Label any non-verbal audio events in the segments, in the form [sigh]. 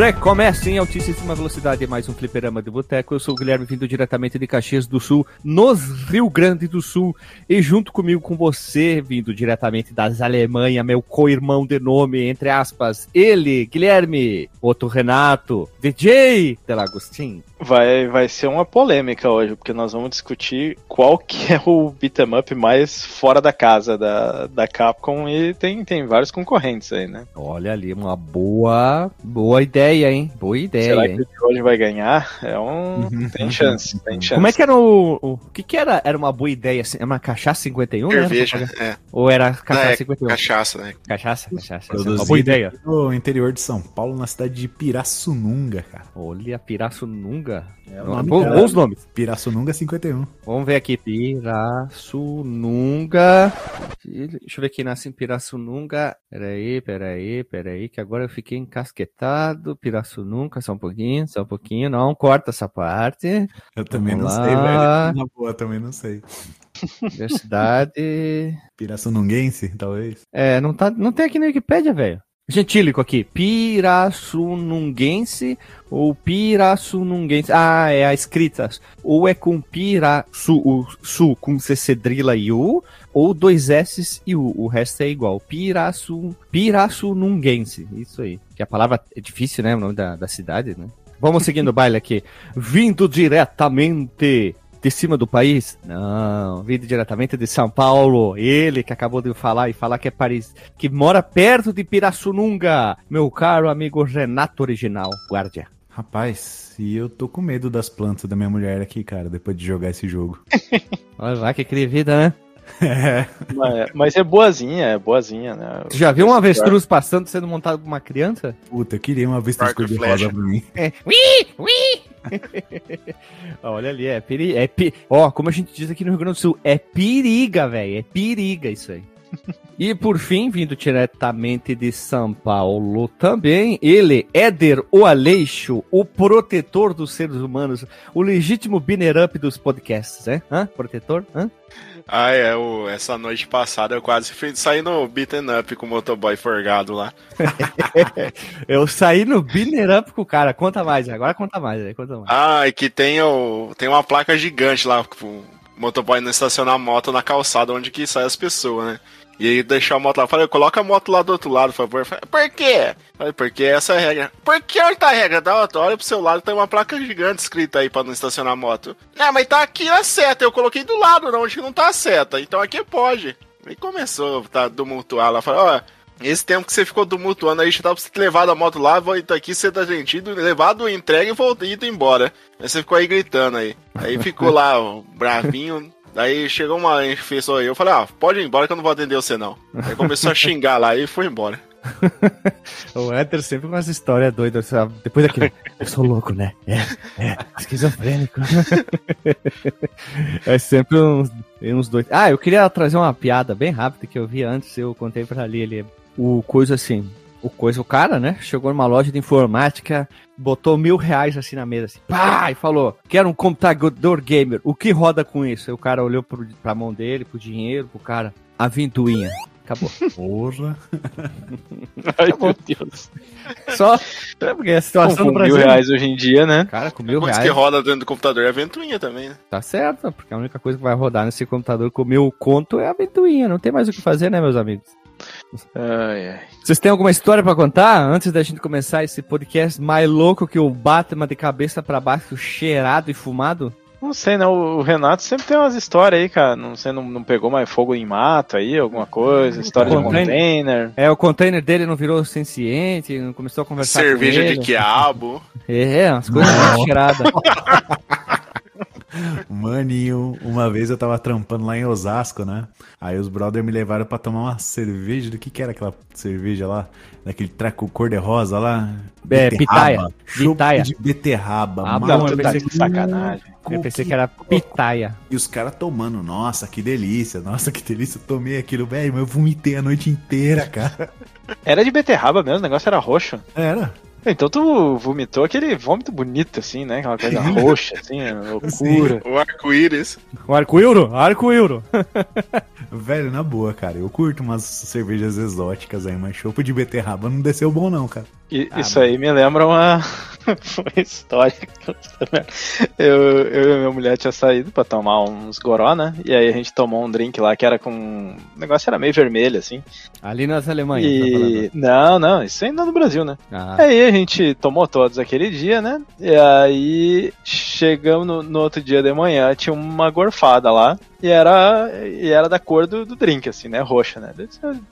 Recomeça em altíssima velocidade mais um fliperama de boteco. Eu sou o Guilherme, vindo diretamente de Caxias do Sul, nos Rio Grande do Sul. E junto comigo, com você, vindo diretamente das Alemanha, meu co-irmão de nome, entre aspas, ele, Guilherme, outro Renato, DJ Delagostin. Vai, vai ser uma polêmica hoje, porque nós vamos discutir qual que é o beat'em up mais fora da casa da, da Capcom e tem, tem vários concorrentes aí, né? Olha ali, uma boa, boa ideia, hein? Boa ideia, Será hein? que o hoje vai ganhar? É um... tem chance, tem chance. Como é que era o... O que que era? Era uma boa ideia, assim? Era uma cachaça 51, né? Cerveja, é. Ou era Não, cachaça é 51? cachaça, né? Cachaça, cachaça. É uma boa ideia. No interior de São Paulo, na cidade de Pirassununga, cara. Olha, Pirassununga. É o Não, nome bom- bons nomes. Pirassununga 51. Vamos ver aqui. Pirassununga. Deixa eu ver aqui, nasce em Pirassununga. Peraí, peraí, peraí, que agora eu fiquei encasquetado. Pirassununga, só um pouquinho, só um pouquinho. Não, corta essa parte. Eu também Vamos não sei, lá. velho. Na boa, também não sei. Universidade. Pirassununguense, talvez. É, não, tá, não tem aqui na Wikipédia, velho. Gentílico aqui. Pirassununguense ou Pirassununguense. Ah, é a escrita. Ou é com Pirasu, o su com C cedrila e U, ou dois S e U. O resto é igual. Pirassu, Pirassununguense. Isso aí. Que a palavra é difícil, né? O nome da, da cidade, né? Vamos seguindo o baile aqui. Vindo diretamente de cima do país? Não, vindo diretamente de São Paulo. Ele que acabou de falar e falar que é Paris, que mora perto de Pirassununga. Meu caro amigo Renato Original, guardia. Rapaz, e eu tô com medo das plantas da minha mulher aqui, cara, depois de jogar esse jogo. [laughs] Olha lá que vida, né? É. Mas, mas é boazinha, é boazinha, né? Tu já viu um avestruz passando sendo montado por uma criança? Puta, eu queria uma e cor-de-rosa pra mim. É. Ui, ui. [laughs] Olha ali, é peri... É. Ó, como a gente diz aqui no Rio Grande do Sul, é periga, velho. É periga isso aí. E por fim, vindo diretamente de São Paulo também, ele, Éder o Aleixo, o protetor dos seres humanos, o legítimo binner up dos podcasts, né? Hã? Protetor? Hã? Ah, é, o, essa noite passada eu quase fui sair no beaten up com o motoboy forgado lá. [laughs] Eu saí no binner up com o cara. Conta mais, agora conta mais, aí, conta mais. Ah, e que tem, o, tem uma placa gigante lá, o motoboy não estacionar a moto na calçada onde que sai as pessoas, né? E aí deixou a moto lá. Falei, coloca a moto lá do outro lado, por favor. Falei, por quê? Falei, porque essa é a regra. Por que onde tá regra? Dá, olha pro seu lado, tem uma placa gigante escrita aí pra não estacionar a moto. Não, mas tá aqui a seta. Eu coloquei do lado, não, onde não tá a seta. Então aqui pode. E começou tá, tumultuar lá. Falei, ó, esse tempo que você ficou tumultuando aí, já dá pra você ter levado a moto lá, voltar aqui, você tá gentil, levado, entregue e voltado e ido embora. Aí você ficou aí gritando aí. Aí ficou lá, ó, bravinho. Daí chegou uma pessoa aí, eu falei, ah, pode ir embora que eu não vou atender você não. Aí começou a xingar lá e foi embora. [laughs] O Éder sempre com umas histórias doidas, sabe? Depois daquilo, eu sou louco, né? É, é, esquizofrênico. [laughs] é sempre uns, uns dois. Ah, eu queria trazer uma piada bem rápida que eu vi antes, eu contei pra ali, ele, o coisa assim, o coisa, o cara, né? Chegou numa loja de informática, botou mil reais assim na mesa, assim, pá, e falou, quero um computador gamer, o que roda com isso? Aí o cara olhou pro, pra mão dele, pro dinheiro, pro cara, a ventoinha. Acabou. Porra. Ai, meu Deus. Só. É porque a situação Com do mil Brasil. reais hoje em dia, né? Cara, com mil Coisa reais. que roda dentro do computador é a ventoinha também, né? Tá certo, porque a única coisa que vai rodar nesse computador com o meu conto é a ventoinha. Não tem mais o que fazer, né, meus amigos? Ai, ai. Vocês têm alguma história pra contar antes da gente começar esse podcast mais louco que o Batman de cabeça pra baixo, cheirado e fumado? Não sei, não. O Renato sempre tem umas histórias aí, cara. Não sei, não, não pegou mais fogo em mato aí, alguma coisa. História de Container. container. É, o container dele não virou senciente, não começou a conversar Cerveja com de ele. quiabo. É, umas coisas muito cheiradas. [laughs] [laughs] Maninho, uma vez eu tava trampando lá em Osasco, né? Aí os brothers me levaram pra tomar uma cerveja. Do que que era aquela cerveja lá? Daquele treco cor-de-rosa lá? É, pitaia. Pitaia. de beterraba. Ah, mano. bom, Não, eu pensei que- sacanagem. Eu pensei que era pitaia. E os caras tomando, nossa, que delícia, nossa, que delícia, eu tomei aquilo, velho, mas eu vomitei a noite inteira, cara. Era de beterraba mesmo, o negócio era roxo. Era. Então tu vomitou aquele vômito bonito, assim, né? Aquela coisa roxa, assim, loucura. O arco-íris. O arco-euro? Arco-euro. [laughs] Velho, na boa, cara. Eu curto umas cervejas exóticas aí, mas chopp de beterraba não desceu bom, não, cara. E- Ah, isso aí me lembra uma, [laughs] uma história. que Eu, eu e minha mulher tinha saído pra tomar uns goró, né? E aí a gente tomou um drink lá que era com. O negócio era meio vermelho, assim. Ali nas Alemanhas. tá E. Não, não, isso ainda no Brasil, né? Ah, Aí a gente tomou todos aquele dia, né? E aí chegamos no, no outro dia de manhã, tinha uma gorfada lá. E era, e era da cor do, do drink, assim, né? Roxa, né?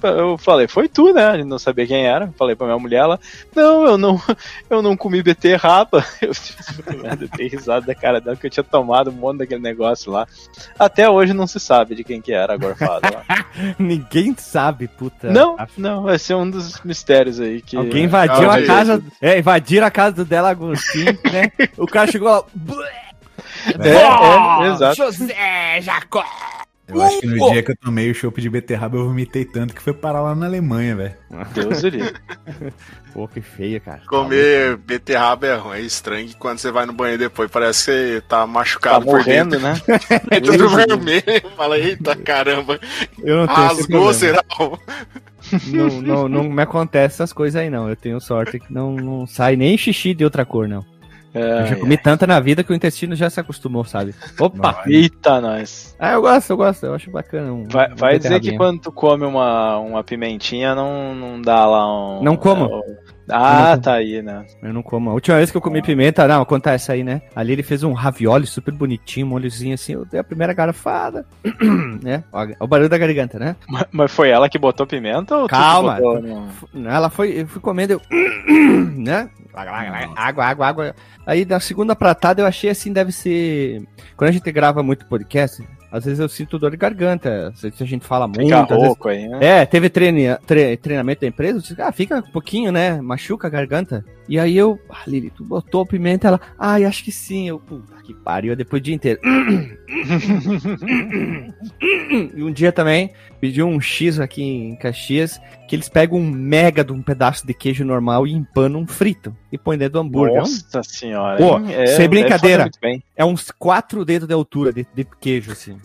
Eu falei, foi tu, né? A gente não sabia quem era. Falei pra minha mulher, ela, não, eu não, [laughs] eu não comi beterraba. Eu, [laughs] eu dei risada da cara dela, que eu tinha tomado um monte daquele negócio lá. Até hoje não se sabe de quem que era a gorfada lá. [laughs] Ninguém sabe, puta. Não, não, vai ser um dos mistérios aí que. Alguém invadiu Ah, a casa. É, invadiram a casa do Dela Agostinho, né? O cara chegou lá. É, é, exato. José Jacó! Eu acho que no dia que eu tomei o chopp de beterraba, eu vomitei tanto que foi parar lá na Alemanha, velho. Deus do livre. [laughs] Pô, que feia, cara. Comer beterraba é ruim, é estranho quando você vai no banheiro depois parece que você tá Tá machucado por morrendo, dentro. né? [laughs] É tudo vermelho. Fala, eita caramba. Eu não tenho Rasgou, será? Não, não, não me acontece essas coisas aí, não. Eu tenho sorte que não, não sai nem xixi de outra cor, não. Eu já É, comi tanta na vida que o intestino já se acostumou, sabe? Opa! Eita, nós. Ah, eu gosto, eu gosto, eu acho bacana. Um, Vai, um vai dizer que quando tu come uma, uma pimentinha, não, não dá lá um. Não como. é, Ah, não tá aí, né? Eu não como. A última vez que eu comi pimenta, não, conta essa aí, né? Ali ele fez um ravioli super bonitinho, um molhozinho assim. Eu dei a primeira garfada. [clears throat] né? O barulho da garganta, né? Mas- Mas foi ela que botou pimenta ou tu Calma. botou no- Ela foi, eu fui comendo, eu. [clears throat] né? Água, água, água. Aí na segunda pratada eu achei assim, deve ser. Quando a gente grava muito podcast, às vezes eu sinto dor de garganta. Se a gente fala muito. Fica às vezes- rouco aí, né? É, teve tre- treinamento da empresa, eu disse, ah, fica um pouquinho, né? Machuca a garganta. E aí eu, ah, Lili, tu botou pimenta? Ela, ai, acho que sim. Eu, puta que pariu, depois o dia inteiro. e um dia também, pedi um X aqui em Caxias, que eles pegam um mega de um pedaço de queijo normal e empanam frito. E põe dentro do hambúrguer. É Nossa senhora. Pô? É, sem brincadeira. É uns quatro dedos de altura de, de queijo, assim.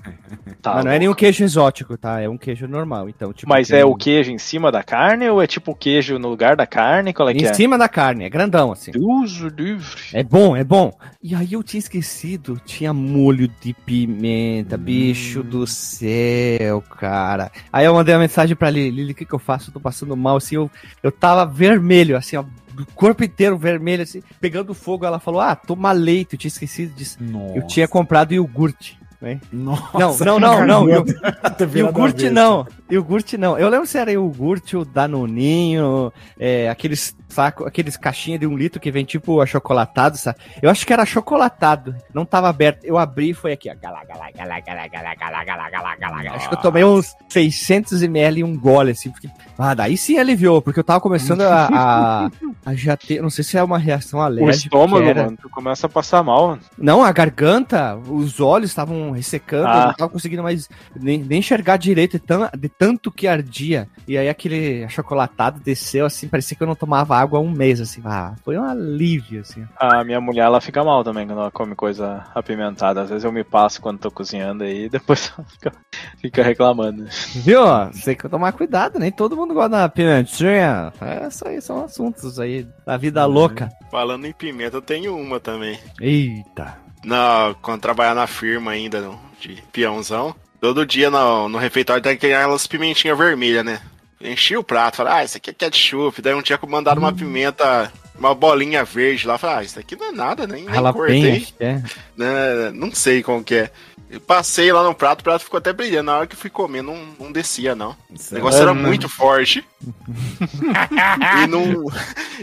Tá Mas não é nenhum queijo exótico, tá? É um queijo normal. Então, tipo, Mas tem- é o queijo em cima da carne ou é tipo o queijo no lugar da carne? Qual é que Em é? cima da carne, é grandão, assim. Deus livre. É bom, é bom. E aí eu tinha esquecido, tinha molho de pimenta, bicho do céu, cara. Aí eu mandei uma mensagem pra Lili, Lili, o que que eu faço? Eu tô passando mal, assim, eu, eu tava vermelho, assim, ó, do corpo inteiro vermelho, assim, pegando fogo. Ela falou, ah, toma leite, eu tinha esquecido disso. Nossa. Eu tinha comprado iogurte, né? Nossa, Não, não, não, não, [laughs] [laughs] Iogurte não, iogurte não. Eu lembro se era iogurte, o Danoninho, é, aqueles saco, aqueles caixinhas de um litro que vem tipo achocolatado, sabe? Eu acho que era achocolatado, não tava aberto. Eu abri e foi aqui, ó. Galá, galá, galá, galá, galá, galá, galá, galá, galá. Acho que eu tomei uns 600 ml e um gole, assim, porque... Ah, daí sim aliviou, porque eu tava começando a, a, a já ter, não sei se é uma reação O alérgica. estômago, que era. mano, tu começa a passar mal. mano. Não, a garganta, os olhos estavam ressecando, Ah. eu não tava conseguindo mais nem, nem enxergar direito de, tan- de tanto que ardia. E aí aquele achocolatado desceu, assim, parecia que eu não tomava água há um mês, assim. Ah, foi um alívio, assim. A minha mulher, ela fica mal também quando ela come coisa apimentada. Às vezes eu me passo quando tô cozinhando aí e [laughs] depois ela fica, fica reclamando. Viu? Tem que tomar cuidado, nem todo mundo gosta da pimentinha. É, isso aí são assuntos aí da vida louca. Falando em pimenta, eu tenho uma também. Eita. Na, quando trabalhar na firma ainda, de peãozão, todo dia no, no refeitório tem aquelas pimentinhas vermelhas, né? Enchi o prato, falei, ah, isso aqui é ketchup. Daí um dia que mandaram uma pimenta, uma bolinha verde lá, falei, ah, isso aqui não é nada, nem, nem Jalapeno, cortei. é. né? Não sei como que é. Eu passei lá no prato, o prato ficou até brilhando. Na hora que eu fui comer, não, não descia, não. O Isso é- negócio era Ah, não. muito forte. [laughs] e, não,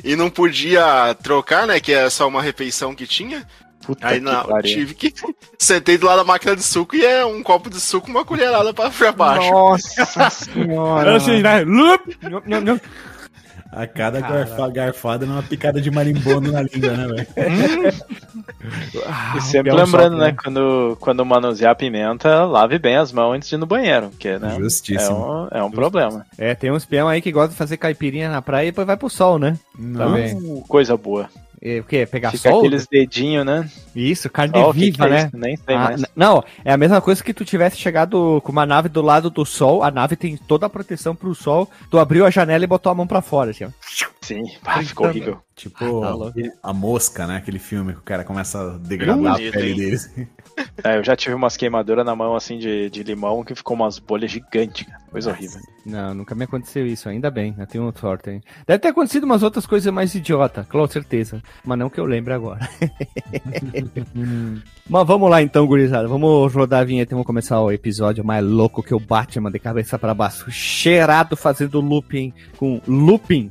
e não podia trocar, né? Que é só uma refeição que tinha. Puta Aí que não, pariu. tive que. [laughs] Sentei do lado da máquina de suco e é um copo de suco, uma colherada pra, pra baixo. Nossa [laughs] senhora. Assim, né? A cada garfa- garfada numa picada de marimbondo na língua, né, velho? [laughs] Ah, E sempre lembrando, sofre, né, quando, quando manusear a pimenta, lave bem as mãos antes de ir no banheiro, porque, né, é Justíssimo. um, é um problema. É, tem uns peão aí que gostam de fazer caipirinha na praia e depois vai pro sol, né? Não. Também. Uh, coisa boa. É, o quê? Pegar Fica sol? aqueles dedinhos, né? Isso, carne Ó, o que viva, que é né? isso? Nem sei Ah, mais. não, é a mesma coisa que tu tivesse chegado com uma nave do lado do sol, a nave tem toda a proteção pro sol, tu abriu a janela e botou a mão pra fora, assim, ó. Sim, ah, ficou horrível. Tipo, tá louco. a mosca, né? Aquele filme que o cara começa a degradar Bonito, a pele hein? deles. [laughs] É, eu já tive umas queimaduras na mão, assim, de, de limão, que ficou umas bolhas gigantes, cara. Coisa horrível. Não, nunca me aconteceu isso, ainda bem, eu tenho sorte, hein. Deve ter acontecido umas outras coisas mais idiota, com certeza, mas não que eu lembre agora. [laughs] mas vamos lá então, gurizada, vamos rodar a vinheta e vamos começar o episódio mais louco que o Batman de cabeça pra baixo, cheirado fazendo looping, com looping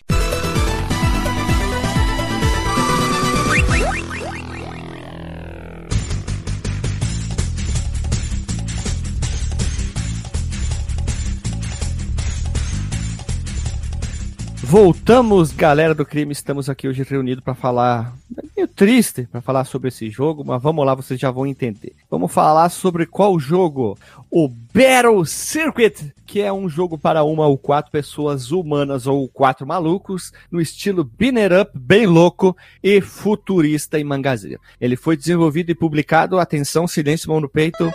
Voltamos, galera do crime. Estamos aqui hoje reunidos para falar. É meio triste para falar sobre esse jogo, mas vamos lá, vocês já vão entender. Vamos falar sobre qual jogo? O Battle Circuit, que é um jogo para uma ou quatro pessoas humanas ou quatro malucos, no estilo Binner Up, bem louco e futurista em mangazinha. Ele foi desenvolvido e publicado, atenção, silêncio, mão no peito.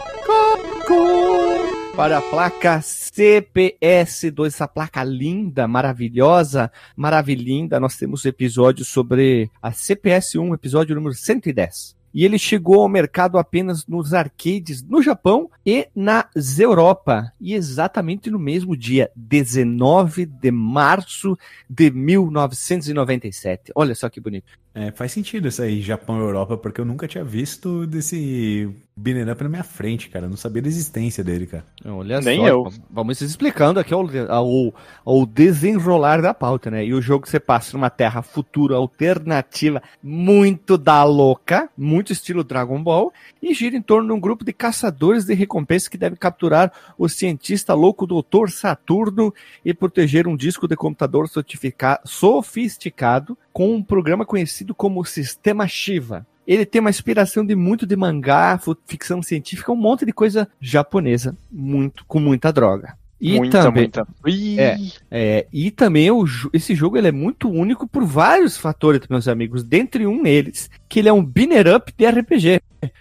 Para a placa CPS2, essa placa linda, maravilhosa, maravilhinda. Nós temos episódios sobre a CPS1, episódio número 110. E ele chegou ao mercado apenas nos arcades no Japão e na Europa. E exatamente no mesmo dia, 19 de março de 1997. Olha só que bonito. É, faz sentido isso aí, Japão e Europa, porque eu nunca tinha visto desse Binner Up na minha frente, cara. Eu não sabia da existência dele, cara. Olha Nem só, eu. Vamos explicando aqui ao, ao, ao desenrolar da pauta, né? E o jogo você passa numa terra futura alternativa muito da louca, muito estilo Dragon Ball, e gira em torno de um grupo de caçadores de recompensas que devem capturar o cientista louco Dr. Saturno e proteger um disco de computador sofistica- sofisticado com um programa conhecido como Sistema Shiva. Ele tem uma inspiração de muito de mangá, ficção científica, um monte de coisa japonesa, muito com muita droga. E muita, também, muita. É. é, e também o esse jogo ele é muito único por vários fatores, meus amigos. Dentre um deles, que ele é um binner up de RPG.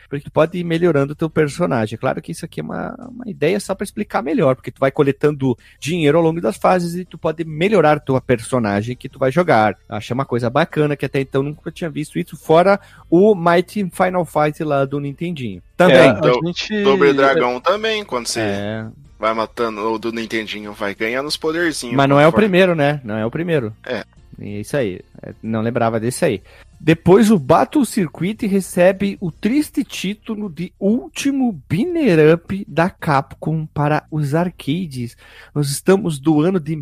Porque tu pode ir melhorando o teu personagem. Claro que isso aqui é uma, uma ideia só para explicar melhor, porque tu vai coletando dinheiro ao longo das fases e tu pode melhorar tua personagem que tu vai jogar. Acho uma coisa bacana que até então nunca tinha visto isso, fora o Mighty Final Fight lá do Nintendinho. Também. é, a Do- gente... Sobre dragão também, quando você É, vai matando o do Nintendinho, vai ganhando os poderzinhos. Mas não é o primeiro, né? Não é o primeiro. É. É isso aí. É, Não lembrava desse aí. Depois o Battle Circuit recebe o triste título de último binner up da Capcom para os arcades. Nós estamos do ano de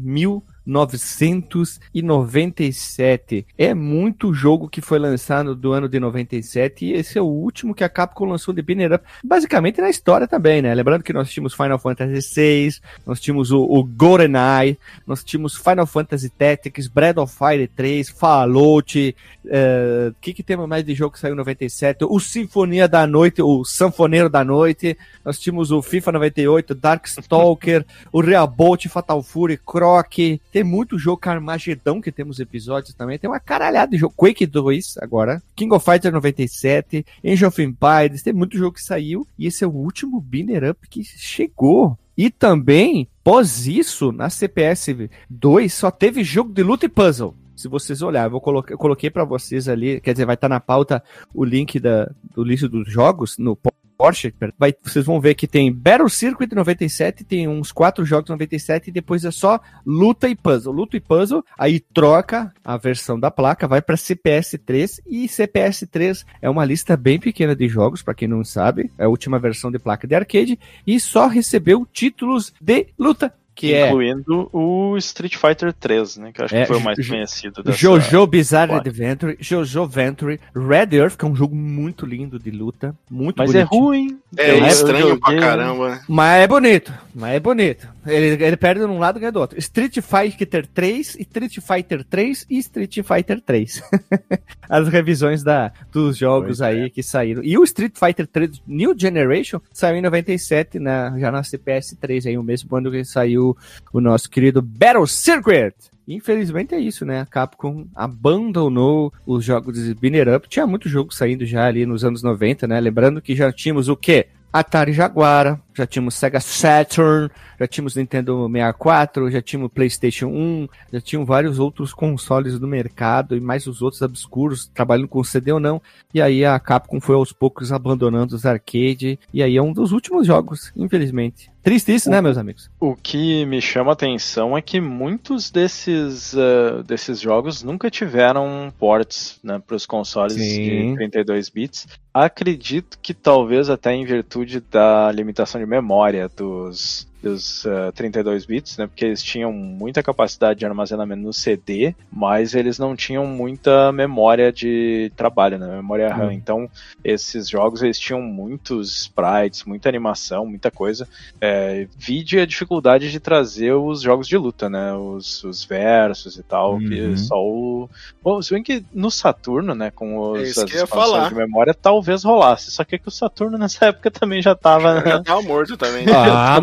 1997. É muito jogo que foi lançado do ano de 97 e esse é o último que a Capcom lançou de binner up, basicamente na história também, né? Lembrando que nós tínhamos Final Fantasy VI, nós tínhamos o, o GoldenEye, nós tínhamos Final Fantasy Tactics, Breath of Fire 3, Fallout, o que que temos mais de jogo que saiu em 97? O Sinfonia da Noite, o Sanfoneiro da Noite, nós tínhamos o FIFA 98, Darkstalker, [laughs] o Reabolt, Fatal Fury, Croc, tem muito jogo Carmagedão que temos episódios também, tem uma caralhada de jogo, Quake 2 agora, King of Fighters 97, Age of Empires, tem muito jogo que saiu. E esse é o último binner up que chegou. E também, pós isso, na CPS 2 só teve jogo de luta e puzzle. Se vocês olharem, eu, vou colocar, eu coloquei pra vocês ali, quer dizer, vai estar na pauta o link da, do lista dos jogos no Porsche, vai, vocês vão ver que tem Battle Circuit 97, tem uns quatro jogos 97 e depois é só luta e puzzle. Luta e puzzle, aí troca a versão da placa, vai para CPS 3 e CPS 3 é uma lista bem pequena de jogos, para quem não sabe, é a última versão de placa de arcade e só recebeu títulos de luta que é Incluindo é... o Street Fighter 3, né? Que eu acho é, que foi o mais conhecido dessa... Jojo Bizarre Adventure, Jojo Venture, Red Earth, que é um jogo muito lindo de luta, muito Mas é bonitinho. é ruim. É, é estranho pra caramba. Mas é bonito, mas é bonito. Ele, ele perde num lado e ganha do outro. Street Fighter 3, Street Fighter 3 e Street Fighter 3. [laughs] As revisões da, dos jogos pois aí é. que saíram. E o Street Fighter 3 New Generation saiu em 97, na, já na CPS 3, aí o mesmo ano que saiu o, o nosso querido Battle Circuit. Infelizmente é isso, né? A Capcom abandonou os jogos de Binner Up. Tinha muito jogo saindo já ali nos anos 90, né? Lembrando que já tínhamos o quê? Atari Jaguar, já tínhamos Sega Saturn, já tínhamos Nintendo 64, já tínhamos PlayStation 1, já tinham vários outros consoles no mercado e mais os outros obscuros, trabalhando com CD ou não. E aí a Capcom foi aos poucos abandonando os arcade, e aí é um dos últimos jogos, infelizmente. Triste isso, né, meus amigos? O que me chama a atenção é que muitos desses, uh, desses jogos nunca tiveram ports né, para os consoles Sim. de 32 bits. Acredito que talvez até em virtude da limitação memória dos, dos uh, 32 bits, né? Porque eles tinham muita capacidade de armazenamento no CD, mas eles não tinham muita memória de trabalho, né? Memória RAM. Uhum. Então, esses jogos eles tinham muitos sprites, muita animação, muita coisa. É, vide a dificuldade de trazer os jogos de luta, né? Os, os versos e tal, uhum. que só o. Bom, se bem que no Saturno, né? Com os, é as expansões de memória, talvez rolasse. Só que, é que o Saturno nessa época também já tava. [laughs] Né? Já tava morto também. Ah,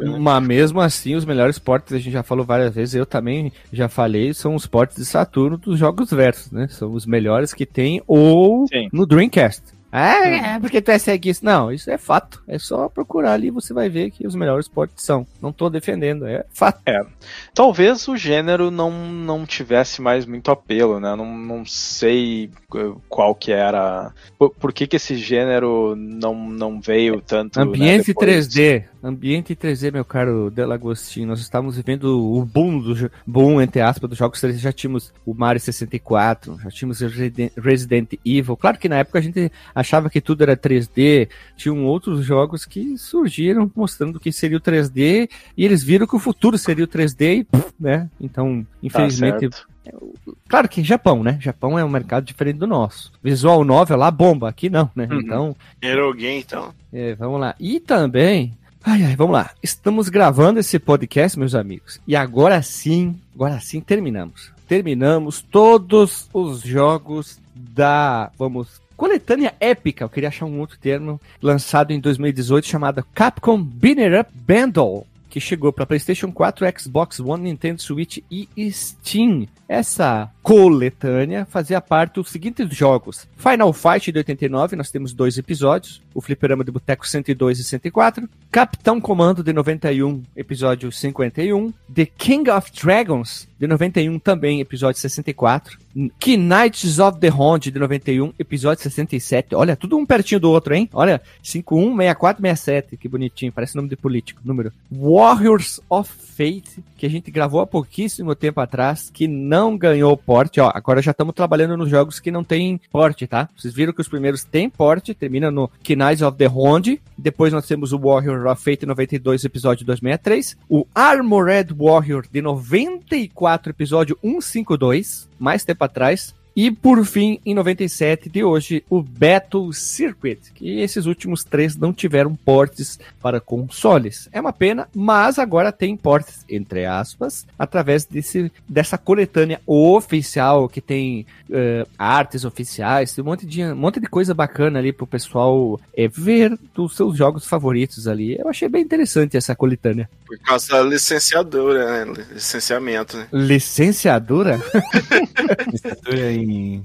mas, mas mesmo assim, os melhores portes, a gente já falou várias vezes, eu também já falei, são os portes de Saturno dos jogos versos, né? São os melhores que tem, ou Sim. no Dreamcast. Ah, é porque tu é ceguista. Não, isso é fato. É só procurar ali e você vai ver que os melhores portes são. Não tô defendendo, é fato. É. Talvez o gênero não, não tivesse mais muito apelo, né? Não, não sei qual que era. Por, por que, que esse gênero não, não veio tanto. Né, Ambiente né, 3D. Ambiente 3D, meu caro Delagostinho. Nós estávamos vivendo o boom do boom, entre aspas, dos jogos 3D. Já tínhamos o Mario 64, já tínhamos Resident Evil. Claro que na época a gente achava que tudo era 3D. Tinham outros jogos que surgiram mostrando que seria o 3D e eles viram que o futuro seria o 3D e, né? Então, infelizmente. Tá claro que Japão, né? Japão é um mercado diferente do nosso. Visual novel lá bomba, aqui não, né? Uhum. Então. Eroguei, então. É, vamos lá. E também. Ai, ai, vamos lá. Estamos gravando esse podcast, meus amigos. E agora sim, agora sim terminamos. Terminamos todos os jogos da, vamos coletânea épica, eu queria achar um outro termo, lançado em 2018 chamado Capcom Binner Up Bundle, que chegou para PlayStation 4, Xbox One, Nintendo Switch e Steam. Essa coletânea fazia parte dos seguintes jogos: Final Fight de 89, nós temos dois episódios, o Fliperama de Boteco 102 e 104, Capitão Comando de 91, episódio 51, The King of Dragons de 91 também, episódio 64, Knights of the Hond de 91, episódio 67. Olha, tudo um pertinho do outro, hein? Olha, 51, 64, 67, que bonitinho, parece nome de político, número. Warriors of Fate, que a gente gravou há pouquíssimo tempo atrás, que não ganhou porte. Ó, agora já estamos trabalhando nos jogos que não tem porte, tá? Vocês viram que os primeiros têm porte, termina no Knights of the Hond. Depois nós temos o Warrior of Fate 92, episódio 263. O Armored Warrior de 94, episódio 152, mais tempo atrás. E por fim, em 97 de hoje, o Battle Circuit, que esses últimos três não tiveram portes para consoles. É uma pena, mas agora tem portes, entre aspas, através desse, dessa coletânea oficial que tem uh, artes oficiais, tem um monte, de, um monte de coisa bacana ali pro pessoal é, ver dos seus jogos favoritos ali. Eu achei bem interessante essa coletânea. Por causa da licenciadora, né? Licenciamento, né? Licenciadora? [laughs] [laughs] Licenciadora em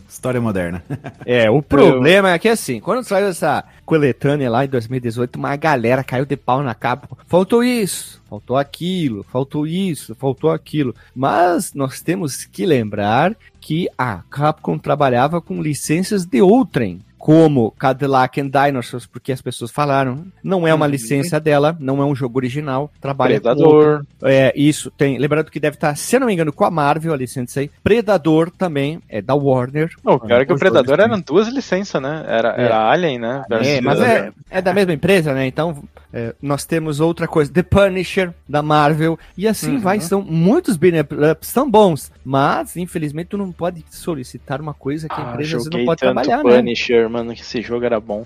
História Moderna. [laughs] É, o problema é que assim, quando saiu essa coletânea lá em 2018, uma galera caiu de pau na capa. Faltou isso, faltou aquilo, faltou isso, faltou aquilo. Mas nós temos que lembrar que a Capcom trabalhava com licenças de outrem. Como Cadillac and Dinosaurs, porque as pessoas falaram. Não é uma Uhum. licença dela, não é um jogo original. Trabalha com Predador. é, isso, tem. Lembrando que deve estar, se eu não me engano, com a Marvel, a licença aí. Predador também, é da Warner. O pior é que o Predador eram duas licenças, né? Era, É. era Alien, né? É, mas é, é da mesma empresa, né? Então, é, nós temos outra coisa. The Punisher, da Marvel. E assim Uhum. vai. São muitos beat-ups, são bons. Mas, infelizmente, tu não pode solicitar uma coisa que a Ah, empresa não pode tanto trabalhar, né? Mano, que esse jogo era bom.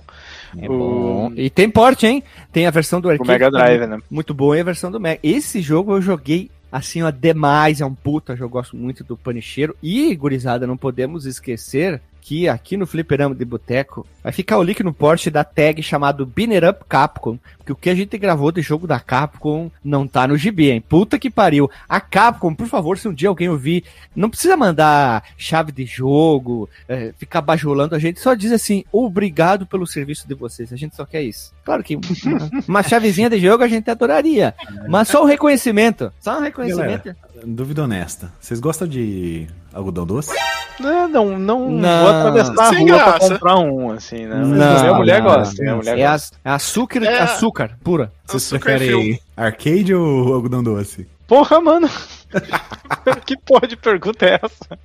É O- bom. E tem porte, hein? Tem a versão do O arcade. Mega também, Drive, né? Muito boa e a versão do Mega. Esse jogo eu joguei assim, ó, demais. É um puta jogo. Eu gosto muito do Punisher. E, gurizada, não podemos esquecer que aqui no Fliperama de Boteco vai ficar o link no porte da tag chamado Binner Up Capcom. Porque o que a gente gravou de jogo da Capcom não tá no gibi, hein? Puta que pariu. A Capcom, por favor, se um dia alguém ouvir, não precisa mandar chave de jogo, é, ficar bajulando a gente, só diz assim, obrigado pelo serviço de vocês. A gente só quer isso. Claro que uma, uma chavezinha de jogo a gente adoraria. Mas só o reconhecimento. Só um reconhecimento. Dúvida honesta. Vocês gostam de algodão doce? Não, não, não, Não. vou atravessar a rua pra graça. comprar um, assim, né? Não, minha mulher não, gosta, minha mulher É, gosta. é açúcar, É. açúcar pura. Vocês Açúcar preferem arcade ou algodão doce? Porra, mano! [laughs] que porra de pergunta é essa?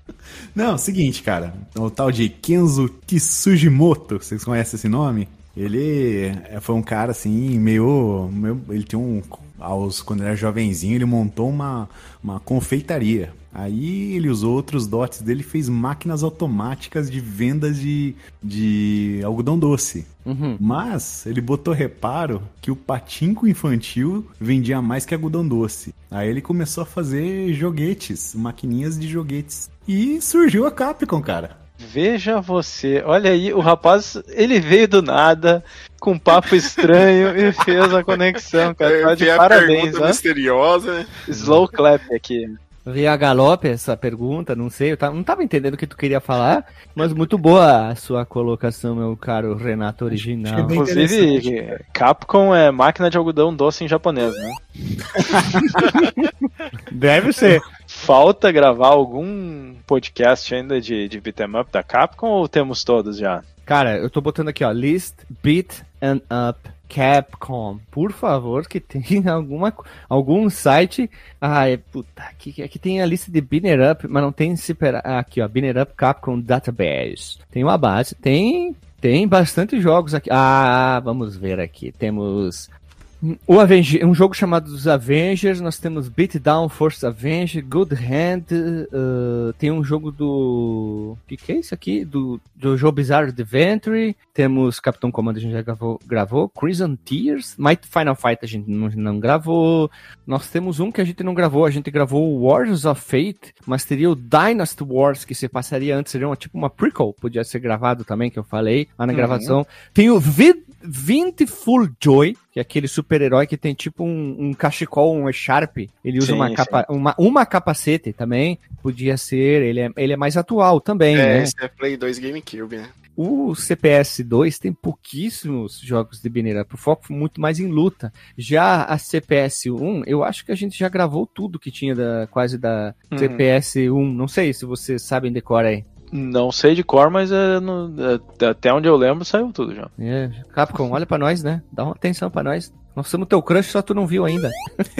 Não, seguinte, cara. O tal de Kenzo Kisujimoto, vocês conhecem esse nome? Ele é- foi um cara assim, meio. meio- ele tinha um. Aos, quando ele era jovenzinho, ele montou uma, uma confeitaria. Aí ele usou outros dotes dele e fez máquinas automáticas de vendas de, de algodão doce. Uhum. Mas ele botou reparo que o patinco infantil vendia mais que algodão doce. Aí ele começou a fazer joguetes, maquininhas de joguetes. E surgiu a Capcom, cara. Veja você, olha aí, o rapaz, ele veio do nada, com um papo estranho e fez a conexão, cara. [laughs] Tá de parabéns, pergunta né? misteriosa, né? Slow clap aqui. Vi a galope essa pergunta, não sei, eu não tava entendendo o que tu queria falar, mas muito boa a sua colocação, meu caro Renato original. Inclusive, Capcom é máquina de algodão doce em japonês, né? [laughs] Deve ser. Falta gravar algum podcast ainda de, de beat'em up da Capcom ou temos todos já? Cara, eu tô botando aqui, ó, list beat and up Capcom. Por favor, que tenha alguma, algum site. Ai, puta, aqui, aqui tem a lista de Binner Up, mas não tem separa- Aqui, ó, Binner Up Capcom Database. Tem uma base, tem. Tem bastante jogos aqui. Ah, vamos ver aqui. Temos o Avenge- um jogo chamado Os Avengers, nós temos Beatdown Force Avenger, Good Hand, uh, tem um jogo do. O que, que é isso aqui? Do, do Joe Bizarre Adventure, temos Capitão Comando, a gente já gravou, gravou Crimson Tears, Might Final Fight a gente não, não gravou, nós temos um que a gente não gravou, a gente gravou Wars of Fate, mas teria o Dynasty Wars, que se passaria antes, seria uma, tipo uma prequel, podia ser gravado também, que eu falei lá na Uhum. gravação. Tem o Vid 20 Full Joy, que é aquele super-herói que tem tipo um, um cachecol, um Sharp. Ele usa Sim, uma, capa, uma, uma capacete também. Podia ser, ele é, ele é mais atual também, É, né? esse é Play 2 GameCube, né? O CPS 2 tem pouquíssimos jogos de Up, o foco muito mais em luta. Já a CPS 1, eu acho que a gente já gravou tudo que tinha da quase da Uhum. CPS 1. Não sei se vocês sabem decora aí. Não sei de cor, mas é no- é- até onde eu lembro saiu tudo já. É, Capcom, olha pra nós, né? Dá uma atenção pra nós. Nós somos teu crush, só tu não viu ainda. [laughs]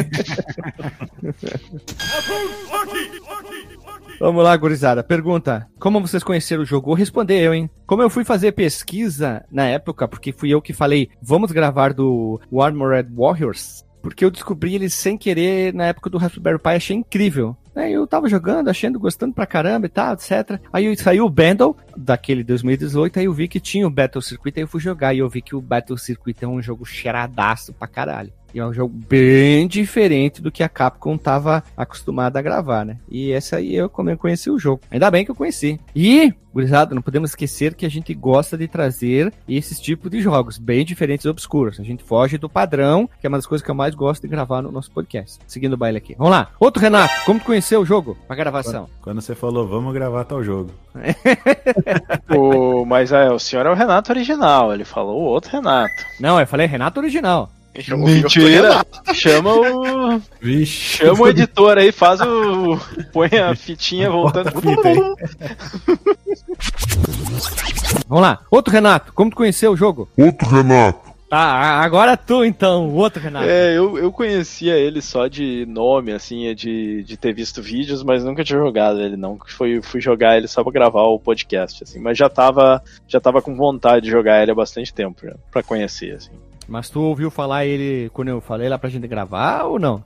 Vamos lá, gurizada. Pergunta: Como vocês conheceram o jogo? Vou responder eu, hein? Como eu fui fazer pesquisa na época, porque fui eu que falei, vamos gravar do Armored Warriors, porque eu descobri ele sem querer na época do Raspberry Pi, achei incrível. Aí eu tava jogando, achando, gostando pra caramba e tal, etc. Aí saiu o Bundle daquele 2018, aí eu vi que tinha o Battle Circuit, aí eu fui jogar e eu vi que o Battle Circuit é um jogo cheiradaço pra caralho. E é um jogo bem diferente do que a Capcom tava acostumada a gravar, né? E essa aí eu como eu conheci o jogo. Ainda bem que eu conheci. E, gurizada, não podemos esquecer que a gente gosta de trazer esses tipos de jogos, bem diferentes e obscuros. A gente foge do padrão, que é uma das coisas que eu mais gosto de gravar no nosso podcast. Seguindo o baile aqui. Vamos lá. Outro Renato, como tu conheceu o jogo? A gravação. Quando você falou, vamos gravar tal jogo. [laughs] O, mas é, o senhor é o Renato original, ele falou o outro Renato. Não, eu falei Renato original. Mentira! Chama o. Vixe. Chama o editor aí, faz o. Põe a fitinha voltando. [laughs] Vamos lá. Outro Renato, como tu conheceu o jogo? Outro Renato. Tá, agora tu então, o outro Renato. É, eu, eu conhecia ele só de nome, assim, é de, de ter visto vídeos, mas nunca tinha jogado ele, não. Fui, fui jogar ele só pra gravar o podcast, assim. Mas já tava, já tava com vontade de jogar ele há bastante tempo, já, pra conhecer, assim. Mas tu ouviu falar ele quando eu falei lá pra gente gravar ou não?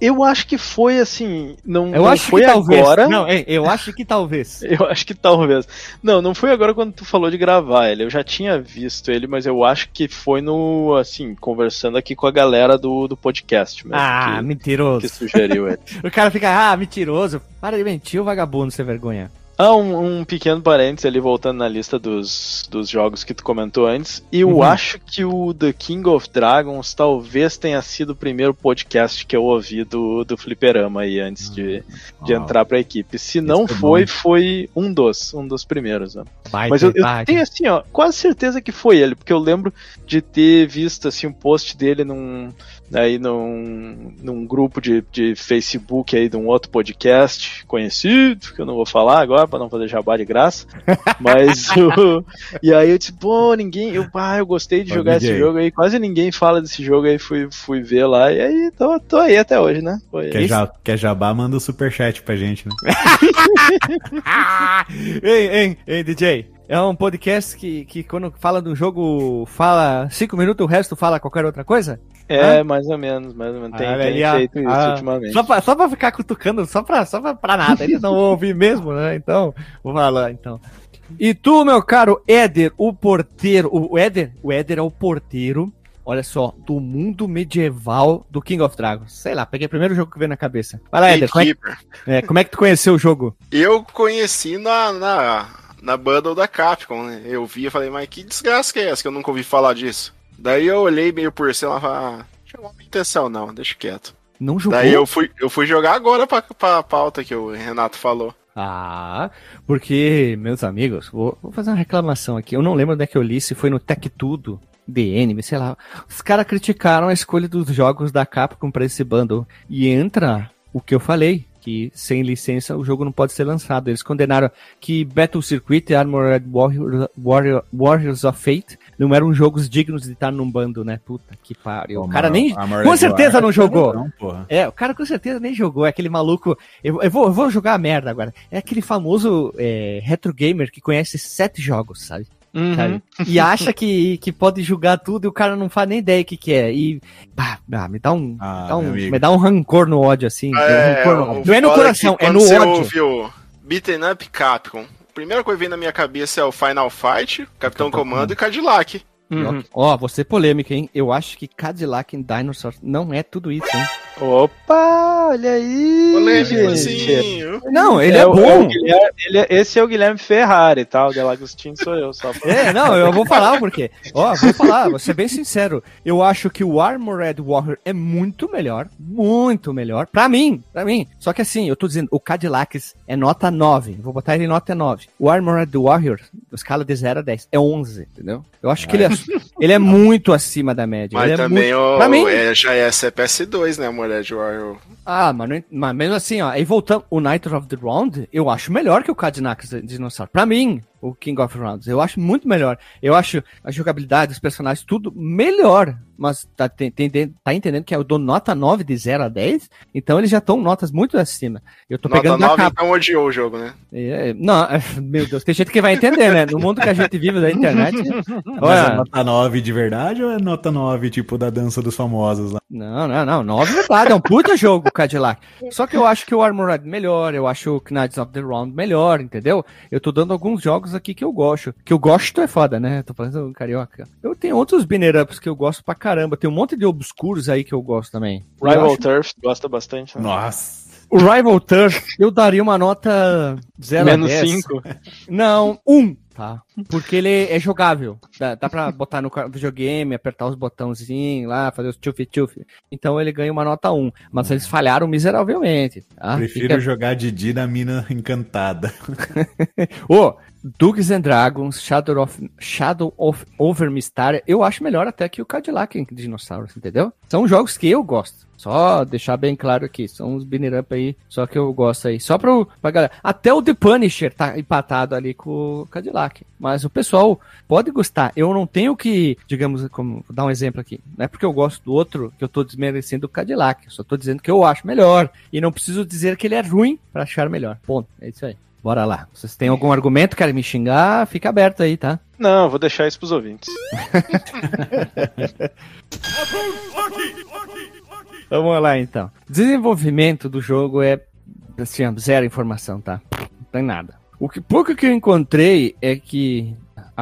Eu acho que foi, assim, não, Eu não acho foi que talvez. agora. Não, é, eu acho que talvez. [laughs] Eu acho que talvez. Não, não foi agora quando tu falou de gravar ele. Eu já tinha visto ele, mas eu acho que foi no, assim, conversando aqui com a galera do, do podcast mesmo. Ah, que, mentiroso. que sugeriu ele. [laughs] O cara fica, ah, mentiroso. Para de mentir, o vagabundo, sem vergonha. Ah, um, um pequeno parênteses ali, voltando na lista dos, dos jogos que tu comentou antes. Eu Uhum. acho que o The King of Dragons talvez tenha sido o primeiro podcast que eu ouvi do, do Fliperama aí antes de, de Uau. entrar pra equipe. Se não foi foi, foi um dos, um dos primeiros, né? Mas eu, eu tenho assim, ó, quase certeza que foi ele, porque eu lembro de ter visto assim um post dele num aí num, num grupo de, de Facebook aí de um outro podcast conhecido, que eu não vou falar agora para não fazer jabá de graça. Mas [laughs] o, e aí eu disse, pô, ninguém, eu, ah, eu gostei de jogar DJ. esse jogo aí, quase ninguém fala desse jogo aí, fui, fui ver lá e aí tô, tô aí até hoje, né? Foi Quer, ja, quer jabá, manda o superchat pra gente, né? [laughs] [laughs] Ei, ei, ei, DJ. É um podcast que, que quando fala do jogo, fala cinco minutos, o resto fala qualquer outra coisa? É, mais ou menos, mais ou menos. Tem, Olha tem aí, ó. feito isso Ah, ultimamente. Só pra, só pra ficar cutucando, só pra, só pra, pra nada. Eles não vão ouvir mesmo, né? Então, vou falar então. E tu, meu caro Éder, o porteiro. O Éder, o Éder é o porteiro, olha só, do mundo medieval do King of Dragons. Sei lá, peguei o primeiro jogo que veio na cabeça. Vai lá, Éder, como é, que- é, como é que tu conheceu o jogo? Eu conheci na, na, na bundle da Capcom, né? Eu vi e falei, mas que desgraça que é essa que eu nunca ouvi falar disso? Daí eu olhei meio por cima e falei, ah, chamou minha atenção não, deixa quieto. Não jogou? Daí eu fui, eu fui jogar agora pra, pra pauta que o Renato falou. Ah, porque, meus amigos, vou, vou fazer uma reclamação aqui. Eu não lembro onde é que eu li, se foi no Tech Tudo, DN, sei lá. Os caras criticaram a escolha dos jogos da Capcom pra esse bundle. E entra o que eu falei, que sem licença o jogo não pode ser lançado. Eles condenaram que Battle Circuit e Armored Warrior, Warrior- Warriors of Fate não eram jogos dignos de estar num bando, né? Puta que pariu. O cara nem. Com certeza não jogou. Não. É, o cara com certeza nem jogou. É aquele maluco. Eu, eu vou, eu vou jogar a merda agora. É aquele famoso é, retro gamer que conhece sete jogos, sabe? Uhum. Sabe? E acha que, que pode julgar tudo e o cara não faz nem ideia o que, que é. E. Bah, bah, me dá um. Ah, dá um me dá um rancor no ódio, assim. um rancor no- não é no coração, é quando no você ódio. ouve o Beaten Up Capcom, a primeira coisa que vem na minha cabeça é o Final Fight, Capitão Comando e Cadillac. Uhum. Ó, vou ser polêmica, hein? Eu acho que Cadillac em Dinosaur não é tudo isso, hein? Opa, olha aí! Polêmico, gente. assim. Não, ele é, o- bom. o Guilherme- ele é- esse é o Guilherme Ferrari, tá? O Delagostinho sou eu, só pra... É, não, eu vou falar o porquê. Ó, vou falar, vou ser bem sincero. Eu acho que o Armored Warrior é muito melhor, muito melhor. Pra mim, pra mim. Só que assim, eu tô dizendo, o Cadillac é nota 9. Vou botar ele em nota 9. O Armored Warrior, escala de 0 a 10, é 11, entendeu? Eu acho que ele é, ele é muito acima da média. Mas é também muito... o, mim, é, já é CPS2, né, mulher de Warrior. ah, mas, não- mas mesmo assim, ó, aí voltando, o Night of the Round, eu acho melhor que o Cadillac Dinossauro. Pra mim, o King of Rounds, eu acho muito melhor. Eu acho a jogabilidade, os personagens, tudo melhor. Mas tá, tem- tem- tá entendendo que eu dou nota 9 de 0 a 10? Então eles já estão notas muito acima. Eu tô Nota pegando na 9, capa. então odiou o jogo, né? É, não, meu Deus, tem gente que vai entender, né? No mundo que a gente vive da internet. [laughs] Mas é Olha, nota 9 de verdade ou é nota 9, tipo, da dança dos famosos lá? Não, não, não. 9 é verdade, é um puta jogo o Cadillac. Só que eu acho que o Armored melhor, eu acho o Knights of the Round melhor, entendeu? Eu tô dando alguns jogos aqui que eu gosto. Que eu gosto é foda, né? Tô falando carioca. Eu tenho outros banner ups que eu gosto pra caramba. Tem um monte de obscuros aí que eu gosto também. Rival acho- Turf, gosta bastante. Né? Nossa. O Rival Turf, eu daria uma nota 0 Menos a 10. 5. Não, 1. Tá. Porque ele é jogável. Dá, dá pra botar no videogame, apertar os botãozinhos lá, fazer os tchuf-tchuf. Então ele ganha uma nota 1. Mas eles falharam miseravelmente. Tá? Prefiro Fica- jogar Didi da mina encantada. [laughs] Ô, Dungeons and Dragons, Shadow of, Shadow of Over Mystar, eu acho melhor até que o Cadillac Dinossauros, entendeu? São jogos que eu gosto. Só deixar bem claro aqui, são uns binner up aí, só que eu gosto aí. Só pro, pra galera. Até o The Punisher tá empatado ali com o Cadillac. Mas o pessoal pode gostar. Eu não tenho que, digamos, como, vou dar um exemplo aqui. Não é porque eu gosto do outro que eu tô desmerecendo o Cadillac. Eu só tô dizendo que eu acho melhor. E não preciso dizer que ele é ruim pra achar melhor. Ponto. É isso aí. Bora lá. Vocês têm algum argumento, querem me xingar? Fica aberto aí, tá? Não, vou deixar isso pros ouvintes. [laughs] Vamos lá então. Desenvolvimento do jogo é assim, zero informação, tá? Não tem nada. O que pouco que eu encontrei é que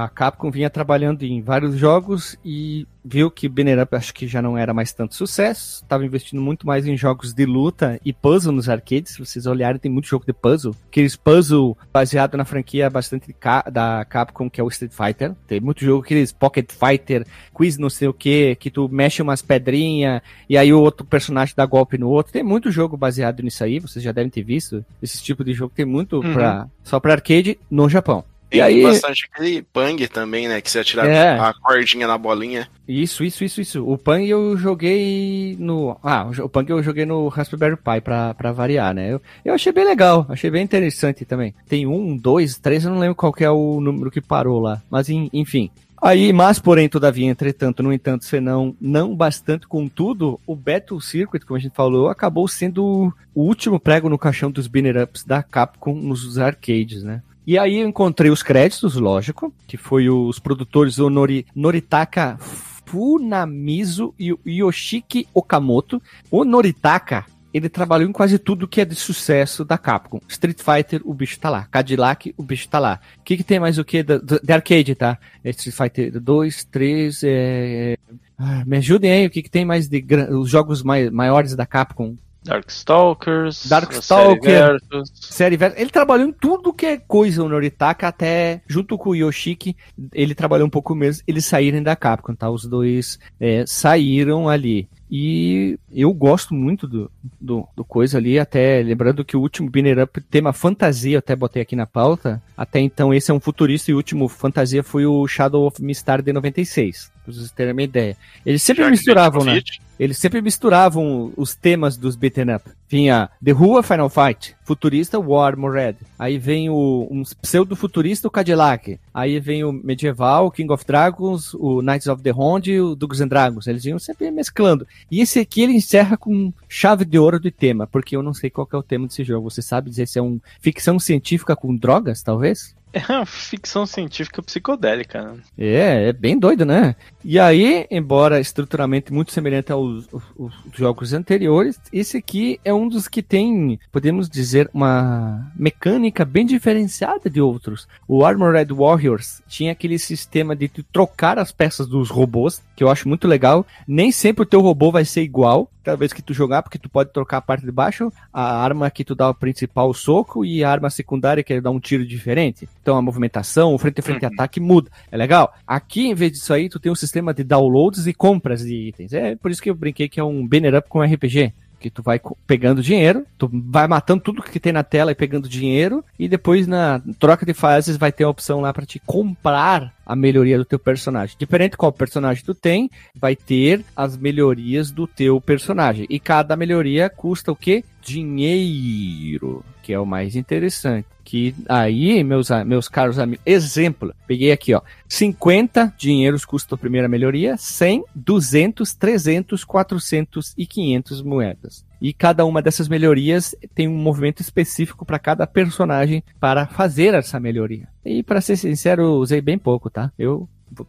a Capcom vinha trabalhando em vários jogos e viu que Banner Up acho que já não era mais tanto sucesso, estava investindo muito mais em jogos de luta e puzzle nos arcades. Se vocês olharem, tem muito jogo de puzzle. Aqueles puzzle baseado na franquia bastante da Capcom, que é o Street Fighter. Tem muito jogo, aqueles Pocket Fighter, quiz não sei o que, que tu mexe umas pedrinhas e aí o outro personagem dá golpe no outro. Tem muito jogo baseado nisso aí, vocês já devem ter visto. Esse tipo de jogo tem muito Uhum. pra, só pra arcade no Japão. Tem E aí- bastante aquele Pang também, né? Que você atira É. a cordinha na bolinha. Isso, isso, isso, isso. O Pang eu joguei no. Ah, o Pang eu joguei no Raspberry Pi pra, pra variar, né? Eu, eu achei bem legal, achei bem interessante também. Tem um, dois, três, eu não lembro qual que é o número que parou lá. Mas enfim. Aí, mas porém, todavia, entretanto, no entanto, senão, não bastante contudo, o Battle Circuit, como a gente falou, acabou sendo o último prego no caixão dos binner ups da Capcom nos arcades, né? E aí eu encontrei os créditos, lógico, que foi os produtores o Nori, Noritaka Funamizu e Yoshiki Okamoto. O Noritaka, ele trabalhou em quase tudo que é de sucesso da Capcom. Street Fighter, o bicho tá lá. Cadillac, o bicho tá lá. O que, que tem mais o que da- da- de arcade, tá? É Street Fighter 2, 3, é... ah, Me ajudem aí, o que, que tem mais de os jogos mai- maiores da Capcom? Darkstalkers. Darkstalker. série Versus. Ele trabalhou em tudo que é coisa, o Noritaka, até junto com o Yoshiki, ele trabalhou um pouco mesmo, eles saírem da Capcom, tá? Os dois é, saíram ali. E eu gosto muito do, do, do coisa ali, até lembrando que o último Binner Up tema fantasia, eu até botei aqui na pauta. Até então esse é um futurista e o último fantasia foi o Shadow of Mistar de 96. Pra vocês terem uma ideia. Eles sempre que misturavam, né? Eles sempre misturavam os temas dos beaten up. Vinha The Rua Final Fight, futurista War Red. Aí vem o um pseudo-futurista o Cadillac. Aí vem o medieval, King of Dragons, o Knights of the Round e o Dungeons and Dragons. Eles iam sempre mesclando. E esse aqui ele encerra com chave de ouro de tema, porque eu não sei qual que é o tema desse jogo. Você sabe dizer se é um ficção científica com drogas, talvez? É uma ficção científica psicodélica, né? É, é bem doido, né? E aí, embora estruturalmente muito semelhante aos, aos- jogos anteriores, esse aqui é um dos que tem, podemos dizer, uma mecânica bem diferenciada de outros. O Armored Warriors tinha aquele sistema de trocar as peças dos robôs, que eu acho muito legal. Nem sempre o teu robô vai ser igual, cada vez que tu jogar, porque tu pode trocar a parte de baixo, a arma que tu dá o principal soco e a arma secundária que ele dá um tiro diferente. Então a movimentação, o frente a frente ataque muda. É legal. Aqui, em vez disso aí, tu tem um sistema de downloads e compras de itens. É por isso que eu brinquei que é um banner up com RPG. Que tu vai pegando dinheiro, tu vai matando tudo que tem na tela e pegando dinheiro, e depois na troca de fases vai ter a opção lá pra te comprar a melhoria do teu personagem. Diferente qual personagem tu tem, vai ter as melhorias do teu personagem. E cada melhoria custa o quê? Dinheiro, que é o mais interessante. Que aí, meus, meus caros amigos, exemplo, peguei aqui, ó, 50 dinheiros custa a primeira melhoria, 100, 200, 300, 400 e 500 moedas. E cada uma dessas melhorias tem um movimento específico para cada personagem para fazer essa melhoria. E para ser sincero, eu usei bem pouco, tá? Eu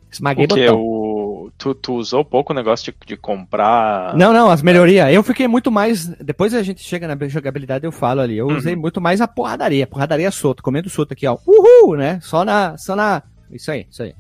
esmaguei O que? botão. O... Tu, tu usou pouco o negócio de, de comprar. Não, não, as melhorias. Eu fiquei muito mais. Depois a gente chega na jogabilidade, eu falo ali. Eu Uhum. usei muito mais a porradaria. Porradaria solta, comendo solto aqui, ó. Uhul, né? Só na. Só na. Isso aí, isso aí.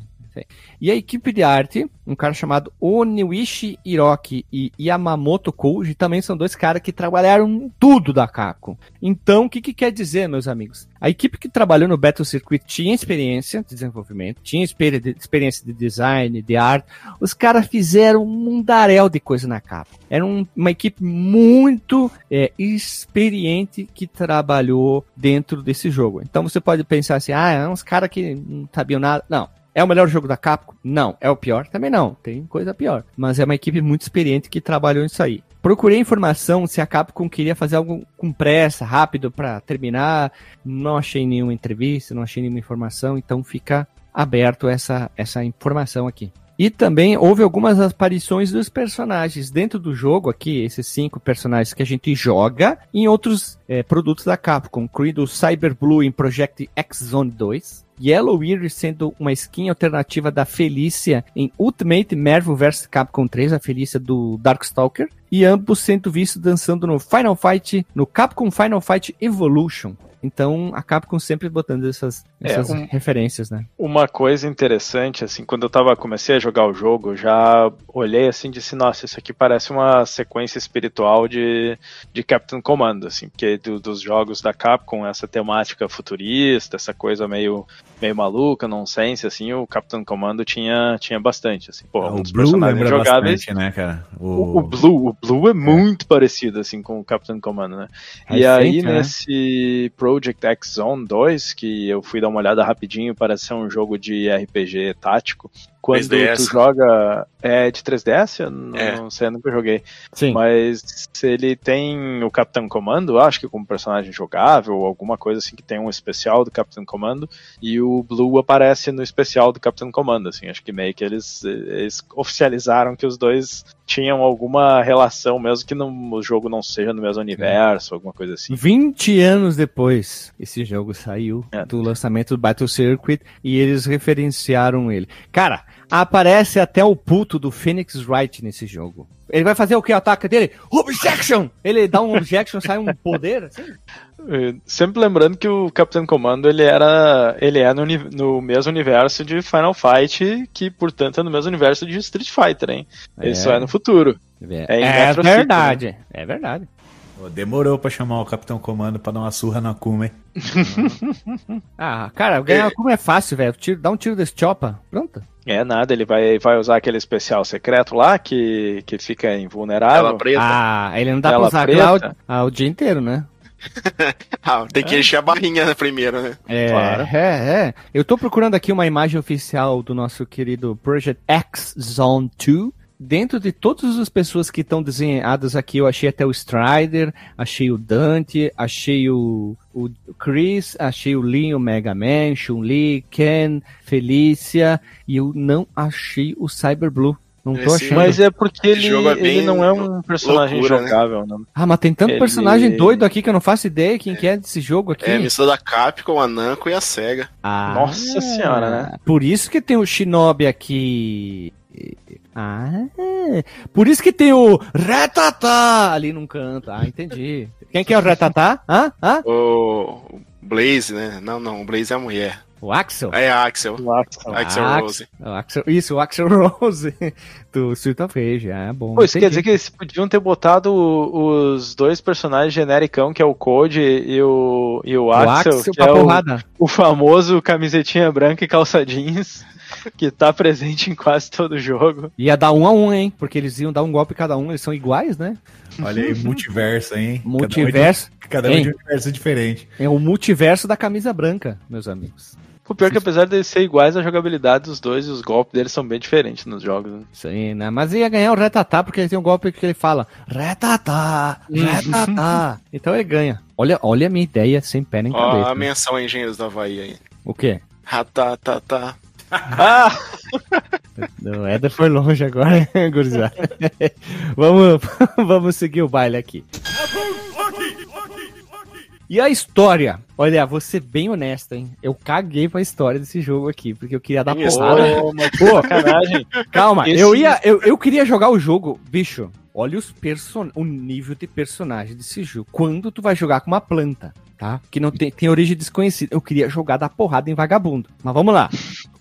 E a equipe de arte, um cara chamado Oniwishi Hiroki e Yamamoto Koji, também são dois caras que trabalharam tudo da Capcom. Então, o que, que quer dizer, meus amigos? A equipe que trabalhou no Battle Circuit tinha experiência de desenvolvimento, tinha experiência de design, de arte. Os caras fizeram um mundaréu de coisa na Capcom. Era um, uma equipe muito é, experiente que trabalhou dentro desse jogo. Então você pode pensar assim, ah, é uns caras que não sabiam nada. Não, é o melhor jogo da Capcom? Não. É o pior? Também não. Tem coisa pior. Mas é uma equipe muito experiente que trabalhou nisso aí. Procurei informação se a Capcom queria fazer algo com pressa, rápido para terminar. Não achei nenhuma entrevista, não achei nenhuma informação, então fica aberto essa, essa informação aqui. E também houve algumas aparições dos personagens dentro do jogo aqui, esses cinco personagens que a gente joga em outros é, produtos da Capcom, incluindo Cyber Blue em Project X Zone 2, Yellow Iris sendo uma skin alternativa da Felícia em Ultimate Marvel vs Capcom 3, a Felícia do Darkstalker, e ambos sendo vistos dançando no Final Fight, no Capcom Final Fight Evolution. Então a Capcom sempre botando essas, É, essas um- referências, né? Uma coisa interessante, assim, quando eu tava, comecei a jogar o jogo, já olhei assim e disse, nossa, isso aqui parece uma sequência espiritual de, de Captain Commando, assim, porque do- dos jogos da Capcom, essa temática futurista, essa coisa meio, meio maluca, nonsense, assim, o Captain Commando tinha, tinha bastante, assim, pô, um o dos Blue personagens jogáveis. bastante, né, cara? O, o Blue, o Blue é muito parecido assim com o Captain Commando, né? e aí né? nesse Project X Zone 2, que eu fui dar uma olhada rapidinho, parece ser um jogo de RPG tático. Quando 3DS. tu joga é de 3DS, eu não, É. não sei, eu nunca joguei. Sim. Mas se ele tem o Capitão Comando, acho que como personagem jogável, ou alguma coisa assim que tem um especial do Capitão Comando, e o Blue aparece no especial do Capitão Comando, assim, acho que meio que eles, eles oficializaram que os dois tinham alguma relação, mesmo que no, o jogo não seja no mesmo universo, alguma coisa assim. 20 anos depois, esse jogo saiu É. do lançamento do Battle Circuit e eles referenciaram ele. Cara, aparece até o puto do Phoenix Wright nesse jogo. Ele vai fazer o que? O ataque dele? Objection! Ele dá um objection, sai um poder? assim? Eh, Sempre lembrando que o Capitão Comando ele era ele é no, no mesmo universo de Final Fight, que portanto é no mesmo universo de Street Fighter, hein? Ele É. só é no futuro. É É Metro City, verdade, é verdade. Demorou pra chamar o Capitão Comando pra dar uma surra na Kuma, hein? [laughs] Ah, cara, ganhar como é fácil, velho. Dá um tiro desse chopa, pronto. É nada, ele vai, vai usar aquele especial secreto lá que, que fica invulnerável. Tela preta. Ah, ele não dá pra Tela usar preta? Cloud ah, o dia inteiro, né? [laughs] Ah, tem que encher a barrinha primeiro, né? É, Claro. é, é. Eu tô procurando aqui uma imagem oficial do nosso querido Project X Zone 2. Dentro de todas as pessoas que estão desenhadas aqui, eu achei até o Strider, achei o Dante, achei o, o Chris, achei o Lee, o Mega Man, Chun-Li, Ken, Felícia, e eu não achei o Cyber Blue. Não tô Esse- achando. Mas é porque ele, jogo é ele não é um personagem loucura, né? jogável, né? Ah, mas tem tanto ele- personagem doido aqui que eu não faço ideia quem que é desse jogo aqui. É a missão da Capcom, a Namco e a SEGA. Ah, Nossa senhora, né? Por isso que tem o Shinobi aqui. Ah, por isso que tem o Retatá ali num canto. Ah, entendi. Quem que é o Retatá? Hã? Hã? O Blaze, né? Não, não, o Blaze é a mulher. O Axel? É a Axel. Nossa. Axel Ah, Rose. O Axel, isso, o Axel Rose [laughs] do Street of Rage. Ah, bom. Pô, isso quer dizer que eles podiam ter botado o- os dois personagens genericão, que é o Code e o, e o o Axel, Axel que pra é o, o famoso camisetinha branca e calça jeans, [laughs] que tá presente em quase todo jogo. Ia dar um a um, hein? Porque eles iam dar um golpe cada um, eles são iguais, né? Olha aí, multiverso, hein? Multiverso. Cada um, de, cada um de um universo diferente. É o multiverso da camisa branca, meus amigos. O pior é que apesar de eles serem iguais, a jogabilidade dos dois e os golpes deles são bem diferentes nos jogos. né? Isso aí, né? Mas ia ganhar o Retatá, porque ele tem um golpe que ele fala Retatá, Retatá. [laughs] então ele ganha. Olha, olha a minha ideia sem pé nem Ó, a cabeça. menção a Engenheiros da Havaí aí. O quê? Ratatatá. Ah! O Éder foi longe agora, [laughs] gurizada. vamos, [laughs] vamos seguir o baile aqui. E a história? Olha, vou ser bem honesto, hein? Eu caguei pra história desse jogo aqui, porque eu queria dar porrada. Pô. Calma, Esse- eu ia. Eu, eu queria jogar o jogo, bicho. Olha os person... o nível de personagem desse jogo. Quando tu vai jogar com uma planta, tá? Que não tem, tem origem desconhecida. Eu queria jogar da porrada em vagabundo. Mas vamos lá.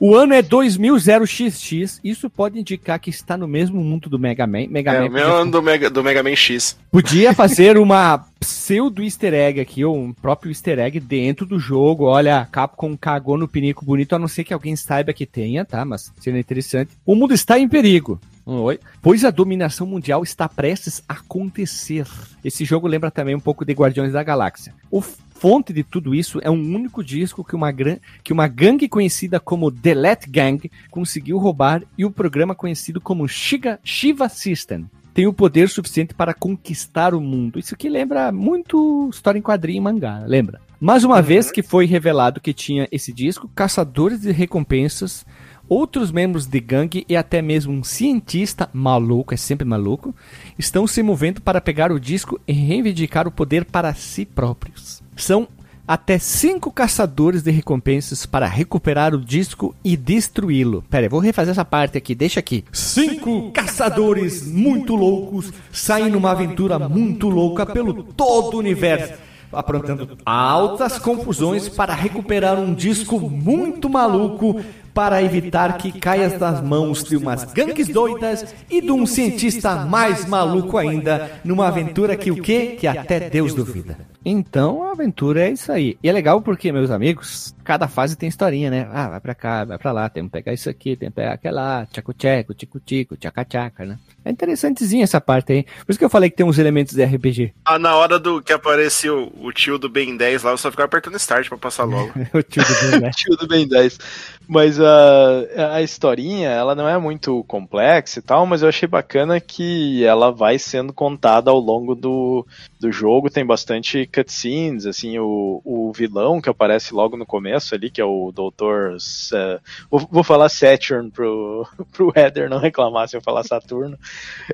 O ano é 2000XX. Isso pode indicar que está no mesmo mundo do Mega Man. Mega É, Man o meu ano do Mega, do Mega Man X. podia [laughs] fazer uma pseudo easter egg aqui, ou um próprio easter egg dentro do jogo. Olha, a Capcom cagou no pinico bonito, a não ser que alguém saiba que tenha, tá? Mas seria interessante. O mundo está em perigo. Oi. Pois a dominação mundial está prestes a acontecer. Esse jogo lembra também um pouco de Guardiões da Galáxia. O fonte de tudo isso é um único disco que uma, gran- que uma gangue conhecida como The Let Gang conseguiu roubar e o programa conhecido como Shiga, Shiva System tem o poder suficiente para conquistar o mundo. Isso aqui lembra muito história em quadrinho e mangá, lembra? Mais uma vez que foi revelado que tinha esse disco, caçadores de recompensas, outros membros de gangue e até mesmo um cientista maluco, é sempre maluco, estão se movendo para pegar o disco e reivindicar o poder para si próprios. São até cinco caçadores de recompensas para recuperar o disco e destruí-lo. Pera, eu vou refazer essa parte aqui, deixa aqui. Cinco caçadores muito loucos saem numa aventura muito louca pelo todo o universo, aprontando altas confusões para recuperar um disco muito maluco para evitar que caia nas mãos de umas gangues doidas e de um cientista mais maluco ainda, numa aventura que o quê? Que até Deus duvida. Então a aventura é isso aí. E é legal porque, meus amigos, cada fase tem historinha, né? Ah, vai pra cá, vai pra lá, tem que pegar isso aqui, tem que pegar aquela, tchaco-tcheco, tico-tico, tchaca-tchaca, né? É interessantezinha essa parte aí. Por isso que eu falei que tem uns elementos de RPG. Ah, na hora do que apareceu o tio do Ben 10 lá, eu só ficava apertando start pra passar logo. [laughs] [laughs] o tio do Ben, né? [laughs] Tio do Ben 10. Mas a, a historinha, ela não é muito complexa e tal, mas eu achei bacana que ela vai sendo contada ao longo do, do jogo. Tem bastante cutscenes, assim, o, o vilão que aparece logo no começo ali, que é o Dr. Sa- vou, vou falar Saturn pro, [laughs] pro Heather não reclamar se eu falar Saturno.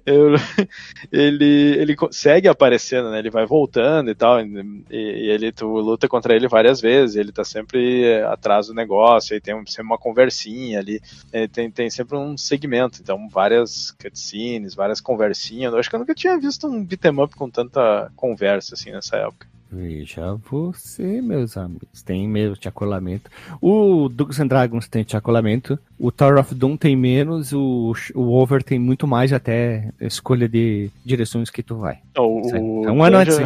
Eu- [laughs] ele, ele segue aparecendo, né? Ele vai voltando e tal, e, e ele, tu luta contra ele várias vezes, ele tá sempre eh, atrás do negócio, aí tem sempre uma conversinha ali, eh, tem, tem sempre um segmento, então várias cutscenes, várias conversinhas, eu acho que eu nunca tinha visto um beat'em up com tanta conversa assim nessa época. Veja você, meus amigos. Tem mesmo chacolamento. O Dungeons and Dragons tem chacolamento. O Tower of Doom tem menos. O, o Over tem muito mais até escolha de direções que tu vai. O, Isso aí. o É um ano antes,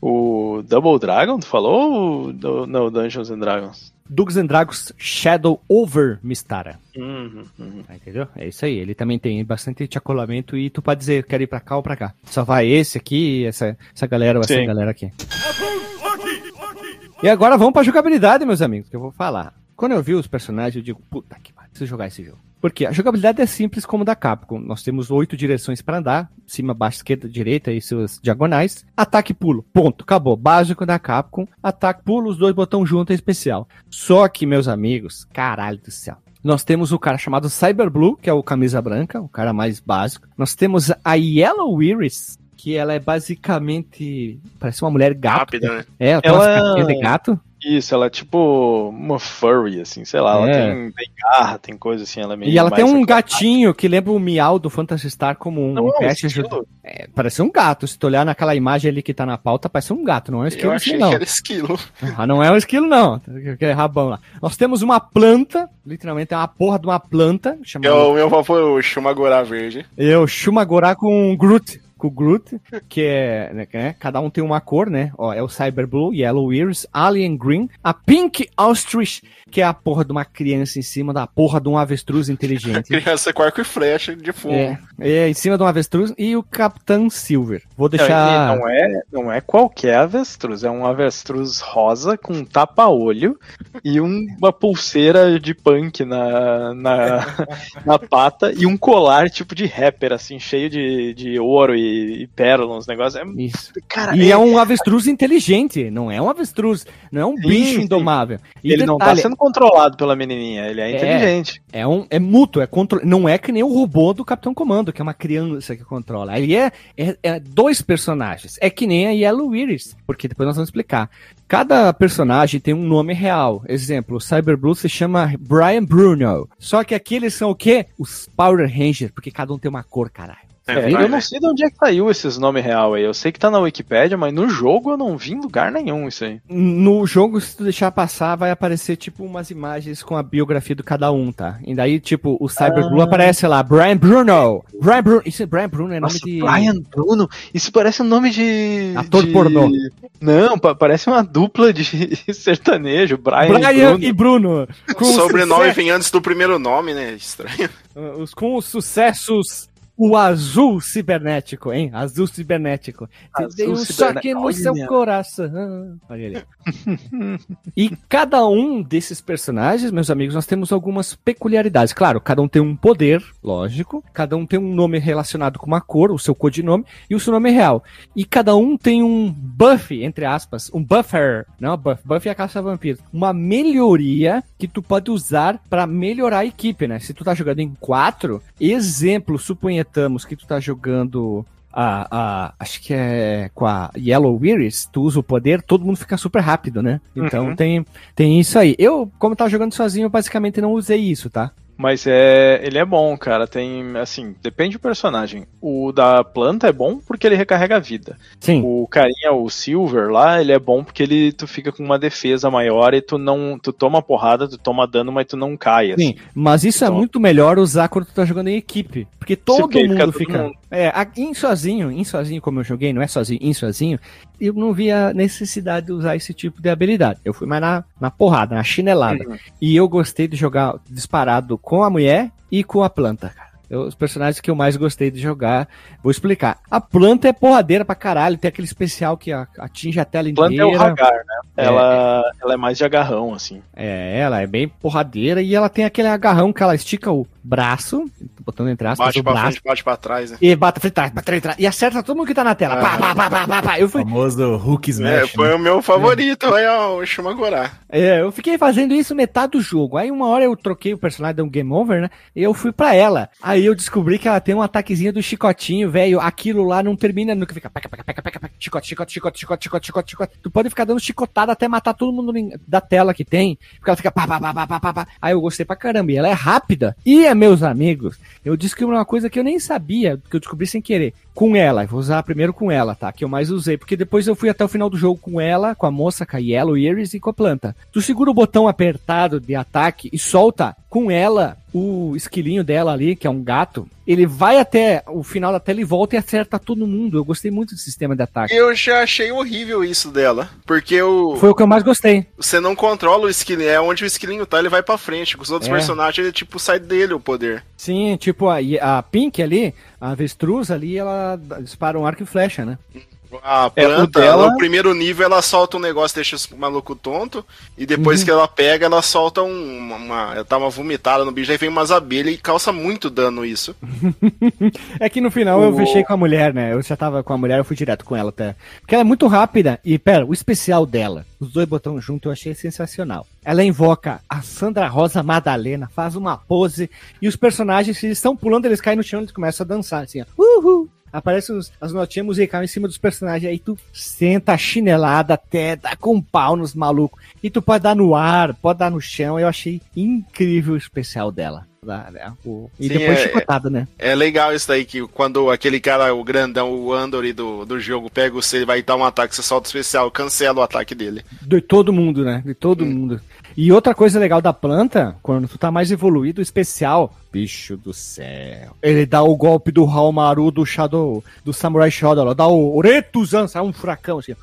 O Double Dragon, tu falou? Ou não, Dungeons and Dragons? Dungeons and Dragons Shadow Over Mistara. Uhum, uhum. Tá, Entendeu? É isso aí. Ele também tem bastante chacolamento e tu pode dizer, quero ir pra cá ou pra cá. Só vai esse aqui, essa, essa galera ou essa galera aqui. E agora vamos pra jogabilidade, meus amigos, que eu vou falar. Quando eu vi os personagens, eu digo, puta que pariu, preciso jogar esse jogo. Porque a jogabilidade é simples como da Capcom. Nós temos oito direções para andar: cima, baixo, esquerda, direita e suas diagonais. Ataque e pulo. Ponto. Acabou. Básico da Capcom. Ataque, pulo, os dois botões juntos é especial. Só que, meus amigos, caralho do céu. Nós temos o cara chamado Cyber Blue, que é o camisa branca, o cara mais básico. Nós temos a Yellow Iris, que ela é basicamente. Parece uma mulher gato. Rápida, né? É, ela tem umas de gato. Isso, ela é tipo uma furry, assim, sei lá, ela É. tem, tem garra, tem coisa assim, ela é meio E ela tem um gatinho que lembra o miau do Phantasy Star como um, Não um é pet É, parece um gato. Se tu olhar naquela imagem ali que tá na pauta, parece um gato, não é um esquilo Eu assim, achei não. que era esquilo. [laughs] Ah, não é um esquilo, não. Aquele rabão lá. Nós temos uma planta, literalmente é uma porra de uma planta, É chamada o meu foi o Shumagorá Verde. eu Shumagorá com Groot. Com o Groot, que é, né, né, cada um tem uma cor, né? Ó, é o Cyber Blue, Yellow Iris, Alien Green, a Pink Ostrich, que é a porra de uma criança em cima da porra de um avestruz [laughs] inteligente. Criança com arco e flecha de fogo. É, é, em cima de um avestruz e o Capitão Silver. Vou Não, deixar. Não é, não é qualquer avestruz, é um avestruz rosa com um tapa-olho e um- uma pulseira de punk na, na, [laughs] na pata e um colar tipo de rapper, assim, cheio de, de ouro e, e pérola, uns negócios. É, Isso. cara, E é- é um avestruz inteligente, não é um avestruz, não é um Sim, bicho indomável. E ele não tá detalhe, sendo controlado pela menininha, ele é, É. inteligente. é um é mútuo, é contro... não é que nem o robô do Capitão Comando, que é uma criança que controla. Ele é, é, é dois personagens, é que nem a Yellow Iris, porque depois nós vamos explicar. Cada personagem tem um nome real. Exemplo, o Cyber Blue se chama Brian Bruno. Só que aqui eles são o quê? Os Power Rangers, porque cada um tem uma cor, caralho. É, eu não sei de onde é que saiu esses nomes real aí. Eu sei que tá na Wikipédia, mas no jogo eu não vi em lugar nenhum isso aí. No jogo, se tu deixar passar, vai aparecer tipo umas imagens com a biografia do cada um, tá? E daí, tipo, o Cyberblue ah. aparece lá, Brian Bruno. Brian Bruno. Isso é Brian Bruno, é Nossa, nome de. Brian Bruno? Isso parece um nome de. Ator de... pornô. Não, parece uma dupla de [laughs] sertanejo, Brian, Brian e Bruno. E Bruno. Com o sobrenome vem antes do primeiro nome, né? Estranho. Os, com os sucessos o azul cibernético, hein? Azul cibernético. Azul Tem um choque no seu coração. Olha ali. e cada um desses personagens, meus amigos, nós temos algumas peculiaridades. Claro, cada um tem um poder, lógico. Cada um tem um nome relacionado com uma cor, o seu codinome e o seu nome real. E cada um tem um buff, entre aspas, um buffer. Não, buff. Buff é a caça vampiro. Uma melhoria que tu pode usar para melhorar a equipe, né? Se tu tá jogando em quatro, exemplo, suponha que tu tá jogando a, a, acho que é com a Yellow Iris, tu usa o poder, todo mundo fica super rápido, né? Então uhum. tem, tem isso aí. Eu, como tava jogando sozinho, basicamente não usei isso, tá? Mas é, ele é bom, cara. Tem, assim, depende do personagem. O da planta é bom porque ele recarrega a vida. Sim. O carinha, o Silver lá, ele é bom porque ele tu fica com uma defesa maior e tu não, tu toma porrada, tu toma dano, mas tu não cai. Assim. Sim, mas isso é então... é muito melhor usar quando tu tá jogando em equipe, porque todo Sim, mundo fica, fica... Mundo... É, em sozinho, em sozinho como eu joguei, não é sozinho, em sozinho, eu não via necessidade de usar esse tipo de habilidade. Eu fui mais na, na porrada, na chinelada. Uhum. E eu gostei de jogar disparado com a mulher e com a planta, cara. Eu, os personagens que eu mais gostei de jogar. Vou explicar. A planta é porradeira pra caralho. Tem aquele especial que atinge a tela inteira. Planta é o Hagar, né? É. Ela, ela é mais de agarrão, assim. É, ela é bem porradeira e ela tem aquele agarrão que ela estica o braço, botando entre aspas, bate o pra braço. Frente, bate pra trás, né? E bate pra trás, pra trás, E acerta todo mundo que tá na tela. Pá, pá, pá, pá, pá, pá. Eu fui... O famoso Hulk Smash. É, foi né? o meu favorito, é o Shumagorá. É, eu fiquei fazendo isso metade do jogo. Aí uma hora eu troquei o personagem, deu um game over, né? E eu fui pra ela. Aí eu descobri que ela tem um ataquezinho do chicotinho, velho. Aquilo lá não termina nunca. Fica peca, peca, peca, peca, chicote, chicote, chicote, chicote, chicote, chicote, chicote. Tu pode ficar dando chicotada até matar todo mundo da tela que tem. Porque ela fica pá, pá, pá, pá, pá, pá. Aí eu gostei pra caramba. E ela é rápida. E, é, meus amigos, eu descobri uma coisa que eu nem sabia, que eu descobri sem querer. Com ela, vou usar primeiro com ela, tá? Que eu mais usei, porque depois eu fui até o final do jogo com ela, com a moça, com a Yellow Iris e com a planta. Tu segura o botão apertado de ataque e solta com ela o esquilinho dela ali, que é um gato, ele vai até o final da tela e volta e acerta todo mundo. Eu gostei muito do sistema de ataque. Eu já achei horrível isso dela, porque o Foi o que eu mais gostei. Você não controla o esquilinho, é onde o esquilinho tá, ele vai para frente. Com os outros é. personagens, ele tipo sai dele o poder. Sim, tipo a, a Pink ali, a avestruz ali, ela dispara um arco e flecha, né? A é, planta, é, dela... no primeiro nível ela solta um negócio, deixa o maluco tonto, e depois uhum. que ela pega, ela solta um, uma, uma. Ela tá uma vomitada no bicho, aí vem umas abelhas e causa muito dano isso. [laughs] é que no final o... eu fechei com a mulher, né? Eu já tava com a mulher, eu fui direto com ela até. Porque ela é muito rápida, e pera, o especial dela, os dois botões juntos, eu achei sensacional. Ela invoca a Sandra Rosa Madalena, faz uma pose, e os personagens, se eles estão pulando, eles caem no chão e começam a dançar, assim, ó. Uhul! Aparecem os, as notinhas musicais em cima dos personagens, aí tu senta chinelada até, dá com um pau nos malucos. E tu pode dar no ar, pode dar no chão. Eu achei incrível o especial dela. Né? E Sim, depois é, chicotada, né? É legal isso daí, que quando aquele cara, o grandão, o Andor do, do jogo, pega você, ele vai dar um ataque, você solta o especial, cancela o ataque dele. De todo mundo, né? De todo hum. mundo. E outra coisa legal da planta, quando tu tá mais evoluído, especial, bicho do céu. Ele dá o golpe do Haomaru do Shadow, do Samurai Shodown, dá o Oretuzan, sai um furacão assim.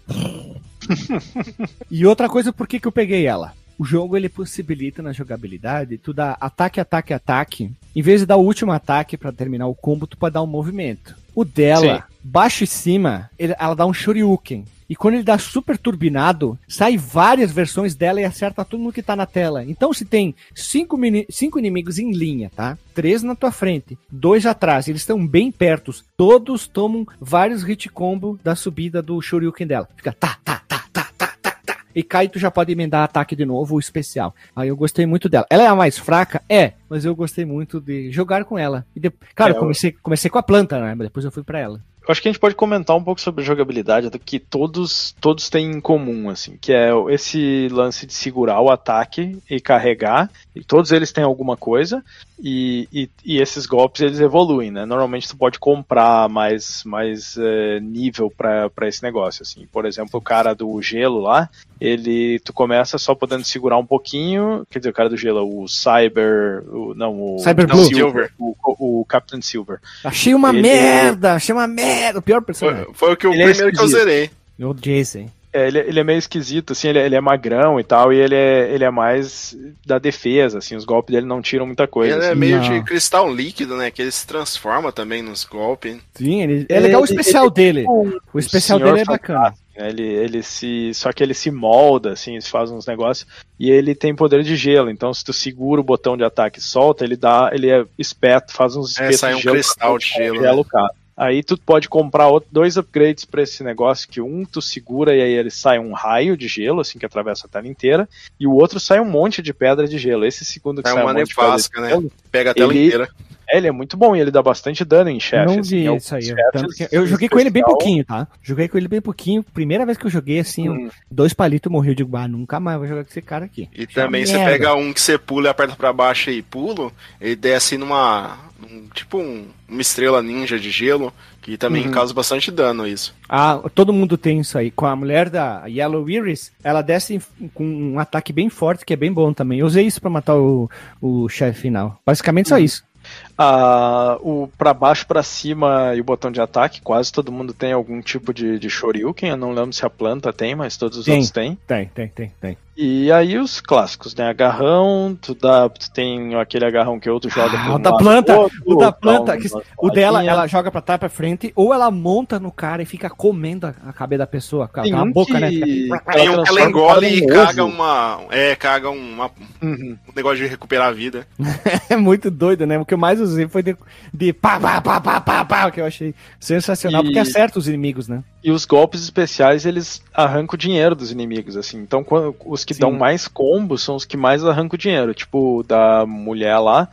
[laughs] e outra coisa, por que que eu peguei ela? O jogo ele possibilita na jogabilidade tu dá ataque, ataque, ataque. Em vez de dar o último ataque para terminar o combo, tu pode dar um movimento. O dela, Sim. baixo e cima, ele, ela dá um Shoryuken. E quando ele dá super turbinado, sai várias versões dela e acerta todo mundo que tá na tela. Então se tem cinco, cinco inimigos em linha, tá? Três na tua frente, dois atrás, eles estão bem perto, todos tomam vários hit combo da subida do Shoryuken dela. Fica tá, tá, tá, tá, tá, tá, tá. E cai tu já pode emendar ataque de novo, o especial. Aí eu gostei muito dela. Ela é a mais fraca? É, mas eu gostei muito de jogar com ela. E de... Claro, é, comecei, comecei com a planta, né? Mas depois eu fui para ela. Eu acho que a gente pode comentar um pouco sobre jogabilidade que todos, todos têm em comum, assim, que é esse lance de segurar o ataque e carregar E todos eles têm alguma coisa, e, e, e esses golpes eles evoluem, né? Normalmente tu pode comprar mais, mais é, nível para esse negócio, assim. Por exemplo, o cara do gelo lá, ele, tu começa só podendo segurar um pouquinho, quer dizer, o cara do gelo, o Cyber, o, não, o... Cyber não, Blue. Silver, o, o, o Captain Silver. Achei uma Ele- merda, achei uma merda. O pior personagem. Foi, foi o que o Ele é primeiro que eu zerei. O Jason. É, ele, ele é meio esquisito, assim, ele, é- ele é magrão e tal, e ele é, ele é mais da defesa, assim, os golpes dele não tiram muita coisa. Ele é assim. meio Não. de cristal líquido, né? Que ele se transforma também nos golpes. Sim, ele, é Ele- legal o ele- especial dele. O especial senhor dele é bacana. né, Ele, ele se. Só que ele se molda, assim, faz uns negócios. E ele tem poder de gelo. Então, se tu segura o botão de ataque e solta, ele dá. Ele é esperto, faz uns É, espetos sai um de gelo. cristal de gelo, o cara. Aí tu pode comprar outro- dois upgrades pra esse negócio, que um tu segura e aí ele sai um raio de gelo, assim, que atravessa a tela inteira, e o outro sai um monte de pedra de gelo. Esse segundo que É sai uma um monte de pedra nevasca, de né? gelo, Pega a tela Ele- inteira. É, ele é muito bom e ele dá bastante dano em chefe. não assim, vi isso aí. dos chefes tanto que- eu joguei com ele bem especial. pouquinho, tá? Joguei com ele bem pouquinho. Primeira vez que eu joguei, assim, Hum. dois palitos morreu. Eu digo, ah, nunca mais vou jogar com esse cara aqui. E também você pega um que você pula e aperta pra baixo e pulo, ele desce numa. num- tipo um- uma estrela ninja de gelo, que também Uhum. causa bastante dano isso. Ah, todo mundo tem isso aí. Com a mulher da Yellow Iris, ela desce com um ataque bem forte, que é bem bom também. Eu usei isso pra matar o, o chefe final. Basicamente Uhum. só isso. Ah, o para baixo, para cima e o botão de ataque, quase todo mundo tem algum tipo de, de Shoryuken. Eu não lembro se a planta tem, mas todos os Tem. outros têm. Tem, tem, tem, tem. E aí os clássicos, né? Agarrão, tu, dá, tu tem aquele agarrão que outro joga Ah, pra o da lado planta, outro, o da planta, um- que- uma O dela, ela joga pra trás, pra frente, ou ela monta no cara e fica comendo a, a cabeça da pessoa. Com a a um boca, né? que- Fica- Tem um que ela o engole e caga ovo. uma. É, caga uma, Uhum. um negócio de recuperar a vida. [laughs] É muito doido, né? O que eu mais usei foi de, de pá, pá, pá, pá, pá, pá, que eu achei sensacional, E- porque acerta os inimigos, né? E os golpes especiais, eles arrancam o dinheiro dos inimigos, assim. Então, quando- os que Sim. dão mais combos são os que mais arrancam o dinheiro. Tipo, da mulher lá,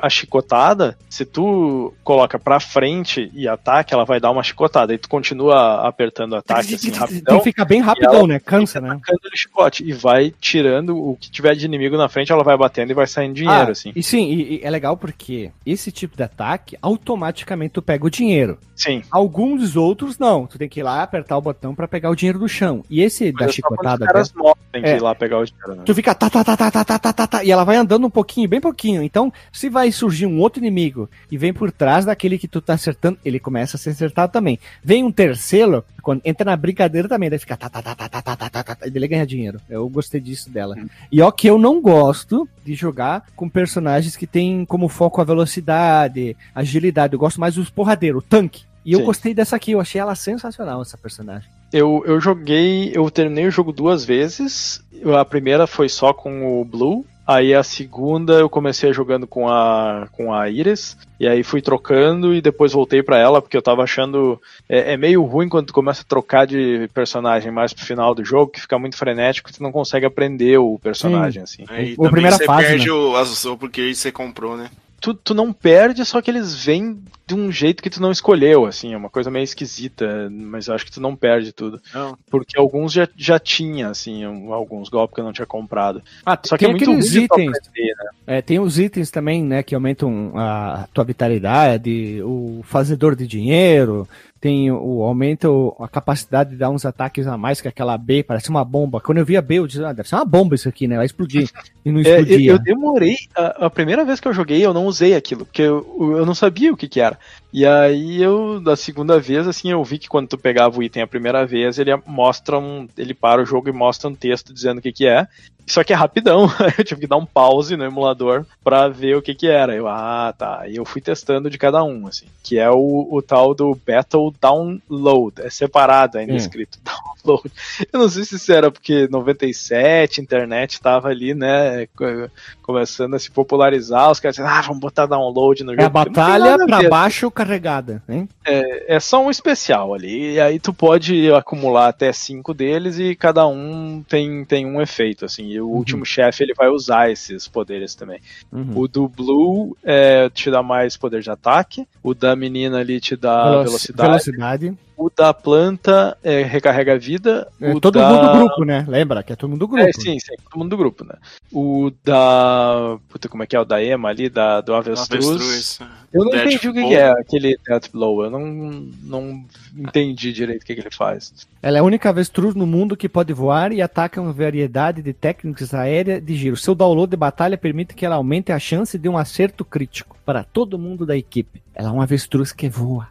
a chicotada, se tu coloca pra frente e ataca, ela vai dar uma chicotada. E tu continua apertando o ataque, assim, rapidão. que ficar bem rapidão, né? Cansa, né? O chicote e vai tirando o que tiver de inimigo na frente, ela vai batendo e vai saindo dinheiro, Ah, assim. E sim, e, e é legal porque esse tipo de ataque, automaticamente tu pega o dinheiro. Sim. Alguns outros não. Tu tem que ir lá apertar o botão pra pegar o dinheiro do chão. E esse da Mas é quando chicotada Os caras morrem, É. ir lá pegar o dinheiro, né? tu fica tá, tá, tá, tá, tá, tá, tá, tá, tá, e ela vai andando um pouquinho, bem pouquinho. Então, se vai surgir um outro inimigo e vem por trás daquele que tu tá acertando, ele começa a ser acertado também. Vem um terceiro, quando entra na brincadeira também, daí fica tá, tá, tá, tá, tá, tá, tá, tá, tá, e ele ganha dinheiro. Eu gostei disso dela. E ó que eu não gosto de jogar com personagens que tem como foco a velocidade, agilidade. Eu gosto mais dos porradeiros, o tanque. E eu Sim. gostei dessa aqui, eu achei ela sensacional, essa personagem. Eu, eu joguei, eu terminei o jogo duas vezes. A primeira foi só com o Blue. Aí a segunda eu comecei jogando com a com a Iris. E aí fui trocando e depois voltei pra ela, porque eu tava achando. É, é meio ruim quando tu começa a trocar de personagem mais pro final do jogo, que fica muito frenético e tu não consegue aprender o personagem, assim. Aí O- o primeira você fase, perde né? o, o porque você comprou, né? Tu, tu não perde, só que eles vêm de um jeito que tu não escolheu, assim, é uma coisa meio esquisita, mas eu acho que tu não perde tudo. Não. Porque alguns já, já tinha, assim, um- alguns golpes que eu não tinha comprado. Ah, Só que é aqueles itens. aprender, né? É, tem os itens também, né, que aumentam a tua vitalidade, o fazedor de dinheiro, tem o aumento a capacidade de dar uns ataques a mais que aquela B, parece uma bomba. Quando eu vi a B, eu disse, ah, deve ser uma bomba isso aqui, né? Vai explodir. E não [laughs] É, eu, explodia. eu demorei, a, a primeira vez que eu joguei, eu não usei aquilo, porque eu, eu não sabia o que que era. E aí eu, da segunda vez, assim, eu vi que quando tu pegava o item a primeira vez, ele mostra um. Ele para o jogo e mostra um texto dizendo o que que é. Só que é rapidão, [laughs] eu tive que dar um pause no emulador pra ver o que que era. Eu, ah, tá. E eu fui testando de cada um, assim. Que é o, o tal do Battle Download. É separado ainda Hum. escrito [laughs] download. Eu não sei se isso era porque 97, internet tava ali, né, co- começando a se popularizar, os caras dizendo, ah, vamos botar download no jogo. É a batalha pra baixo carregada, hein? É só um especial ali, e aí tu pode acumular até cinco deles e cada um tem, tem um efeito, assim, e o último chefe ele vai usar esses poderes também. Uhum. O do Blue é, te dá mais poder de ataque, o da menina ali te dá Veloci- velocidade, velocidade. O da planta é, recarrega a vida. É o todo da... mundo do grupo, né? Lembra que é todo mundo do grupo. É, sim, sim, todo mundo do grupo, né? O da. Puta, como é que é? O da Ema ali, da, do Avestruz. Avestruz. Eu não Death entendi o que, é aquele Death Blow. Eu não, não entendi direito o que, que ele faz. Ela é a única avestruz no mundo que pode voar e ataca uma variedade de técnicas aéreas de giro. Seu download de batalha permite que ela aumente a chance de um acerto crítico para todo mundo da equipe. Ela é uma avestruz que voa.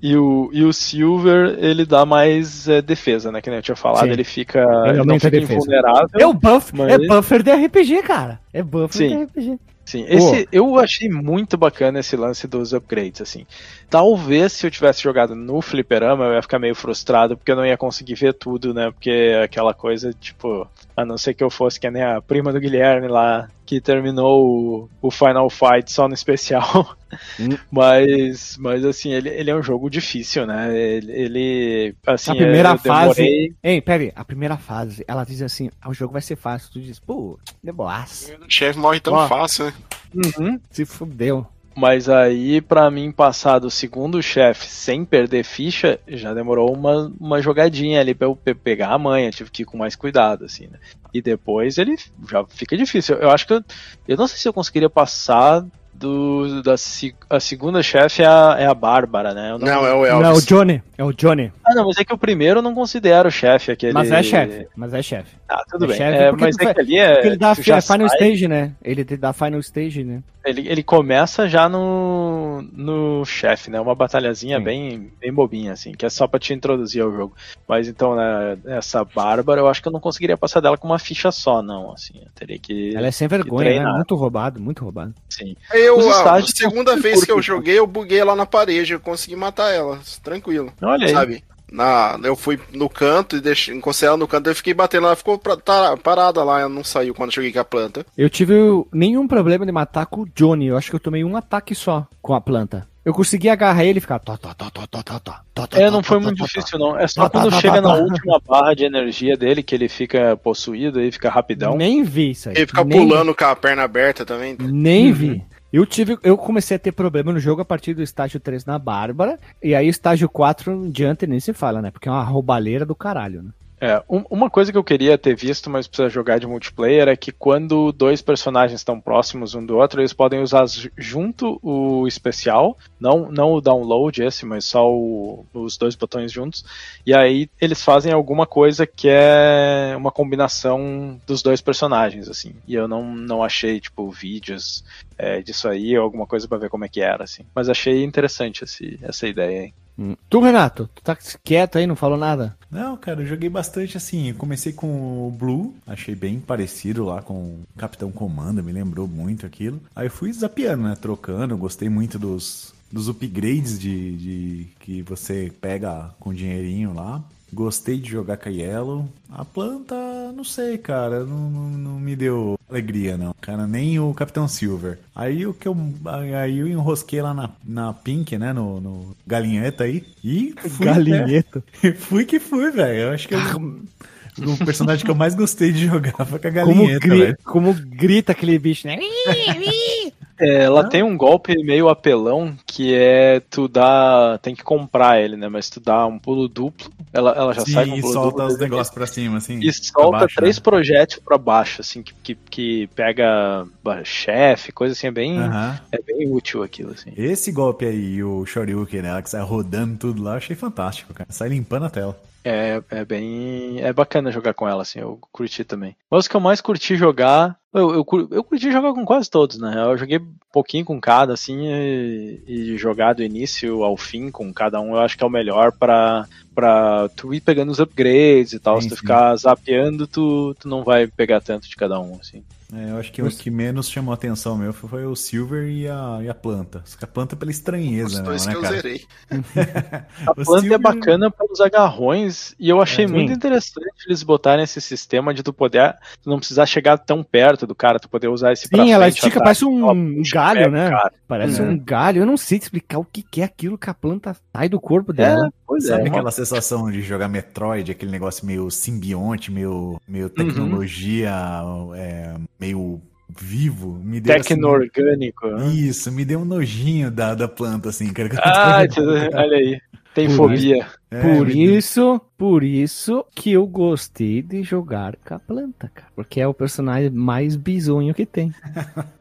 E o, e o Silver, ele dá mais é, defesa, né? Que nem eu tinha falado, Sim. ele fica. Ele não fica defesa. invulnerável. É o buff, Mas- é buffer de RPG, cara. É buffer Sim. de RPG. Sim, esse, eu achei muito bacana esse lance dos upgrades, assim. Talvez se eu tivesse jogado no fliperama, eu ia ficar meio frustrado, porque eu não ia conseguir ver tudo, né? Porque é aquela coisa, tipo, a não ser que eu fosse que nem a prima do Guilherme lá, que terminou o, o Final Fight só no especial. Hum. [laughs] mas, mas, assim, ele, ele é um jogo difícil, né? Ele, ele assim, a primeira eu fase. demorei- Ei, pera aí, a primeira fase, ela diz assim: ah, o jogo vai ser fácil. Tu diz, pô, de boas. O chefe morre tão Ó. fácil, né? Uhum. Se fudeu. Mas aí, pra mim, passar do segundo chefe sem perder ficha, já demorou uma, uma jogadinha ali pra eu pe- pegar a manha, tive que ir com mais cuidado, assim, né? E depois ele já fica difícil. Eu acho que eu, eu não sei se eu conseguiria passar do da se- a segunda chefe é a, é a Bárbara, né? Eu Não, é o Elvis. Não, é o Johnny. É o Johnny. Ah, não, mas é que o primeiro eu não considero chefe aquele. Mas é chefe. Mas é chefe. Ah, tudo É bem. chefe É, porque mas tu é que ali é. Porque ele dá a Final sai- Stage, né? Ele dá Final Stage, né? Ele, ele começa já no, no chefe, né? Uma batalhazinha Sim. bem, bem bobinha, assim, que é só pra te introduzir ao jogo. Mas então, né, essa Bárbara, eu acho que eu não conseguiria passar dela com uma ficha só, não, assim. Eu teria que. Ela é sem vergonha, né? Muito roubado, muito roubado. Sim eu, a segunda vez que eu joguei, eu buguei lá na parede, eu consegui matar ela, tranquilo. Olha aí. Na, eu fui no canto e deixei, encostei ela no canto, eu fiquei batendo, ela ficou pra, tá, parada lá, ela não saiu quando eu cheguei com a planta. Eu tive nenhum problema de matar com o Johnny, eu acho que eu tomei um ataque só com a planta. Eu consegui agarrar ele e ficar. É, não foi muito difícil, não. É só quando chega na última barra de energia dele que ele fica possuído e fica rapidão. Nem vi isso aí. Ele fica pulando com a perna aberta também. Nem vi. Uhum. Eu tive, eu comecei a ter problema no jogo a partir do estágio 3 na Bárbara, e aí estágio 4 em diante nem se fala, né? Porque é uma roubalheira do caralho, né? É, um- uma coisa que eu queria ter visto, mas precisa jogar de multiplayer, é que quando dois personagens estão próximos um do outro, eles podem usar ju- junto o especial, não, não o download esse, mas só o- os dois botões juntos, e aí eles fazem alguma coisa que é uma combinação dos dois personagens, assim, e eu não, não achei, tipo, vídeos é, disso aí, alguma coisa pra ver como é que era, assim, mas achei interessante esse, essa ideia, hein. Tu, Renato, tu tá quieto aí, não falou nada? Não, cara, eu joguei bastante assim. Eu comecei com o Blue, achei bem parecido lá com o Capitão Comanda, me lembrou muito aquilo. Aí eu fui zapeando, né? Trocando, gostei muito dos, dos upgrades de, de que você pega com dinheirinho lá. Gostei de jogar com a Yellow. A planta, não sei, cara, não, não, não me deu alegria, não, cara, nem o Capitão Silver. Aí o que eu. Aí eu enrosquei lá na, na Pink, né? No, no galinheta aí. E fui, né? Galinheta. [laughs] fui que fui, velho. Eu acho que eu- o personagem que eu mais gostei de jogar foi com a Como, galinheta, gri- velho. como grita aquele bicho, né? [laughs] É, ela tem um golpe meio apelão que é tu dá. Tem que comprar ele, né? Mas tu dá um pulo duplo. Ela, ela já sai com um Sim, e pulo solta duplo. os negócios pra cima, assim. E solta baixo, três né? projéteis pra baixo, assim, que, que, que pega chefe, coisa assim, é bem, Aham. é bem útil aquilo, assim. Esse golpe aí, o Shoryuken, né? Que sai rodando tudo lá, eu achei fantástico, cara. Sai limpando a tela. É, é bem. É bacana jogar com ela, assim, eu curti também. Mas o que eu mais curti jogar. Eu, eu, eu curti jogar com quase todos, né? Eu joguei um pouquinho com cada, assim, e, e jogar do início ao fim com cada um, eu acho que é o melhor pra, pra tu ir pegando os upgrades e tal. Sim, Se tu sim. ficar zapeando, tu, tu não vai pegar tanto de cada um, assim. É, eu acho que o que menos chamou a atenção meu foi, o Silver e a, e a planta. A planta pela Os estranheza, dois né, que eu cara? zerei. [laughs] A O planta é Silver- bacana pelos agarrões e eu achei É, muito sim. interessante eles botarem esse sistema de tu poder tu não precisar chegar tão perto do cara, tu poder usar esse pra Sim, ela frente, estica, atrás, parece um ela puxa, galho, né? cara. Parece É. um galho. Eu não sei te explicar o que que é aquilo que a planta sai do corpo É, dela. pois é. Sabe uma- aquela sensação de jogar Metroid, aquele negócio meio simbionte, meio, meio Uhum. tecnologia, é, meio vivo? Me deu assim, Tecno-orgânico. né? Isso, me deu um nojinho da, da planta, assim, cara. Ah, [laughs] olha aí. Tem Por fobia. É, por isso, por isso que eu gostei de jogar com a planta, cara. Porque é o personagem mais bizonho que tem.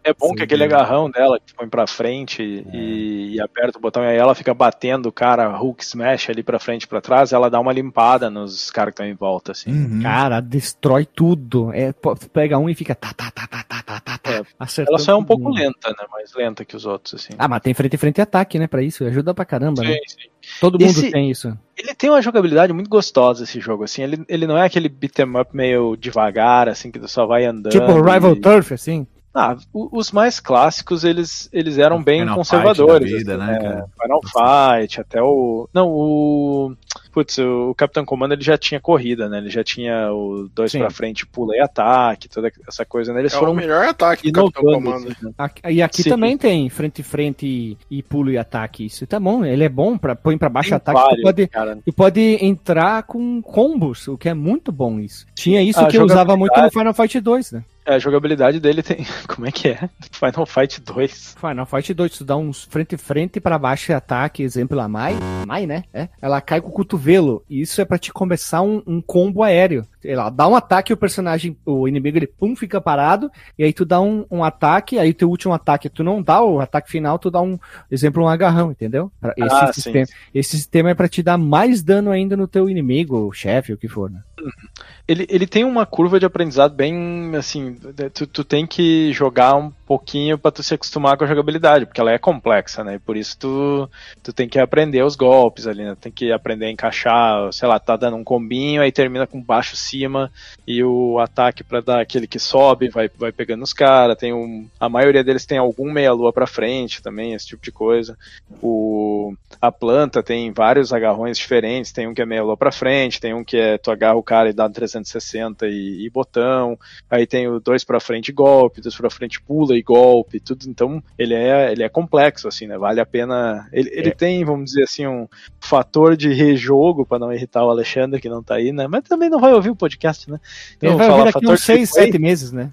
É bom Sim, que aquele é. agarrão dela que põe pra frente e, e aperta o botão e aí ela fica batendo o cara Hulk Smash ali pra frente e pra trás, ela dá uma limpada nos caras que estão em volta, assim. Uhum. Cara, destrói tudo. É, pega um e fica tá, tá, tá, tá, tá, tá, tá, tá. É, Ela só é um pouco mundo. lenta, né? Mais lenta que os outros, assim. Ah, mas tem frente a frente e ataque, né? Pra isso. Ajuda pra caramba, né? sim, sim. Todo mundo Esse- tem isso. Ele tem uma jogabilidade muito gostosa, esse jogo, assim. Ele, ele não é aquele beat'em up meio devagar, assim, que tu só vai andando. Tipo Rival e... Turf, assim. Ah, o- os mais clássicos, eles, eles eram bem Final conservadores. Fight da vida, assim, né, é, cara? Final Fight, até o. Não, o. Putz, o Capitão Comando ele já tinha corrida, né? Ele já tinha o dois Sim. pra frente, pula e ataque, toda essa coisa, né? Eles É o foram melhor ataque do Capitão. Comando. assim, né? Aqui- E aqui Sim. também tem frente a frente e, e pulo e ataque. Isso tá bom. Ele é bom para põe pra baixo Tem ataque. Tu vários, pode, cara. tu pode entrar com combos, o que é muito bom isso. Tinha isso A que eu usava muito no Final Fight 2, né? É, a jogabilidade dele tem. [laughs] Como é que é? Final Fight 2. Final Fight 2, tu dá uns frente a frente pra baixo e ataque, exemplo a Mai, Mai, né? É, ela cai com o cotovelo. E isso é pra te começar um, um combo aéreo. Ela dá um ataque, o personagem, o inimigo, ele pum, fica parado, e aí tu dá um, um ataque, aí teu último ataque, tu não dá o ataque final, tu dá um, exemplo, um agarrão, entendeu? Pra- Esse, Ah, sim, sistema, esse sistema é pra te dar mais dano ainda no teu inimigo, chefe, o que for, né? Ele, ele tem uma curva de aprendizado bem assim. Tu, tu tem que jogar um pouquinho pra tu se acostumar com a jogabilidade, porque ela é complexa, né? E por isso tu, tu tem que aprender os golpes ali, né? Tem que aprender a encaixar, sei lá, tá dando um combinho, aí termina com baixo cima e o ataque pra dar aquele que sobe, vai, vai pegando os caras. Tem um, a maioria deles tem algum meia-lua pra frente também, esse tipo de coisa. O, a planta tem vários agarrões diferentes, tem um que é meia-lua pra frente, tem um que é tu agarra o cara e dá um 360 e, e botão, aí tem o dois pra frente golpe, dois pra frente pula e golpe, tudo, então ele é, ele é complexo, assim, né, vale a pena, ele, ele tem, vamos dizer assim, um fator de rejogo, pra não irritar o Alexandre que não tá aí, né, mas também não vai ouvir o podcast, né, Ele Então, vai falar vir daqui fator uns de 6, replay. 7 meses, né?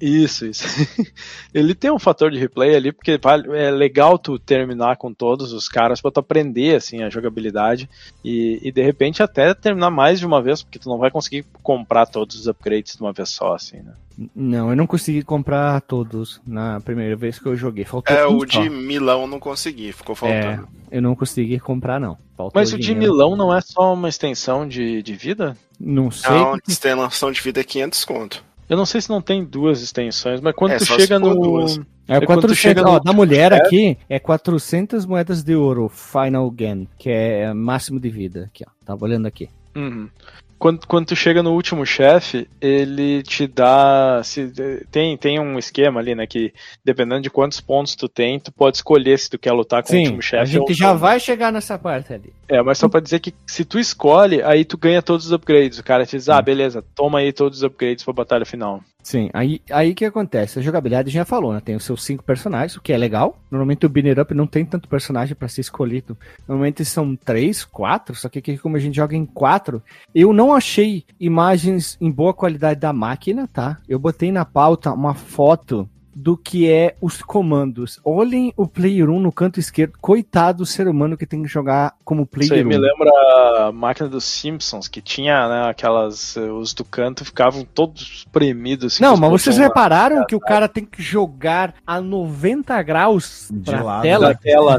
Isso, isso. [laughs] Ele tem um fator de replay ali, porque é legal tu terminar com todos os caras pra tu aprender, assim, a jogabilidade e, e de repente até terminar mais de uma vez, porque tu não vai conseguir comprar todos os upgrades de uma vez só, assim, né? Não, eu não consegui comprar todos na primeira vez que eu joguei. Faltou É, um o só. de Milão eu não consegui, ficou É, faltando. eu não consegui comprar, não. Faltou Mas o de. Milão não é só uma extensão de, de vida? Não sei. Não, extensão de vida é 500 conto. Eu não sei se não tem duas extensões, mas quando É, tu chega no. duas. É É quando tu 400, chega ó, no da mulher chefe- aqui é 400 moedas de ouro, Final Gain, que é máximo de vida. Aqui, ó. Tava olhando aqui. Uhum. Quando, quando tu chega no último chefe, ele te dá. Se, tem, tem um esquema ali, né? Que dependendo de quantos pontos tu tem, tu pode escolher se tu quer lutar com o Sim, último a chefe. ou gente já não. vai chegar nessa parte ali. É, mas só pra dizer que se tu escolhe, aí tu ganha todos os upgrades. O cara te diz, ah, beleza, toma aí todos os upgrades pra batalha final. Sim, aí aí que acontece? A jogabilidade já falou, né? Tem os seus cinco personagens, o que é legal. Normalmente o Binner Up não tem tanto personagem pra ser escolhido. Normalmente são três, quatro, só que aqui como a gente joga em quatro, eu não achei imagens em boa qualidade da máquina, tá? Eu botei na pauta uma foto do que é os comandos. Olhem o Player 1 no canto esquerdo. Coitado do ser humano que tem que jogar como Isso aí Player 1. me lembra a máquina dos Simpsons, que tinha, né, aquelas. eh, Os do canto ficavam todos premidos. assim, Não, mas vocês botões lá. repararam que o cara tem que jogar a 90 graus De pra lado, tela? Da tela, né?